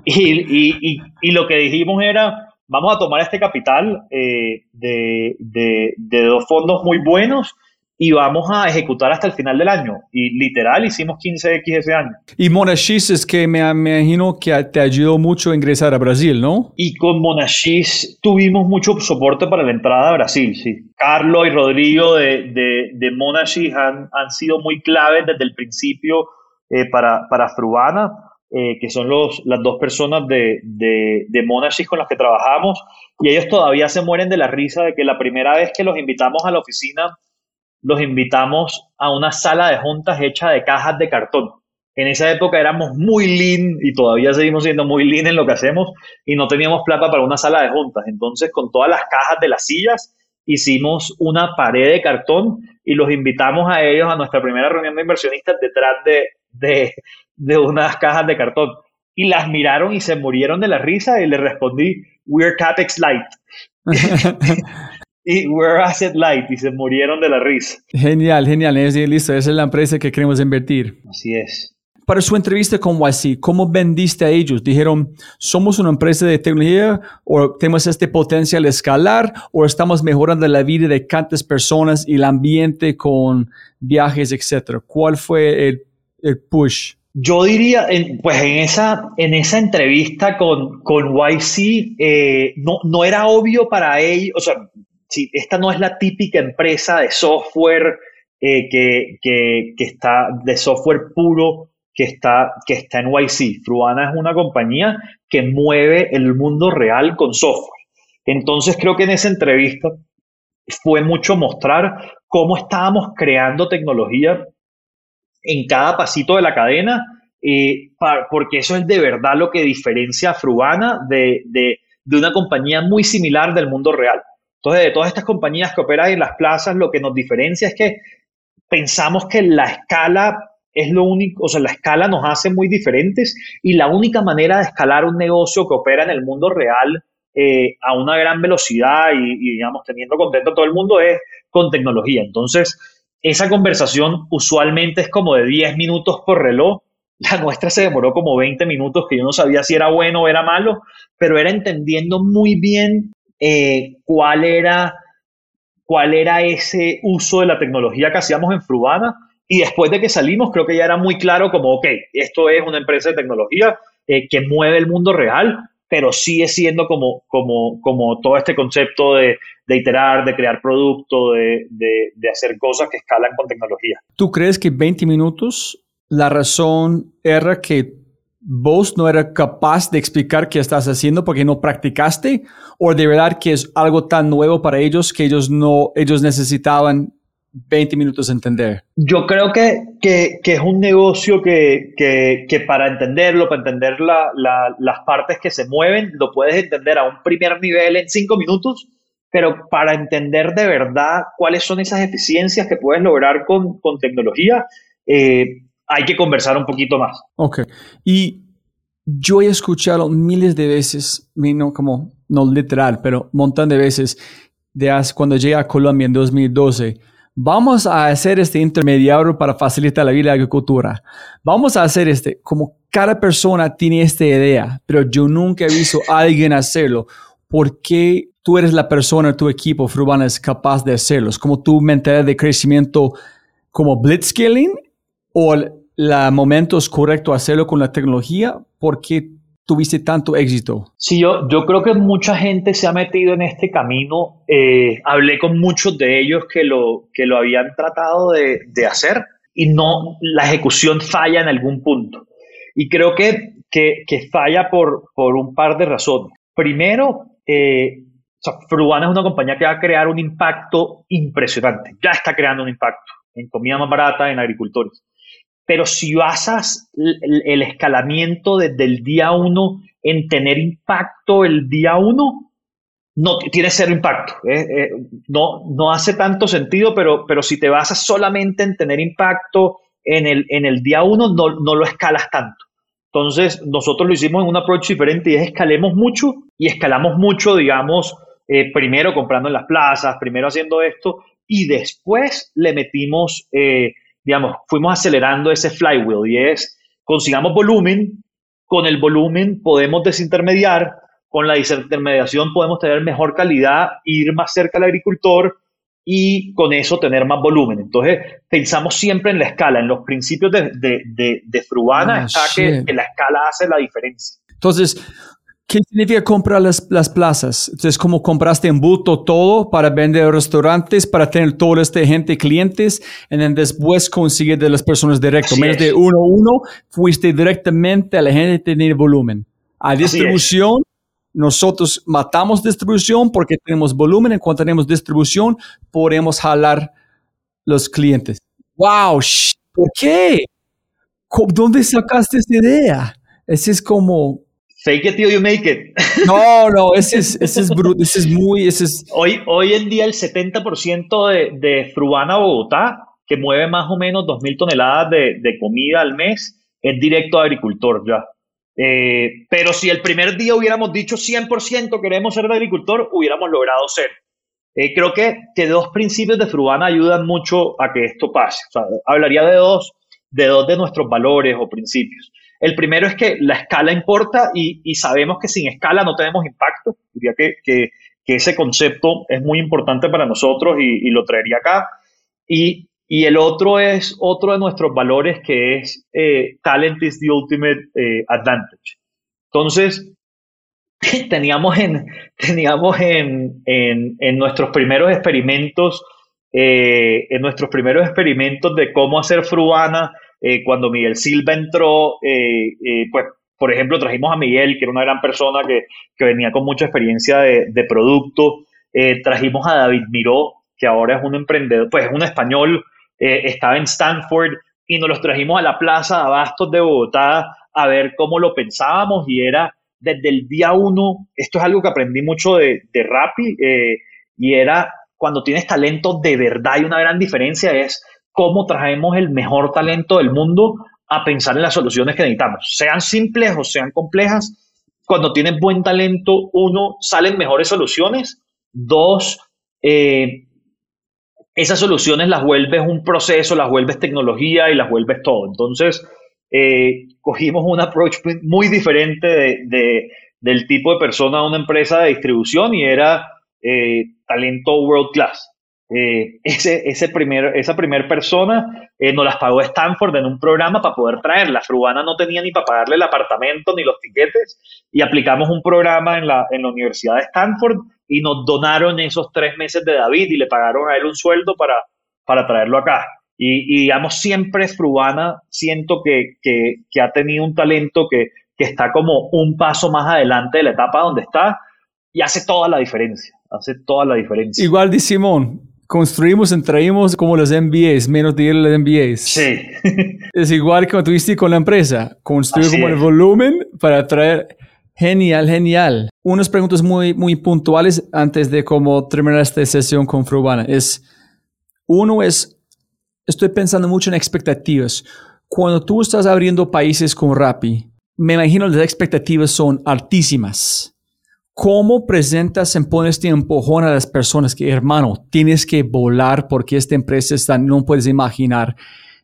y, y, y, lo que dijimos era, vamos a tomar este capital eh, de, de, de, dos fondos muy buenos y vamos a ejecutar hasta el final del año. Y literal hicimos 15X ese año. Y Monashis es que me, imagino que te ayudó mucho a ingresar a Brasil, ¿no? Y con Monashis tuvimos mucho soporte para la entrada a Brasil, sí. Carlos y Rodrigo de, de, de Monashis han, han, sido muy claves desde el principio eh, para, para Frubana. Eh, que son los, las dos personas de, de, de Monashis con las que trabajamos, y ellos todavía se mueren de la risa de que la primera vez que los invitamos a la oficina los invitamos a una sala de juntas hecha de cajas de cartón. En esa época éramos muy lean y todavía seguimos siendo muy lean en lo que hacemos y no teníamos plata para una sala de juntas. Entonces, con todas las cajas de las sillas, hicimos una pared de cartón y los invitamos a ellos a nuestra primera reunión de inversionistas detrás de, de, de unas cajas de cartón. Y las miraron y se murieron de la risa y le respondí, we're CapEx Light. y we're asset light y se murieron de la risa. Genial, genial. Es, listo, esa es la empresa que queremos invertir. Así es. Para su entrevista con YC, ¿cómo vendiste a ellos? Dijeron, ¿somos una empresa de tecnología o tenemos este potencial escalar o estamos mejorando la vida de tantas personas y el ambiente con viajes, etcétera? ¿Cuál fue el, el push? Yo diría, pues en esa, en esa entrevista con, con YC, eh, no, no era obvio para ellos, o sea, esta no es la típica empresa de software eh, que, está, de software puro que está, que está en YC. Fruana es una compañía que mueve el mundo real con software. Entonces creo que en esa entrevista fue mucho mostrar cómo estábamos creando tecnología en cada pasito de la cadena, eh, porque eso es de verdad lo que diferencia a Fruana de, de una compañía muy similar del mundo real. Entonces, de todas estas compañías que operan en las plazas, lo que nos diferencia es que pensamos que la escala es lo único, o sea, la escala nos hace muy diferentes y la única manera de escalar un negocio que opera en el mundo real eh, a una gran velocidad y, y, digamos, teniendo contento a todo el mundo es con tecnología. Entonces, esa conversación usualmente es como de 10 minutos por reloj. La nuestra se demoró como 20 minutos, que yo no sabía si era bueno o era malo, pero era entendiendo muy bien eh, cuál, era, cuál era ese uso de la tecnología que hacíamos en Frubana. Y después de que salimos, creo que ya era muy claro como, ok, esto es una empresa de tecnología eh, que mueve el mundo real, pero sigue siendo como, como, como todo este concepto de, de iterar, de crear producto, de, de, de, hacer cosas que escalan con tecnología. ¿Tú crees que 20 minutos, la razón era que vos no eras capaz de explicar qué estás haciendo porque no practicaste? ¿O de verdad que es algo tan nuevo para ellos que ellos, no, ellos necesitaban 20 minutos entender? Yo creo que, que, que es un negocio que, que, para entenderlo, para entender la, la, las partes que se mueven, lo puedes entender a un primer nivel en 5 minutos, pero para entender de verdad cuáles son esas eficiencias que puedes lograr con, con tecnología, eh, hay que conversar un poquito más. Ok. Y yo he escuchado miles de veces, no como, no literal, pero un montón de veces, de cuando llegué a Colombia en 2012, vamos a hacer este intermediario para facilitar la vida de la agricultura. Vamos a hacer este, como cada persona tiene esta idea, pero yo nunca he visto a alguien hacerlo. ¿Por qué tú eres la persona, tu equipo, Frubana, es capaz de hacerlo? ¿Es como tu mentalidad de crecimiento como blitzscaling o el momento es correcto hacerlo con la tecnología? ¿Por qué tuviste tanto éxito? Sí, yo, creo que mucha gente se ha metido en este camino. Eh, hablé con muchos de ellos que lo, que lo habían tratado de, de, hacer y no, la ejecución falla en algún punto. Y creo que, que, que falla por, por un par de razones. Primero, eh, Fruana es una compañía que va a crear un impacto impresionante. Ya está creando un impacto en comida más barata, en agricultores. Pero si basas el, escalamiento desde el día uno en tener impacto el día uno, no tiene cero impacto. ¿eh? Eh, no, no hace tanto sentido, pero, pero si te basas solamente en tener impacto en el, en el día uno, no, no lo escalas tanto. Entonces, nosotros lo hicimos en un approach diferente y es escalemos mucho y escalamos mucho, digamos, eh, primero comprando en las plazas, primero haciendo esto y después le metimos digamos, fuimos acelerando ese flywheel y es, consigamos volumen, con el volumen podemos desintermediar, con la desintermediación podemos tener mejor calidad, ir más cerca al agricultor y con eso tener más volumen. Entonces, pensamos siempre en la escala, en los principios de, de, de, de Frubana, ah, está que, que la escala hace la diferencia. Entonces, ¿Qué significa comprar las, las plazas? Entonces, como compraste en bulto todo para vender restaurantes, para tener toda esta gente, clientes, y después conseguir de las personas directo. Menos de uno a uno, fuiste directamente a la gente tenía volumen. A distribución, nosotros matamos distribución porque tenemos volumen. En cuanto tenemos distribución, podemos jalar los clientes. ¡Wow! ¿Por qué? ¿Dónde sacaste esta idea? Ese es como Fake it till you make it. No, no, ese es, ese es, ese es muy... Ese es... Hoy, hoy en día el 70% de, de Fruana Bogotá, que mueve más o menos 2.000 toneladas de, de, comida al mes, es directo a agricultor ya. Eh, pero si el primer día hubiéramos dicho 100% queremos ser de agricultor, hubiéramos logrado ser. Eh, creo que, que dos principios de Fruana ayudan mucho a que esto pase. O sea, hablaría de dos, de dos de nuestros valores o principios. El primero es que la escala importa y, sabemos que sin escala no tenemos impacto. Diría que, que, ese concepto es muy importante para nosotros y, lo traería acá. Y, el otro es otro de nuestros valores que es eh, Talent is the ultimate eh, advantage. Entonces, teníamos en, teníamos en, en, nuestros primeros experimentos, eh, en nuestros primeros experimentos de cómo hacer fruana, cuando Miguel Silva entró, pues, por ejemplo, trajimos a Miguel, que era una gran persona que, que venía con mucha experiencia de, de producto. trajimos a David Miró, que ahora es un emprendedor, pues es un español, estaba en Stanford, y nos los trajimos a la plaza de Abastos de Bogotá a ver cómo lo pensábamos y era desde el día uno, esto es algo que aprendí mucho de, de Rappi, y era cuando tienes talento de verdad y una gran diferencia es cómo traemos el mejor talento del mundo a pensar en las soluciones que necesitamos, sean simples o sean complejas. cuando tienes buen talento, uno, salen mejores soluciones, dos, eh, esas soluciones las vuelves un proceso, las vuelves tecnología y las vuelves todo. Entonces, eh, cogimos un approach muy diferente de, del tipo de persona de una empresa de distribución y era eh, talento world class. Eh, ese, ese primer, esa primera persona eh, nos las pagó Stanford en un programa para poder traerla. Frubana no tenía ni para pagarle el apartamento ni los tiquetes y aplicamos un programa en la, en la Universidad de Stanford y nos donaron esos tres meses de David y le pagaron a él un sueldo para, para traerlo acá. Y, y digamos, siempre Frubana siento que, que, que ha tenido un talento que, que está como un paso más adelante de la etapa donde está y hace toda la diferencia. Hace toda la diferencia. Igual de Simón, construimos traímos como los MBAs, menos de los MBAs. Sí. es igual que tuviste con la empresa, construir como el volumen para traer. Genial, genial. Unas preguntas muy, muy puntuales antes de cómo terminar esta sesión con Frubana. Es, uno es, estoy pensando mucho en expectativas. Cuando tú estás abriendo países con Rappi, me imagino las expectativas son altísimas. ¿Cómo presentas en pones este empujón a las personas que, hermano, tienes que volar porque esta empresa está, no puedes imaginar,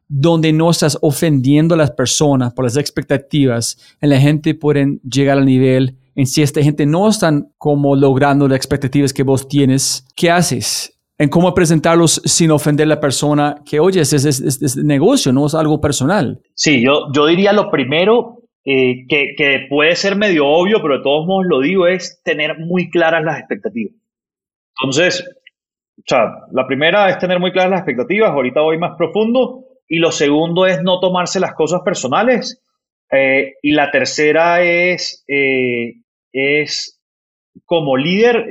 donde no estás ofendiendo a las personas por las expectativas, en la gente pueden llegar al nivel, en si esta gente no están como logrando las expectativas que vos tienes, ¿qué haces? En cómo presentarlos sin ofender a la persona que, oye, es, es, es, negocio, no es algo personal. Sí, yo, yo diría lo primero, eh, que, puede ser medio obvio, pero de todos modos lo digo, es tener muy claras las expectativas. Entonces, o sea, la primera es tener muy claras las expectativas, ahorita voy más profundo, y lo segundo es no tomarse las cosas personales, eh, y la tercera es, eh, es como líder,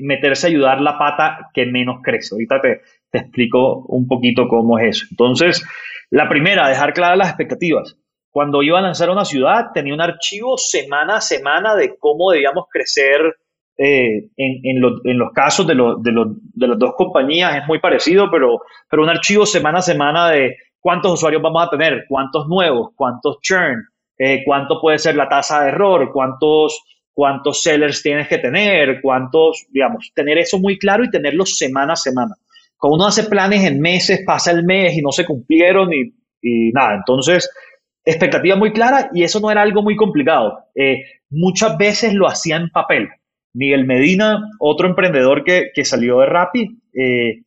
meterse a ayudar la pata que menos crece. Ahorita te, te explico un poquito cómo es eso. Entonces, la primera, dejar claras las expectativas cuando iba a lanzar una ciudad, tenía un archivo semana a semana de cómo debíamos crecer eh, en, los casos de, de, las dos compañías. Es muy parecido, pero, pero un archivo semana a semana de cuántos usuarios vamos a tener, cuántos nuevos, cuántos churn, eh, cuánto puede ser la tasa de error, cuántos, cuántos sellers tienes que tener, cuántos, digamos, tener eso muy claro y tenerlo semana a semana. Cuando uno hace planes en meses, pasa el mes y no se cumplieron y, y nada. Entonces, expectativa muy clara y eso no era algo muy complicado. Eh, muchas veces lo hacía en papel. Miguel Medina, otro emprendedor que, salió de Rappi, eh,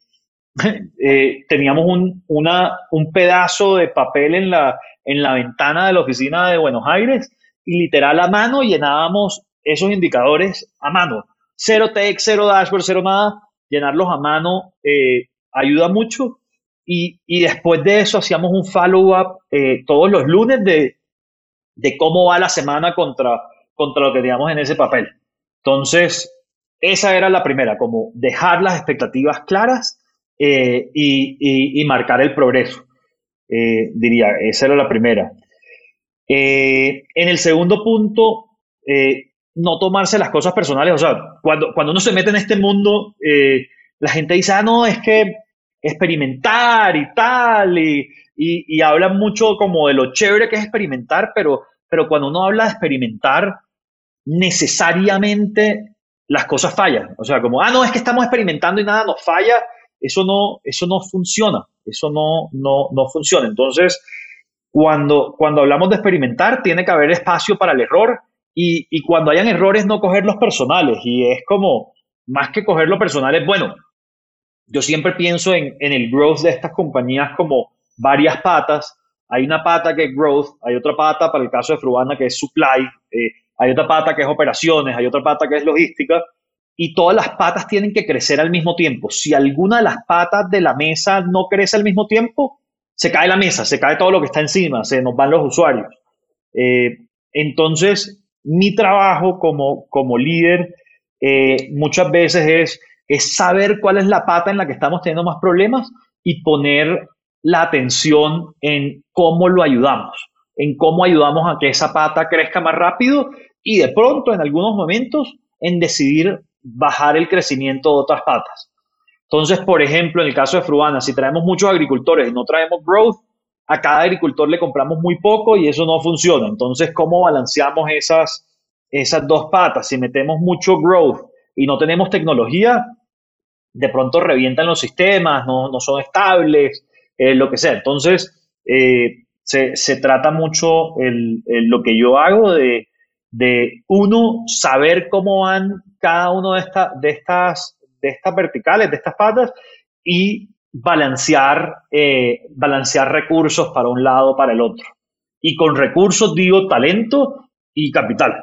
eh, teníamos un, un pedazo de papel en la, en la ventana de la oficina de Buenos Aires y literal a mano llenábamos esos indicadores a mano. Cero tech, cero dashboard, cero nada. Llenarlos a mano ayuda mucho y, después de eso hacíamos un follow-up eh, todos los lunes de, cómo va la semana contra, contra lo que teníamos en ese papel. Entonces, esa era la primera, como dejar las expectativas claras eh, y, marcar el progreso. Eh, diría, esa era la primera. en el segundo punto, no tomarse las cosas personales. O sea, cuando, cuando uno se mete en este mundo, la gente dice, ah, no, es que experimentar y tal, y, y, hablan mucho como de lo chévere que es experimentar, pero, pero cuando uno habla de experimentar, necesariamente las cosas fallan. O sea, como, ah, no, es que estamos experimentando y nada nos falla, eso no, eso no funciona, eso no, no, no funciona. Entonces, cuando, cuando hablamos de experimentar, tiene que haber espacio para el error y, y cuando hayan errores, no coger los personales. Y es como, más que coger los personales, bueno, yo siempre pienso en, el growth de estas compañías como varias patas. Hay una pata que es growth, hay otra pata para el caso de Frubana que es supply, eh, hay otra pata que es operaciones, hay otra pata que es logística, y todas las patas tienen que crecer al mismo tiempo. Si alguna de las patas de la mesa no crece al mismo tiempo, se cae la mesa, se cae todo lo que está encima, se nos van los usuarios. Eh, entonces, mi trabajo como, como líder eh, muchas veces es es saber cuál es la pata en la que estamos teniendo más problemas y poner la atención en cómo lo ayudamos, en cómo ayudamos a que esa pata crezca más rápido y de pronto en algunos momentos en decidir bajar el crecimiento de otras patas. Entonces, por ejemplo, en el caso de Fruana, si traemos muchos agricultores y no traemos growth, a cada agricultor le compramos muy poco y eso no funciona. Entonces, ¿cómo balanceamos esas, esas dos patas, si metemos mucho growth y no tenemos tecnología, de pronto revientan los sistemas, no, son estables, eh, lo que sea. Entonces, eh, se, trata mucho el, lo que yo hago de, uno, saber cómo van cada uno de, de, estas, de estas verticales, de estas patas, y balancear, eh, balancear recursos para un lado, para el otro. Y con recursos digo talento y capital,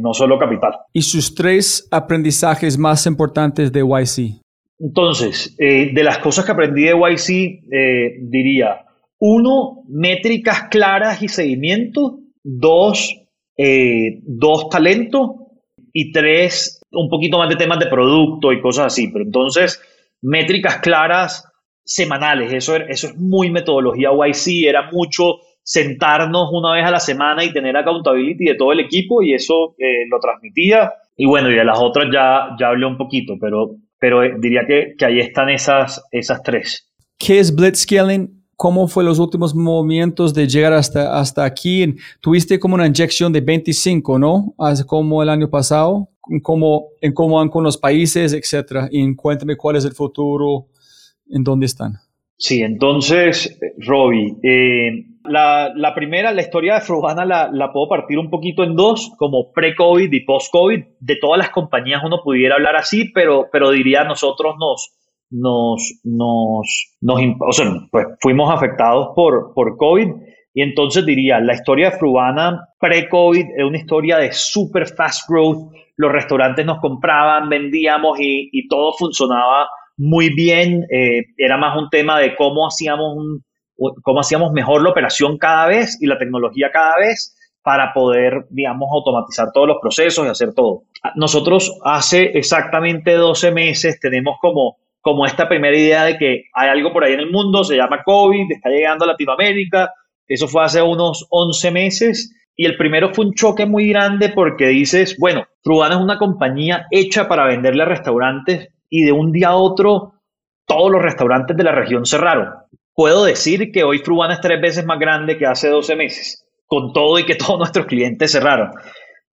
no solo capital. ¿Y sus tres aprendizajes más importantes de YC? Entonces, eh, de las cosas que aprendí de YC, eh, diría, uno, métricas claras y seguimiento, dos, eh, dos, talento, y tres, un poquito más de temas de producto y cosas así. Pero entonces, métricas claras semanales, eso, eso es muy metodología YC, era mucho sentarnos una vez a la semana y tener accountability de todo el equipo y eso lo transmitía. Y bueno, y de las otras ya, ya hablé un poquito, pero pero eh, diría que, que ahí están esas, esas tres. ¿Qué es blitzscaling? ¿Cómo fue los últimos movimientos de llegar hasta, hasta aquí? Tuviste como una inyección de 25, ¿no? Hace como el año pasado, en cómo, en cómo van con los países, etcétera. Y cuéntame cuál es el futuro, en dónde están. Sí, entonces, Robbie, eh, la, primera, la historia de Frugana la, la, puedo partir un poquito en dos, como pre-COVID y post-COVID. De todas las compañías uno pudiera hablar así, pero, pero diría nosotros nos, nos, nos, nos o sea, pues fuimos afectados por, por COVID. Y entonces diría, la historia de Frugana pre-COVID es una historia de super fast growth. Los restaurantes nos compraban, vendíamos y, y todo funcionaba muy bien. Eh, era más un tema de cómo hacíamos cómo hacíamos mejor la operación cada vez y la tecnología cada vez para poder, digamos, automatizar todos los procesos y hacer todo. Nosotros hace exactamente 12 meses tenemos como, como esta primera idea de que hay algo por ahí en el mundo, se llama COVID, está llegando a Latinoamérica, eso fue hace unos 11 meses y el primero fue un choque muy grande porque dices, bueno, Trubana es una compañía hecha para venderle a restaurantes y de un día a otro todos los restaurantes de la región cerraron puedo decir que hoy Frubana es tres veces más grande que hace 12 meses, con todo y que todos nuestros clientes cerraron.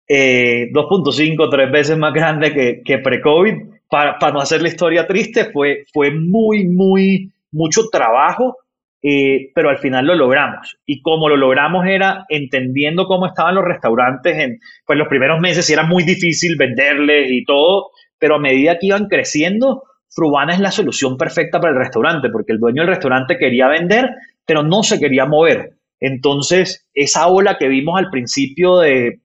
2.5, eh, tres veces más grande que, pre-COVID. Para, para, no hacer la historia triste, fue, fue muy, muy, mucho trabajo, eh, pero al final lo logramos. Y como lo logramos era entendiendo cómo estaban los restaurantes en pues los primeros meses, y era muy difícil venderles y todo, pero a medida que iban creciendo, Frubana es la solución perfecta para el restaurante, porque el dueño del restaurante quería vender, pero no se quería mover. Entonces, esa ola que vimos al principio de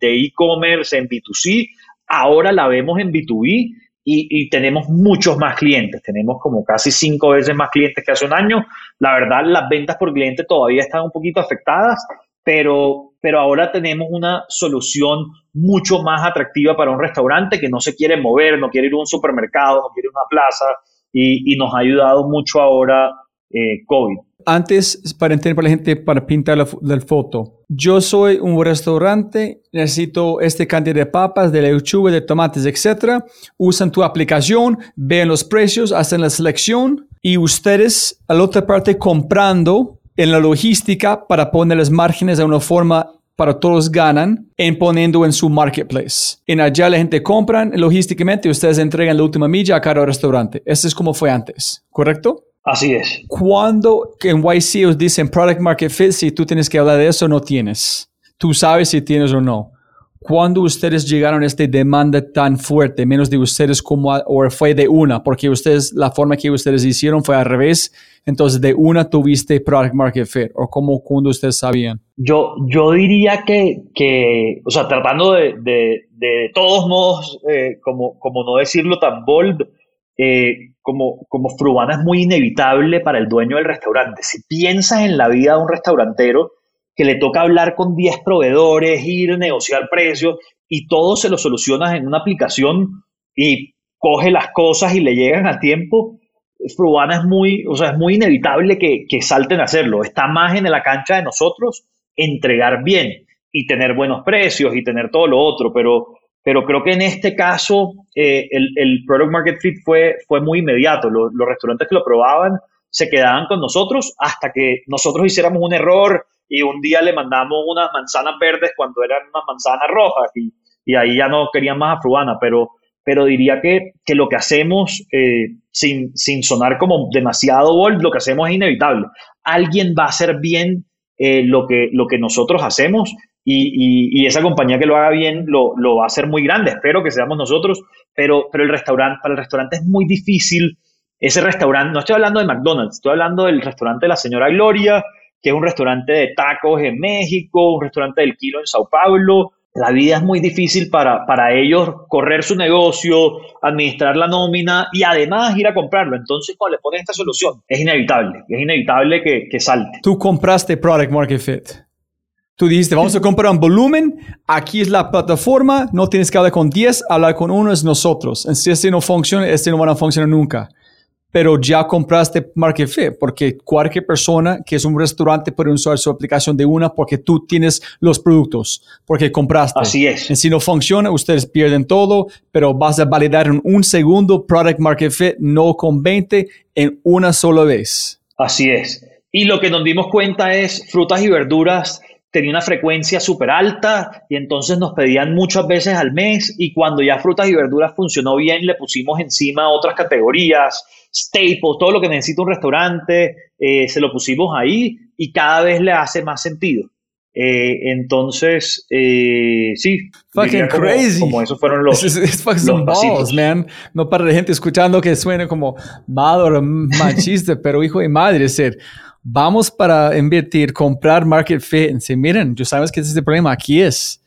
e-commerce en B2C, ahora la vemos en B2B y, tenemos muchos más clientes. Tenemos como casi cinco veces más clientes que hace un año. La verdad, las ventas por cliente todavía están un poquito afectadas, pero, pero ahora tenemos una solución mucho más atractiva para un restaurante que no se quiere mover, no quiere ir a un supermercado, no quiere ir a una plaza y, nos ha ayudado mucho ahora eh, COVID. Antes, para entender para la gente, para pintar la, foto, yo soy un restaurante, necesito este cantidad de papas, de lechuga, de tomates, etc. Usan tu aplicación, ven los precios, hacen la selección y ustedes a la otra parte comprando en la logística para poner los márgenes de una forma para todos ganan en poniendo en su marketplace. En allá la gente compran logísticamente y ustedes entregan la última milla a cada restaurante. Eso es como fue antes, ¿correcto? Así es. Cuando en YC os dicen product market fit, si tú tienes que hablar de eso, no tienes. Tú sabes si tienes o no. ¿Cuándo ustedes llegaron a esta demanda tan fuerte, menos de ustedes como, o fue de una? Porque ustedes, la forma que ustedes hicieron fue al revés. Entonces, de una tuviste product market fit, o como cuando ustedes sabían. Yo, yo diría que, que, o sea, tratando de, de, de todos modos, eh, como, como no decirlo tan bold, eh, como, como Frubana es muy inevitable para el dueño del restaurante. Si piensas en la vida de un restaurantero, que le toca hablar con 10 proveedores, ir, negociar precios y todo se lo solucionas en una aplicación y coge las cosas y le llegan a tiempo, Frubana es muy, o sea, es muy inevitable que, que salten a hacerlo. Está más en la cancha de nosotros entregar bien y tener buenos precios y tener todo lo otro, pero, pero creo que en este caso eh, el, product market fit fue, fue muy inmediato. Los restaurantes que lo probaban se quedaban con nosotros hasta que nosotros hiciéramos un error y un día le mandamos unas manzanas verdes cuando eran unas manzanas rojas y, y ahí ya no querían más afruana, pero, pero diría que, que lo que hacemos, eh, sin, sin sonar como demasiado bold, lo que hacemos es inevitable. Alguien va a hacer bien eh, lo, que, lo que nosotros hacemos y, y, esa compañía que lo haga bien lo, lo, va a hacer muy grande. Espero que seamos nosotros, pero, pero el restaurante, para el restaurante es muy difícil. Ese restaurante, no estoy hablando de McDonald's, estoy hablando del restaurante de la señora Gloria, que es un restaurante de tacos en México, un restaurante del kilo en Sao Paulo. La vida es muy difícil para, para ellos correr su negocio, administrar la nómina y además ir a comprarlo. Entonces, cuando le ponen esta solución, es inevitable, es inevitable que, que salte. Tú compraste Product Market Fit. Tú dijiste, vamos a comprar un volumen, aquí es la plataforma, no tienes que hablar con 10, hablar con uno es nosotros. Si este no funciona, este no va a funcionar nunca. Pero ya compraste Market Fit, porque cualquier persona que es un restaurante puede usar su aplicación de una porque tú tienes los productos, porque compraste. Así es. Y si no funciona, ustedes pierden todo, pero vas a validar en un segundo Product Market Fit, no con 20, en una sola vez. Así es. Y lo que nos dimos cuenta es frutas y verduras tenía una frecuencia súper alta y entonces nos pedían muchas veces al mes y cuando ya frutas y verduras funcionó bien le pusimos encima otras categorías, staples, todo lo que necesita un restaurante, eh, se lo pusimos ahí y cada vez le hace más sentido. Eh, entonces, eh, sí. Fucking crazy. Como esos fueron los. Es, balls, man. No para la gente escuchando que suene como malo o machista, pero hijo de madre, ser vamos para invertir, comprar market fit. Y miren, yo sabes que es el problema, aquí es.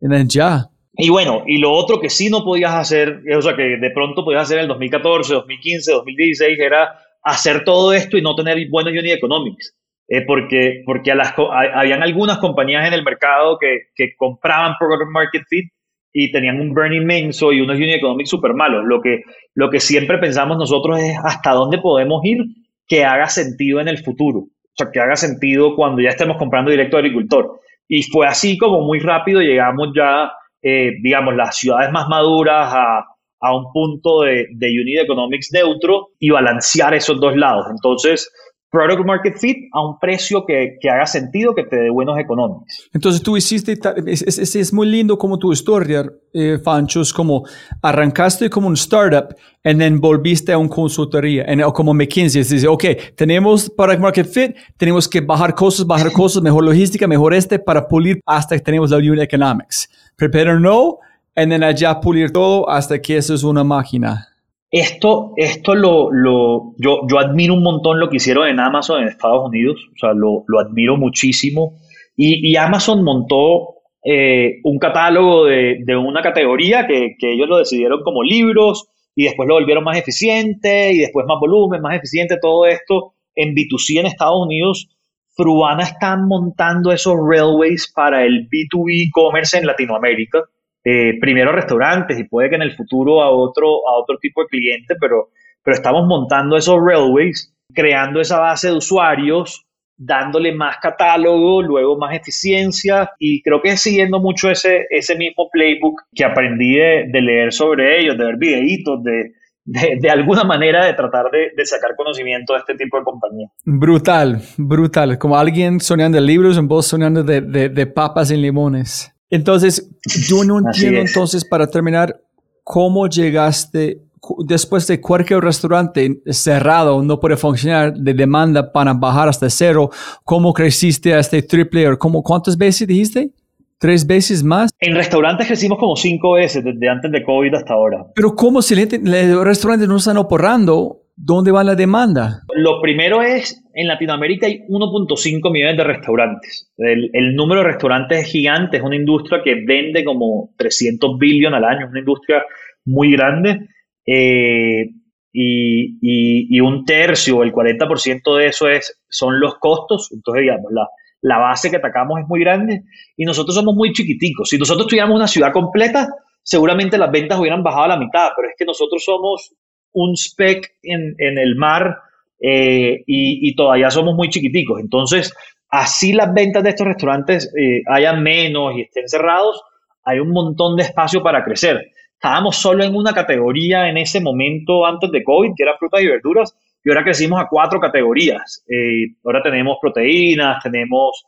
Y ya. Y bueno, y lo otro que sí no podías hacer, o sea, que de pronto podías hacer en el 2014, 2015, 2016, era hacer todo esto y no tener buenos unit economics. Eh, porque porque a las, habían algunas compañías en el mercado que, que compraban Program Market Fit y tenían un burning inmenso y unos unit economics súper malos. Lo que, lo que siempre pensamos nosotros es hasta dónde podemos ir que haga sentido en el futuro, o sea, que haga sentido cuando ya estemos comprando directo al agricultor. Y fue así como muy rápido llegamos ya, eh, digamos, las ciudades más maduras a, a un punto de, de unit economics neutro y balancear esos dos lados. Entonces, product market fit a un precio que, que, haga sentido, que te dé buenos económicos. Entonces tú hiciste, es, es, es muy lindo como tu historia, eh, Fancho, es como arrancaste como un startup y then volviste a una consultoría, en, o como McKinsey, dice, ok, tenemos product market fit, tenemos que bajar costos, bajar costos, mejor logística, mejor este, para pulir hasta que tenemos la unit economics. Prepare no, y then allá pulir todo hasta que eso es una máquina. Esto, esto lo, lo yo, yo, admiro un montón lo que hicieron en Amazon en Estados Unidos, o sea, lo, lo admiro muchísimo. Y, Amazon montó eh, un catálogo de, de una categoría que, que, ellos lo decidieron como libros y después lo volvieron más eficiente y después más volumen, más eficiente, todo esto en B2C en Estados Unidos. Fruana está montando esos railways para el B2B e-commerce en Latinoamérica eh, primero restaurantes y puede que en el futuro a otro, a otro tipo de cliente, pero, pero estamos montando esos railways, creando esa base de usuarios, dándole más catálogo, luego más eficiencia y creo que siguiendo mucho ese, ese mismo playbook que aprendí de, leer sobre ellos, de ver videitos, de, de, alguna manera de tratar de, de, sacar conocimiento de este tipo de compañía. Brutal, brutal. Como alguien soñando de libros, en vos soñando de, de papas y limones. Entonces, yo no entiendo entonces, para terminar, cómo llegaste después de cualquier restaurante cerrado no puede funcionar de demanda para bajar hasta cero, ¿cómo creciste a este triple? O cómo, ¿Cuántas veces dijiste? ¿Tres veces más? En restaurantes crecimos como cinco veces desde antes de COVID hasta ahora. Pero ¿cómo si los restaurantes no están operando? ¿Dónde va la demanda? Lo primero es, en Latinoamérica hay 1.5 millones de restaurantes. El, número de restaurantes es gigante, es una industria que vende como 300 billones al año, es una industria muy grande. Eh, y, un tercio, el 40% de eso es, son los costos. Entonces, digamos, la base que atacamos es muy grande y nosotros somos muy chiquiticos. Si nosotros tuviéramos una ciudad completa, seguramente las ventas hubieran bajado a la mitad, pero es que nosotros somos un spec en, en el mar eh, y, todavía somos muy chiquiticos. Entonces, así las ventas de estos restaurantes eh, hayan menos y estén cerrados, hay un montón de espacio para crecer. Estábamos solo en una categoría en ese momento antes de COVID, que era frutas y verduras, y ahora crecimos a cuatro categorías. Eh, ahora tenemos proteínas, tenemos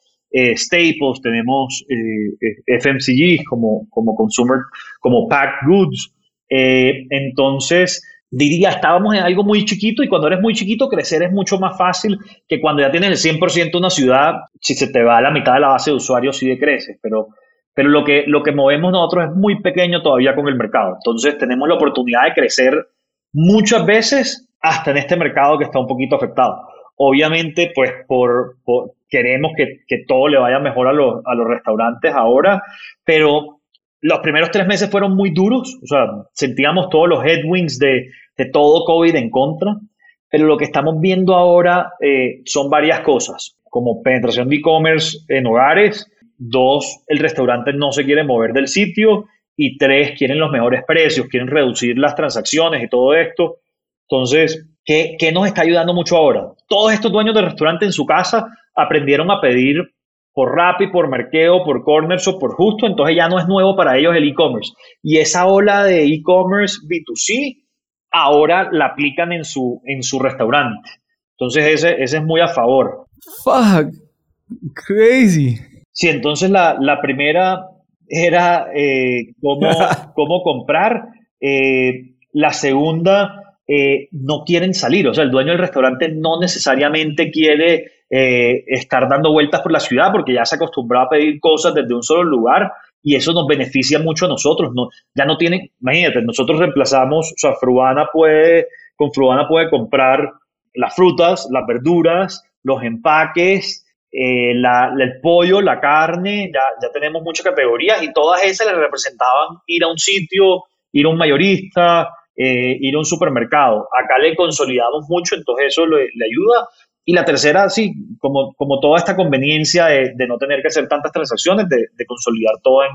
staples, tenemos eh, como, como consumer, como packed goods. entonces, diría, estábamos en algo muy chiquito y cuando eres muy chiquito, crecer es mucho más fácil que cuando ya tienes el 100% de una ciudad, si se te va a la mitad de la base de usuarios, sí decreces, pero, pero lo, que, lo que movemos nosotros es muy pequeño todavía con el mercado. Entonces, tenemos la oportunidad de crecer muchas veces hasta en este mercado que está un poquito afectado. Obviamente, pues por, queremos que, que, todo le vaya mejor a los, a los restaurantes ahora, pero los primeros tres meses fueron muy duros, o sea, sentíamos todos los headwinds de, de todo COVID en contra, pero lo que estamos viendo ahora eh, son varias cosas, como penetración de e-commerce en hogares, dos, el restaurante no se quiere mover del sitio y tres, quieren los mejores precios, quieren reducir las transacciones y todo esto. Entonces, ¿qué, ¿qué, nos está ayudando mucho ahora? Todos estos dueños de restaurante en su casa aprendieron a pedir por Rappi, por Merkeo, por Corners o por Justo, entonces ya no es nuevo para ellos el e-commerce. Y esa ola de e-commerce B2C ahora la aplican en su, en su restaurante. Entonces ese, ese es muy a favor. Fuck, crazy. Sí, entonces la, la primera era eh, cómo, cómo, comprar. Eh, la segunda, eh, no quieren salir. O sea, el dueño del restaurante no necesariamente quiere estar dando vueltas por la ciudad porque ya se acostumbró a pedir cosas desde un solo lugar y eso nos beneficia mucho a nosotros. No, ya no tienen, imagínate, nosotros reemplazamos, o sea, Fruana puede, con Fruana puede comprar las frutas, las verduras, los empaques, eh, el pollo, la carne, ya, ya tenemos muchas categorías y todas esas le representaban ir a un sitio, ir a un mayorista, eh, ir a un supermercado. Acá le consolidamos mucho, entonces eso le ayuda y la tercera, sí, como, como toda esta conveniencia de, no tener que hacer tantas transacciones, de, consolidar todo en,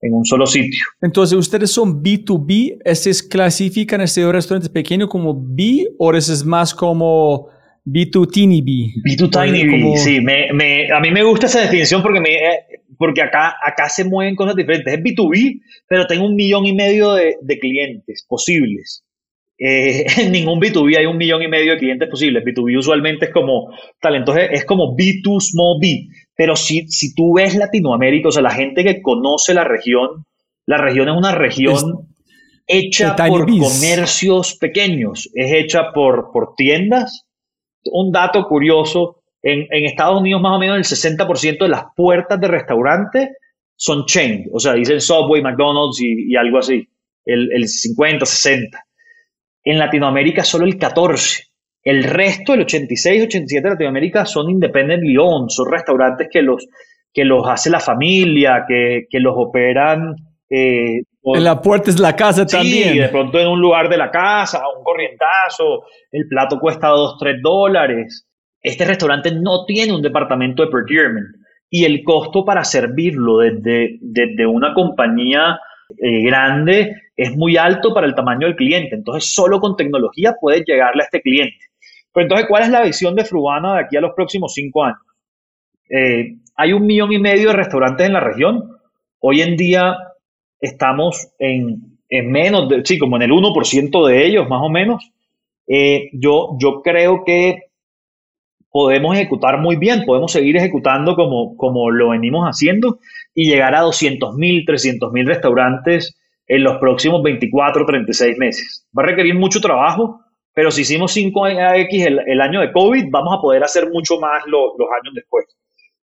en, un solo sitio. Entonces, ¿ustedes son B2B? ¿Estos clasifican este restaurante pequeño como B o es más como B2 Tiny B? B2 Tiny B, sí. Me, me, a mí me gusta esa definición porque, me, porque acá, acá se mueven cosas diferentes. Es B2B, pero tengo un millón y medio de, de clientes posibles. Eh, en ningún B2B hay un millón y medio de clientes posibles. B2B usualmente es como talentos, es como B2 small B. Pero si, si tú ves Latinoamérica, o sea, la gente que conoce la región, la región es una región hecha por comercios pequeños, es hecha por, por tiendas. Un dato curioso, en, en Estados Unidos más o menos el 60% de las puertas de restaurantes son chain, o sea, dicen Subway, McDonald's y, y algo así, el, el 50, 60 en Latinoamérica solo el 14. El resto, el 86, 87 de Latinoamérica son independent Lyon, son restaurantes que los, que los hace la familia, que, que los operan. Eh, en la puerta es la casa sí, también. de pronto en un lugar de la casa, un corrientazo, el plato cuesta 2, 3 dólares. Este restaurante no tiene un departamento de procurement y el costo para servirlo desde, desde una compañía eh, grande es muy alto para el tamaño del cliente. Entonces, solo con tecnología puedes llegarle a este cliente. Pero entonces, ¿cuál es la visión de Frubana de aquí a los próximos cinco años? Eh, hay un millón y medio de restaurantes en la región. Hoy en día estamos en, menos, de, sí, como en el 1% de ellos, más o menos. Eh, yo, yo creo que podemos ejecutar muy bien, podemos seguir ejecutando como, como lo venimos haciendo y llegar a 200 mil, 300 mil restaurantes en los próximos 24 o 36 meses. Va a requerir mucho trabajo, pero si hicimos 5X el, el año de COVID, vamos a poder hacer mucho más los años después.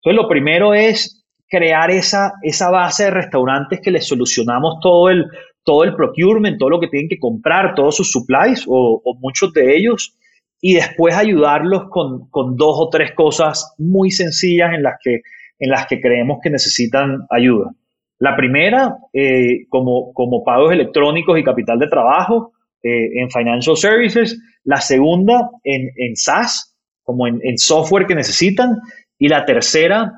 Entonces, lo primero es crear esa, esa base de restaurantes que les solucionamos todo el, todo el procurement, todo lo que tienen que comprar, todos sus supplies o, o muchos de ellos, y después ayudarlos con, con, dos o tres cosas muy sencillas en las que, en las que creemos que necesitan ayuda. La primera, eh, como, como pagos electrónicos y capital de trabajo eh, en Financial Services. La segunda, en, en SaaS, como en, en, software que necesitan. Y la tercera,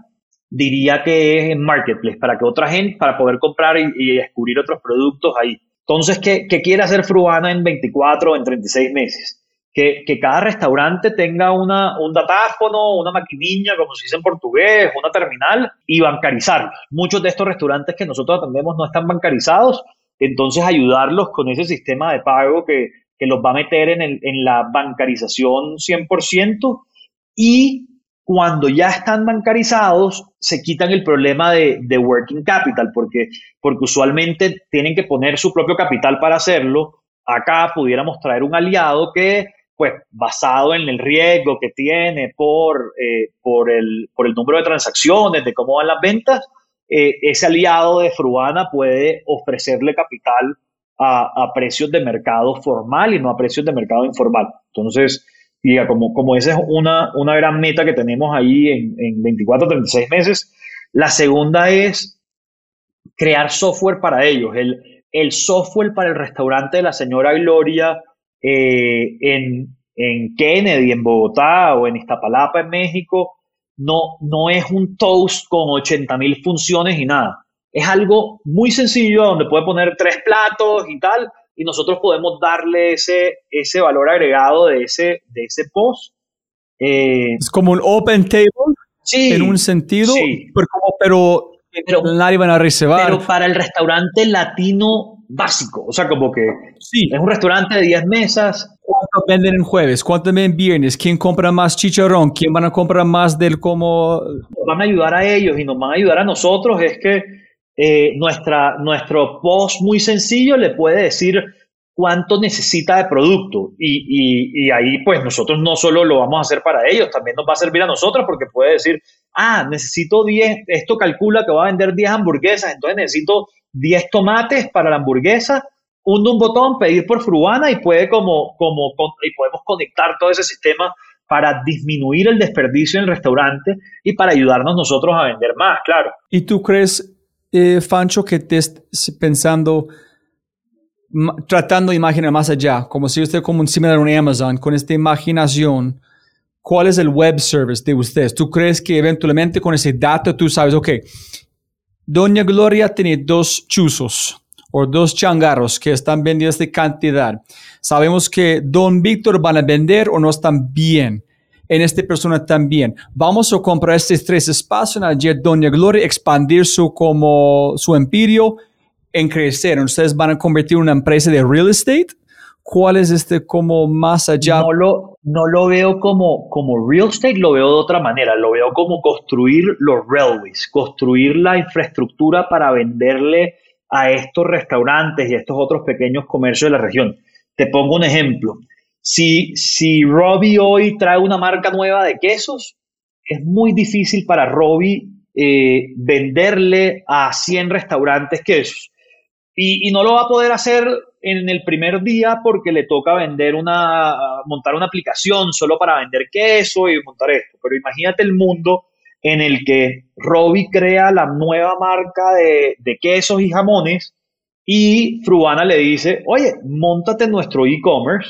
diría que es en Marketplace, para que otra gente, para poder comprar y, descubrir otros productos ahí. Entonces, ¿qué, qué quiere hacer Fruana en 24 o en 36 meses? Que, cada restaurante tenga una, un datáfono, una maquinilla, como se dice en portugués, una terminal y bancarizarlos. Muchos de estos restaurantes que nosotros atendemos no están bancarizados, entonces ayudarlos con ese sistema de pago que, los va a meter en, en la bancarización 100% y cuando ya están bancarizados, se quitan el problema de, working capital, porque, porque usualmente tienen que poner su propio capital para hacerlo. Acá pudiéramos traer un aliado que, pues, basado en el riesgo que tiene por, eh, por, el, por el número de transacciones, de cómo van las ventas, eh, ese aliado de Fruana puede ofrecerle capital a, a, precios de mercado formal y no a precios de mercado informal. Entonces, y como, como esa es una, una gran meta que tenemos ahí en, en 24, 36 meses. La segunda es crear software para ellos. El, el software para el restaurante de la señora Gloria eh, en, en Kennedy, en Bogotá o en Iztapalapa, en México, no, no es un toast con 80 mil funciones y nada. Es algo muy sencillo donde puede poner tres platos y tal, y nosotros podemos darle ese, ese valor agregado de ese, de ese post. Eh, es como un open table sí, en un sentido, pero, pero, nadie van a reservar. Pero para el restaurante latino básico, o sea, como que sí. es un restaurante de 10 mesas. ¿Cuánto venden en jueves? ¿Cuánto venden viernes? ¿Quién compra más chicharrón? ¿Quién van a comprar más del como...? Van a ayudar a ellos y nos van a ayudar a nosotros, es que eh, nuestra, nuestro post muy sencillo le puede decir cuánto necesita de producto y, y, ahí pues nosotros no solo lo vamos a hacer para ellos, también nos va a servir a nosotros porque puede decir, ah, necesito 10, esto calcula que va a vender 10 hamburguesas, entonces necesito 10 tomates para la hamburguesa, hunde un botón, pedir por Fruana y puede como, como, y podemos conectar todo ese sistema para disminuir el desperdicio en el restaurante y para ayudarnos nosotros a vender más, claro. ¿Y tú crees eh, Fancho, que estés pensando, tratando de imaginar más allá, como si usted como un similar un Amazon, con esta imaginación, ¿cuál es el web service de ustedes? ¿Tú crees que eventualmente con ese dato tú sabes, ok, Doña Gloria tiene dos chuzos o dos changarros que están vendiendo esta cantidad. Sabemos que Don Víctor van a vender o no están bien en esta persona también. Vamos a comprar estos tres espacios en Doña Gloria, expandir su, como, su imperio en crecer. Ustedes van a convertir una empresa de real estate. ¿Cuál es este como más allá? No lo veo como, como real estate, lo veo de otra manera. Lo veo como construir los railways, construir la infraestructura para venderle a estos restaurantes y a estos otros pequeños comercios de la región. Te pongo un ejemplo. Si, si Robbie hoy trae una marca nueva de quesos, es muy difícil para Robbie eh, venderle a 100 restaurantes quesos. Y, no lo va a poder hacer en el primer día porque le toca vender una, montar una aplicación solo para vender queso y montar esto. Pero imagínate el mundo en el que Robbie crea la nueva marca de, de quesos y jamones y Fruana le dice, oye, montate nuestro e-commerce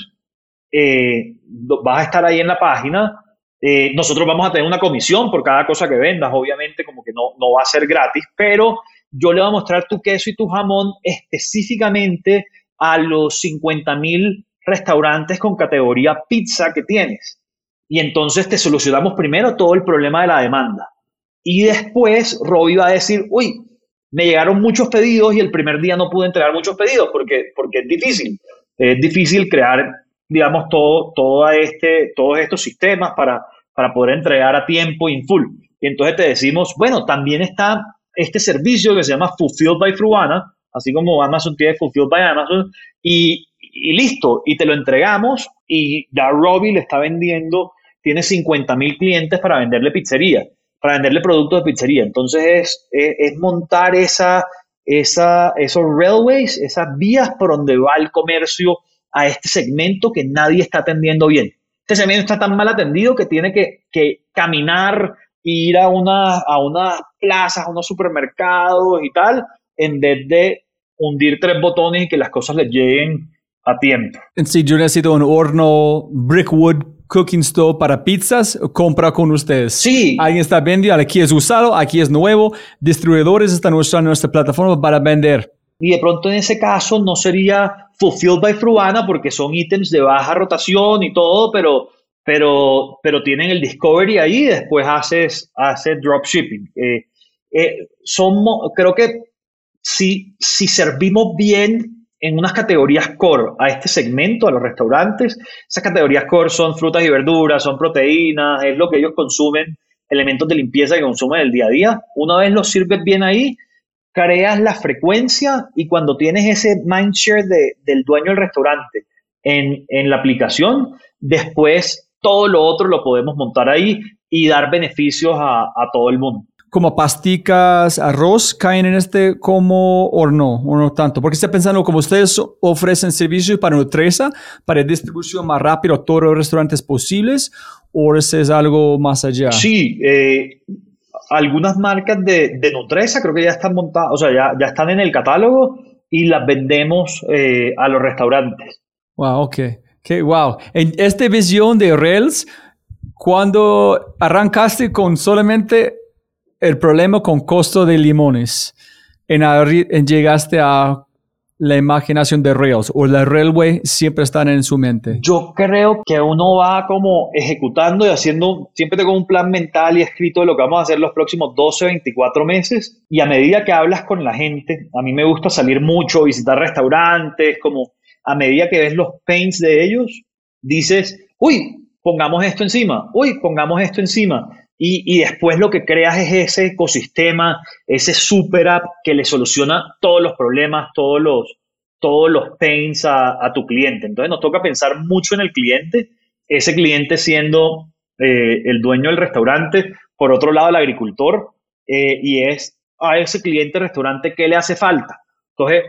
eh, vas a estar ahí en la página. Eh, nosotros vamos a tener una comisión por cada cosa que vendas, obviamente, como que no, no va a ser gratis, pero yo le voy a mostrar tu queso y tu jamón específicamente a los 50 mil restaurantes con categoría pizza que tienes. Y entonces te solucionamos primero todo el problema de la demanda. Y después Robbie va a decir, uy, me llegaron muchos pedidos y el primer día no pude entregar muchos pedidos porque, porque es difícil. Es difícil crear digamos, todo, todo este, todos estos sistemas para, para poder entregar a tiempo in full. Y entonces te decimos, bueno, también está este servicio que se llama Fulfilled by Fruana, así como Amazon tiene Fulfilled by Amazon, y, listo, y te lo entregamos y ya Robbie le está vendiendo, tiene 50 mil clientes para venderle pizzería, para venderle productos de pizzería. Entonces es, es, es montar esa, esa, esos railways, esas vías por donde va el comercio a este segmento que nadie está atendiendo bien. Este segmento está tan mal atendido que tiene que, que caminar, ir a, una, a unas plazas, a unos supermercados y tal, en vez de hundir tres botones y que las cosas les lleguen a tiempo. Si yo necesito un horno Brickwood Cooking Stove para pizzas, compra con ustedes. Sí. Alguien está vendiendo, aquí es usado, aquí es nuevo, distribuidores están usando nuestra plataforma para vender. Y de pronto en ese caso no sería fulfilled by Fruana porque son ítems de baja rotación y todo, pero, pero, pero tienen el discovery ahí y después haces, haces dropshipping. Eh, eh, creo que si, si servimos bien en unas categorías core a este segmento, a los restaurantes, esas categorías core son frutas y verduras, son proteínas, es lo que ellos consumen elementos de limpieza que consumen el día a día. Una vez los sirves bien ahí, creas la frecuencia y cuando tienes ese mindshare de, del dueño del restaurante en, en la aplicación, después todo lo otro lo podemos montar ahí y dar beneficios a, a todo el mundo como pasticas, arroz, caen en este como o no, o no tanto? Porque está pensando como ustedes ofrecen servicios para Nutresa, para distribución más rápida a todos los restaurantes posibles, o ese es algo más allá? Sí, eh, algunas marcas de, de, Nutresa creo que ya están montadas, o sea, ya, ya están en el catálogo y las vendemos eh, a los restaurantes. Wow, ok. Okay, wow. En esta visión de Rails, cuando arrancaste con solamente el problema con costo de limones, en, en llegaste a la imaginación de Rails o la Railway siempre están en su mente? Yo creo que uno va como ejecutando y haciendo, siempre tengo un plan mental y escrito de lo que vamos a hacer los próximos 12, 24 meses y a medida que hablas con la gente, a mí me gusta salir mucho, visitar restaurantes, como a medida que ves los paints de ellos, dices, uy, pongamos esto encima, uy, pongamos esto encima. Y, después lo que creas es ese ecosistema, ese super app que le soluciona todos los problemas, todos los, todos los pains a, a tu cliente. Entonces nos toca pensar mucho en el cliente, ese cliente siendo eh, el dueño del restaurante, por otro lado el agricultor, eh, y es a ese cliente restaurante qué le hace falta. Entonces,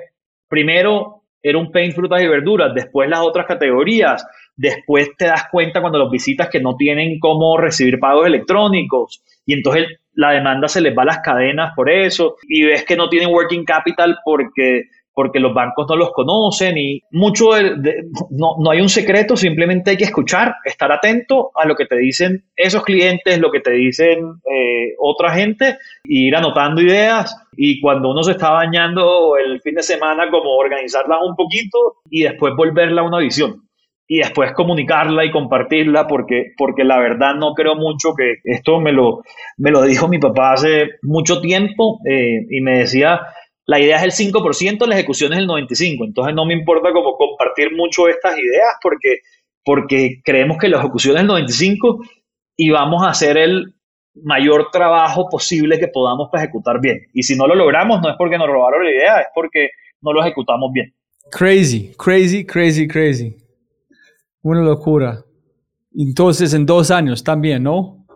primero era un pain frutas y verduras, después las otras categorías, después te das cuenta cuando los visitas que no tienen cómo recibir pagos electrónicos y entonces la demanda se les va a las cadenas por eso y ves que no tienen working capital porque porque los bancos no los conocen y mucho de, no, no, hay un secreto, simplemente hay que escuchar, estar atento a lo que te dicen esos clientes, lo que te dicen eh, otra gente, e ir anotando ideas y cuando uno se está bañando el fin de semana como organizarlas un poquito y después volverla a una visión y después comunicarla y compartirla porque, porque la verdad no creo mucho que esto me lo, me lo dijo mi papá hace mucho tiempo eh, y me decía, la idea es el 5%, la ejecución es el 95%, entonces no me importa como compartir mucho estas ideas porque, porque creemos que la ejecución es el 95% y vamos a hacer el mayor trabajo posible que podamos para ejecutar bien. Y si no lo logramos, no es porque nos robaron la idea, es porque no lo ejecutamos bien. Crazy, crazy, crazy, crazy. Una locura. Entonces, en dos años también, ¿no?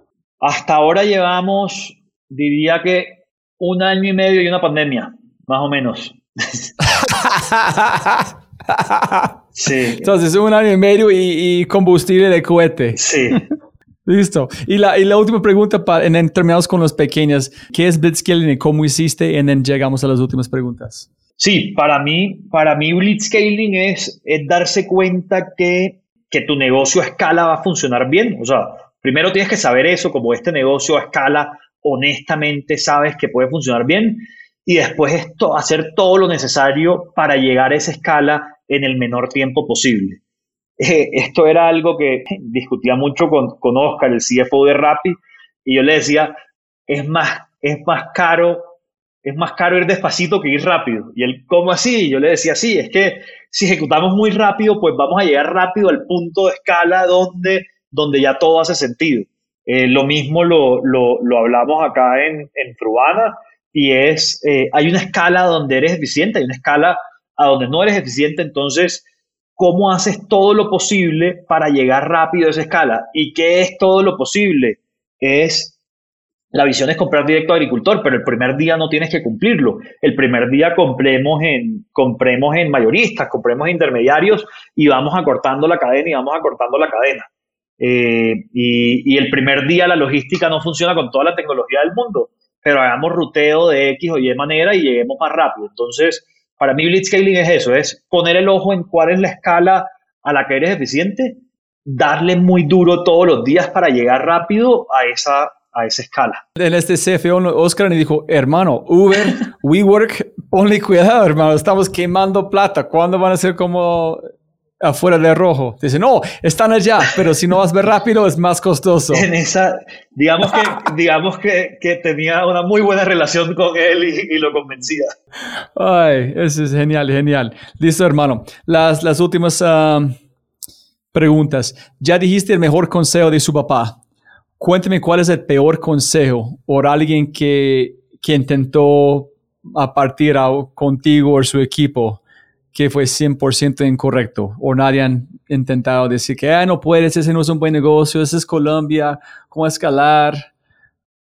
Hasta ahora llevamos, diría que un año y medio y una pandemia, más o menos. sí. Entonces, un año y medio y, combustible de cohete. Sí. Listo. Y la, y la última pregunta, para, en, terminamos con los pequeños. ¿Qué es Blitzscaling y cómo hiciste? Y then llegamos a las últimas preguntas. Sí, para mí, para mí Blitzscaling es, es darse cuenta que que tu negocio a escala va a funcionar bien. O sea, primero tienes que saber eso, como este negocio a escala honestamente sabes que puede funcionar bien y después esto, hacer todo lo necesario para llegar a esa escala en el menor tiempo posible. Eh, esto era algo que discutía mucho con, con Oscar, el CFO de Rappi, y yo le decía, es más, es más caro es más caro ir despacito que ir rápido. Y él, ¿cómo así? Yo le decía, sí, es que si ejecutamos muy rápido, pues vamos a llegar rápido al punto de escala donde, donde ya todo hace sentido. Eh, lo mismo lo, lo, lo, hablamos acá en, en Frubana y es, eh, hay una escala donde eres eficiente, hay una escala a donde no eres eficiente, entonces, ¿cómo haces todo lo posible para llegar rápido a esa escala? ¿Y qué es todo lo posible? Es la visión es comprar directo a agricultor, pero el primer día no tienes que cumplirlo. El primer día compremos en, compremos en mayoristas, compremos en intermediarios y vamos acortando la cadena y vamos acortando la cadena. Eh, y, el primer día la logística no funciona con toda la tecnología del mundo, pero hagamos ruteo de X o Y manera y lleguemos más rápido. Entonces, para mí Blitzscaling es eso, es poner el ojo en cuál es la escala a la que eres eficiente, darle muy duro todos los días para llegar rápido a esa, a esa escala. En este CFO, Oscar me dijo, hermano, Uber, WeWork, ponle cuidado, hermano, estamos quemando plata. ¿Cuándo van a ser como afuera de rojo? Dice, no, están allá, pero si no vas a ver rápido es más costoso. En esa, digamos que, digamos que, que tenía una muy buena relación con él y, lo convencía. Ay, eso es genial, genial. Listo, hermano. Las, las últimas ah, preguntas. Ya dijiste el mejor consejo de su papá. Cuénteme cuál es el peor consejo por alguien que, que intentó a partir contigo o su equipo que fue 100% incorrecto o nadie han intentado decir que ah, no puedes, ese no es un buen negocio, ese es Colombia, ¿cómo escalar?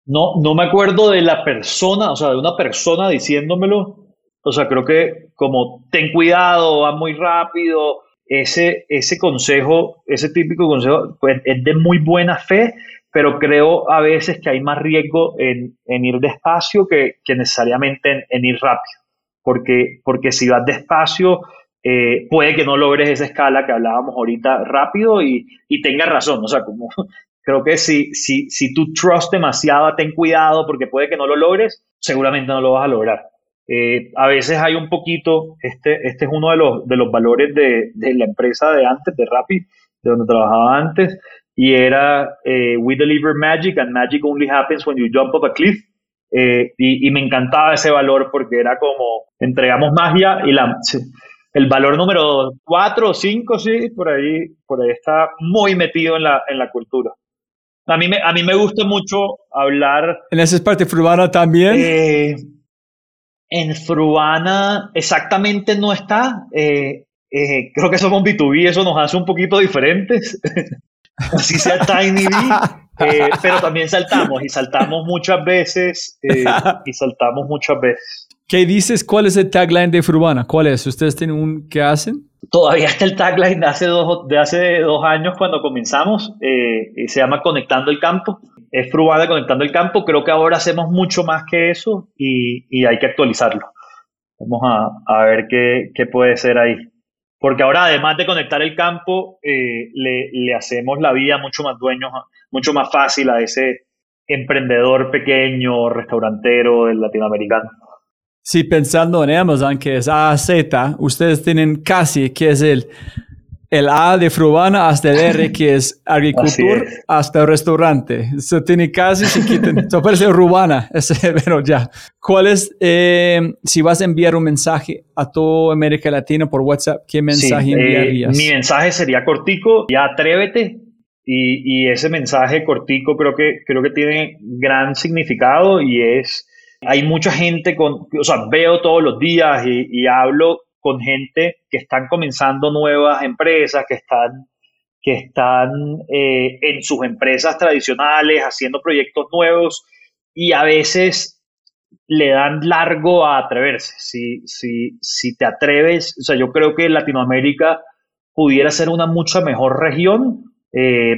No, no me acuerdo de la persona, o sea, de una persona diciéndomelo. O sea, creo que como ten cuidado, va muy rápido, ese, ese consejo, ese típico consejo, pues es de muy buena fe, pero creo a veces que hay más riesgo en, ir despacio que, necesariamente en, ir rápido, porque, porque si vas despacio, eh, puede que no logres esa escala que hablábamos ahorita rápido y, y tengas razón, o sea, como creo que si, si, si tú trust demasiado, ten cuidado porque puede que no lo logres, seguramente no lo vas a lograr. Eh, a veces hay un poquito, este, este es uno de los, de los valores de, de la empresa de antes, de Rappi, de donde trabajaba antes, y era eh, We Deliver Magic and Magic Only Happens When You Jump Off a Cliff. Eh, y, me encantaba ese valor porque era como entregamos magia y la, el valor número 4 o 5, sí, por ahí, por ahí está muy metido en la, en la cultura. A mí, me, a mí me gusta mucho hablar. ¿En esa parte fruana también? Eh, en Fruana exactamente no está. creo que somos B2B, eso nos hace un poquito diferentes. así sea Tiny eh, pero también saltamos y saltamos muchas veces eh, y saltamos muchas veces. ¿Qué dices? ¿Cuál es el tagline de Fruana? ¿Cuál es? ¿Ustedes tienen un qué hacen? Todavía está el tagline de hace dos, de hace dos años cuando comenzamos. Eh, se llama Conectando el Campo. Es Fruana Conectando el Campo. Creo que ahora hacemos mucho más que eso y, y hay que actualizarlo. Vamos a, a ver qué, qué puede ser ahí. Porque ahora, además de conectar el campo, eh, le, hacemos la vida mucho más dueño, mucho más fácil a ese emprendedor pequeño, restaurantero del latinoamericano. Sí, pensando en Amazon, que es A a Z, ustedes tienen casi, que es el el A de Frubana hasta el R, que es agricultura, hasta el restaurante. Eso tiene casi, si quiten, eso parece Rubana, ese, pero ya. ¿Cuál es, eh, si vas a enviar un mensaje a toda América Latina por WhatsApp, qué mensaje eh, enviarías? mi mensaje sería cortico, ya atrévete. Y, y, ese mensaje cortico creo que, creo que tiene gran significado y es, hay mucha gente con, o sea, veo todos los días y, y hablo con gente que están comenzando nuevas empresas, que están, que están eh, en sus empresas tradicionales haciendo proyectos nuevos y a veces le dan largo a atreverse. Si, si, si te atreves, o sea, yo creo que Latinoamérica pudiera ser una mucha mejor región. Eh,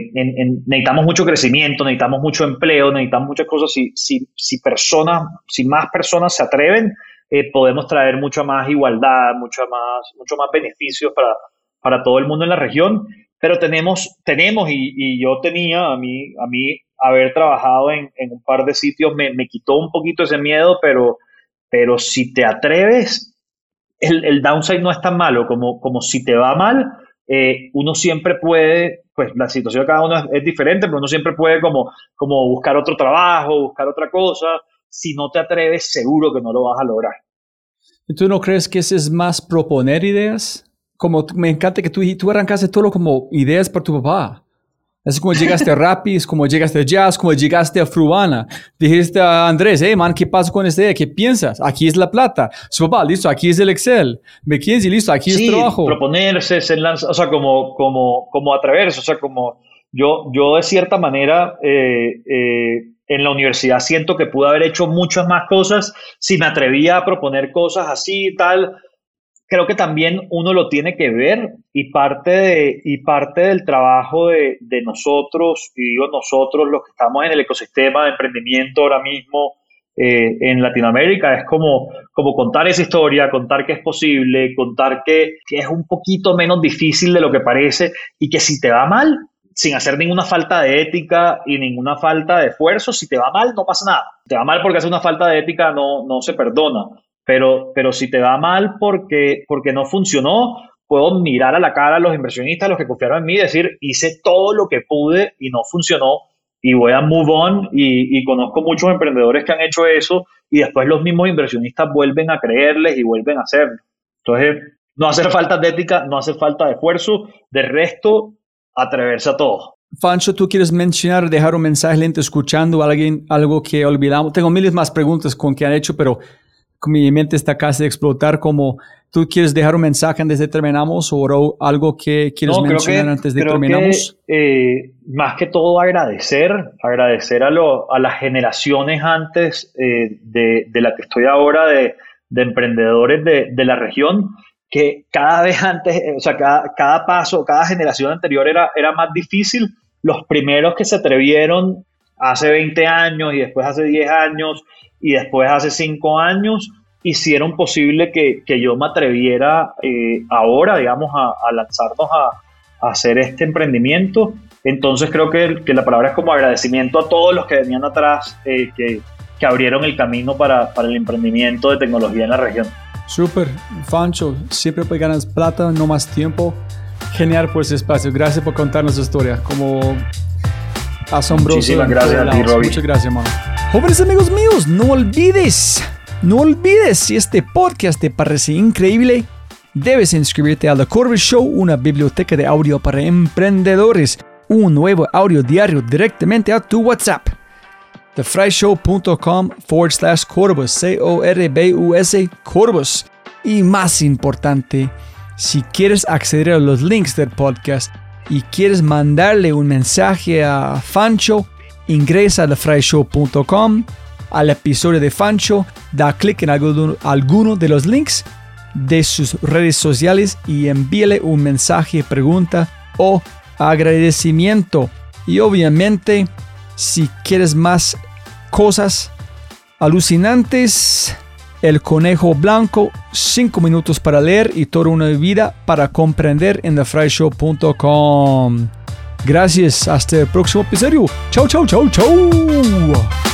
necesitamos mucho crecimiento, necesitamos mucho empleo, necesitamos muchas cosas. Si, si, si, personas, si más personas se atreven, eh, podemos traer mucha más igualdad, mucho más, mucho más beneficios para, para todo el mundo en la región. Pero tenemos, tenemos y, y yo tenía, a mí, a mí haber trabajado en, en un par de sitios me, me, quitó un poquito ese miedo, pero, pero si te atreves, el, el downside no es tan malo como, como si te va mal. Eh, uno siempre puede, pues la situación de cada uno es, es, diferente, pero uno siempre puede como, como buscar otro trabajo, buscar otra cosa si no te atreves, seguro que no lo vas a lograr. ¿Tú no crees que ese es más proponer ideas? Como me encanta que tú, tú arrancaste todo como ideas para tu papá. Es como llegaste a Rappi, es como llegaste a Jazz, como llegaste a Fruana. Dijiste a Andrés, hey man, ¿qué pasa con esta idea? ¿Qué piensas? Aquí es la plata. Su papá, listo, aquí es el Excel. McKinsey, listo, aquí es trabajo. proponerse, se lanza, o sea, como, como, como atreverse, o sea, como yo, yo de cierta manera eh, eh, en la universidad siento que pude haber hecho muchas más cosas si me atrevía a proponer cosas así y tal. Creo que también uno lo tiene que ver y parte, de, y parte del trabajo de, de nosotros, y digo nosotros los que estamos en el ecosistema de emprendimiento ahora mismo eh, en Latinoamérica, es como, como contar esa historia, contar que es posible, contar que, que es un poquito menos difícil de lo que parece y que si te va mal, sin hacer ninguna falta de ética y ninguna falta de esfuerzo. Si te va mal, no pasa nada. Te va mal porque hace una falta de ética, no, no se perdona. Pero, pero si te va mal porque, porque no funcionó, puedo mirar a la cara a los inversionistas, los que confiaron en mí, decir, hice todo lo que pude y no funcionó y voy a move on y, y, conozco muchos emprendedores que han hecho eso y después los mismos inversionistas vuelven a creerles y vuelven a hacerlo. Entonces, no hace falta de ética, no hace falta de esfuerzo, de resto, atreverse a todo. Fancho, ¿tú quieres mencionar, dejar un mensaje lento escuchando a alguien, algo que olvidamos? Tengo miles más preguntas con que han hecho, pero mi mente está casi de explotar. Como tú quieres dejar un mensaje antes de terminamos o algo que quieres mencionar antes de terminamos. Eh, más que todo agradecer, agradecer a, lo, a las generaciones antes eh, de, de, la que estoy ahora de, de emprendedores de, de la región que cada vez antes, o sea, cada, cada, paso, cada generación anterior era, era más difícil. Los primeros que se atrevieron hace 20 años y después hace 10 años y después hace 5 años hicieron posible que, que yo me atreviera eh, ahora, digamos, a, a lanzarnos a, a, hacer este emprendimiento. Entonces creo que, que, la palabra es como agradecimiento a todos los que venían atrás, eh, que, que abrieron el camino para, para el emprendimiento de tecnología en la región. Súper, Fancho, siempre ganas plata, no más tiempo. Genial por ese espacio. Gracias por contarnos su historia. Como asombroso. Muchísimas gracias a ti, Robbie. Muchas gracias, hermano. Jóvenes amigos míos, no olvides, no olvides si este podcast te parece increíble, debes inscribirte a The Corbett Show, una biblioteca de audio para emprendedores. Un nuevo audio diario directamente a tu WhatsApp thefryshow.com forward slash Corbus, C-O-R-B-U-S, Corbus. Y más importante, si quieres acceder a los links del podcast y quieres mandarle un mensaje a Fancho, ingresa a thefryshow.com, al episodio de Fancho, da clic en alguno, de los links de sus redes sociales y envíale un mensaje, pregunta o agradecimiento. Y obviamente, si quieres más cosas alucinantes, El Conejo Blanco, 5 minutos para leer y toda una vida para comprender en thefryshow.com. Gracias, hasta el próximo episodio. Chau, chau, chau, chau.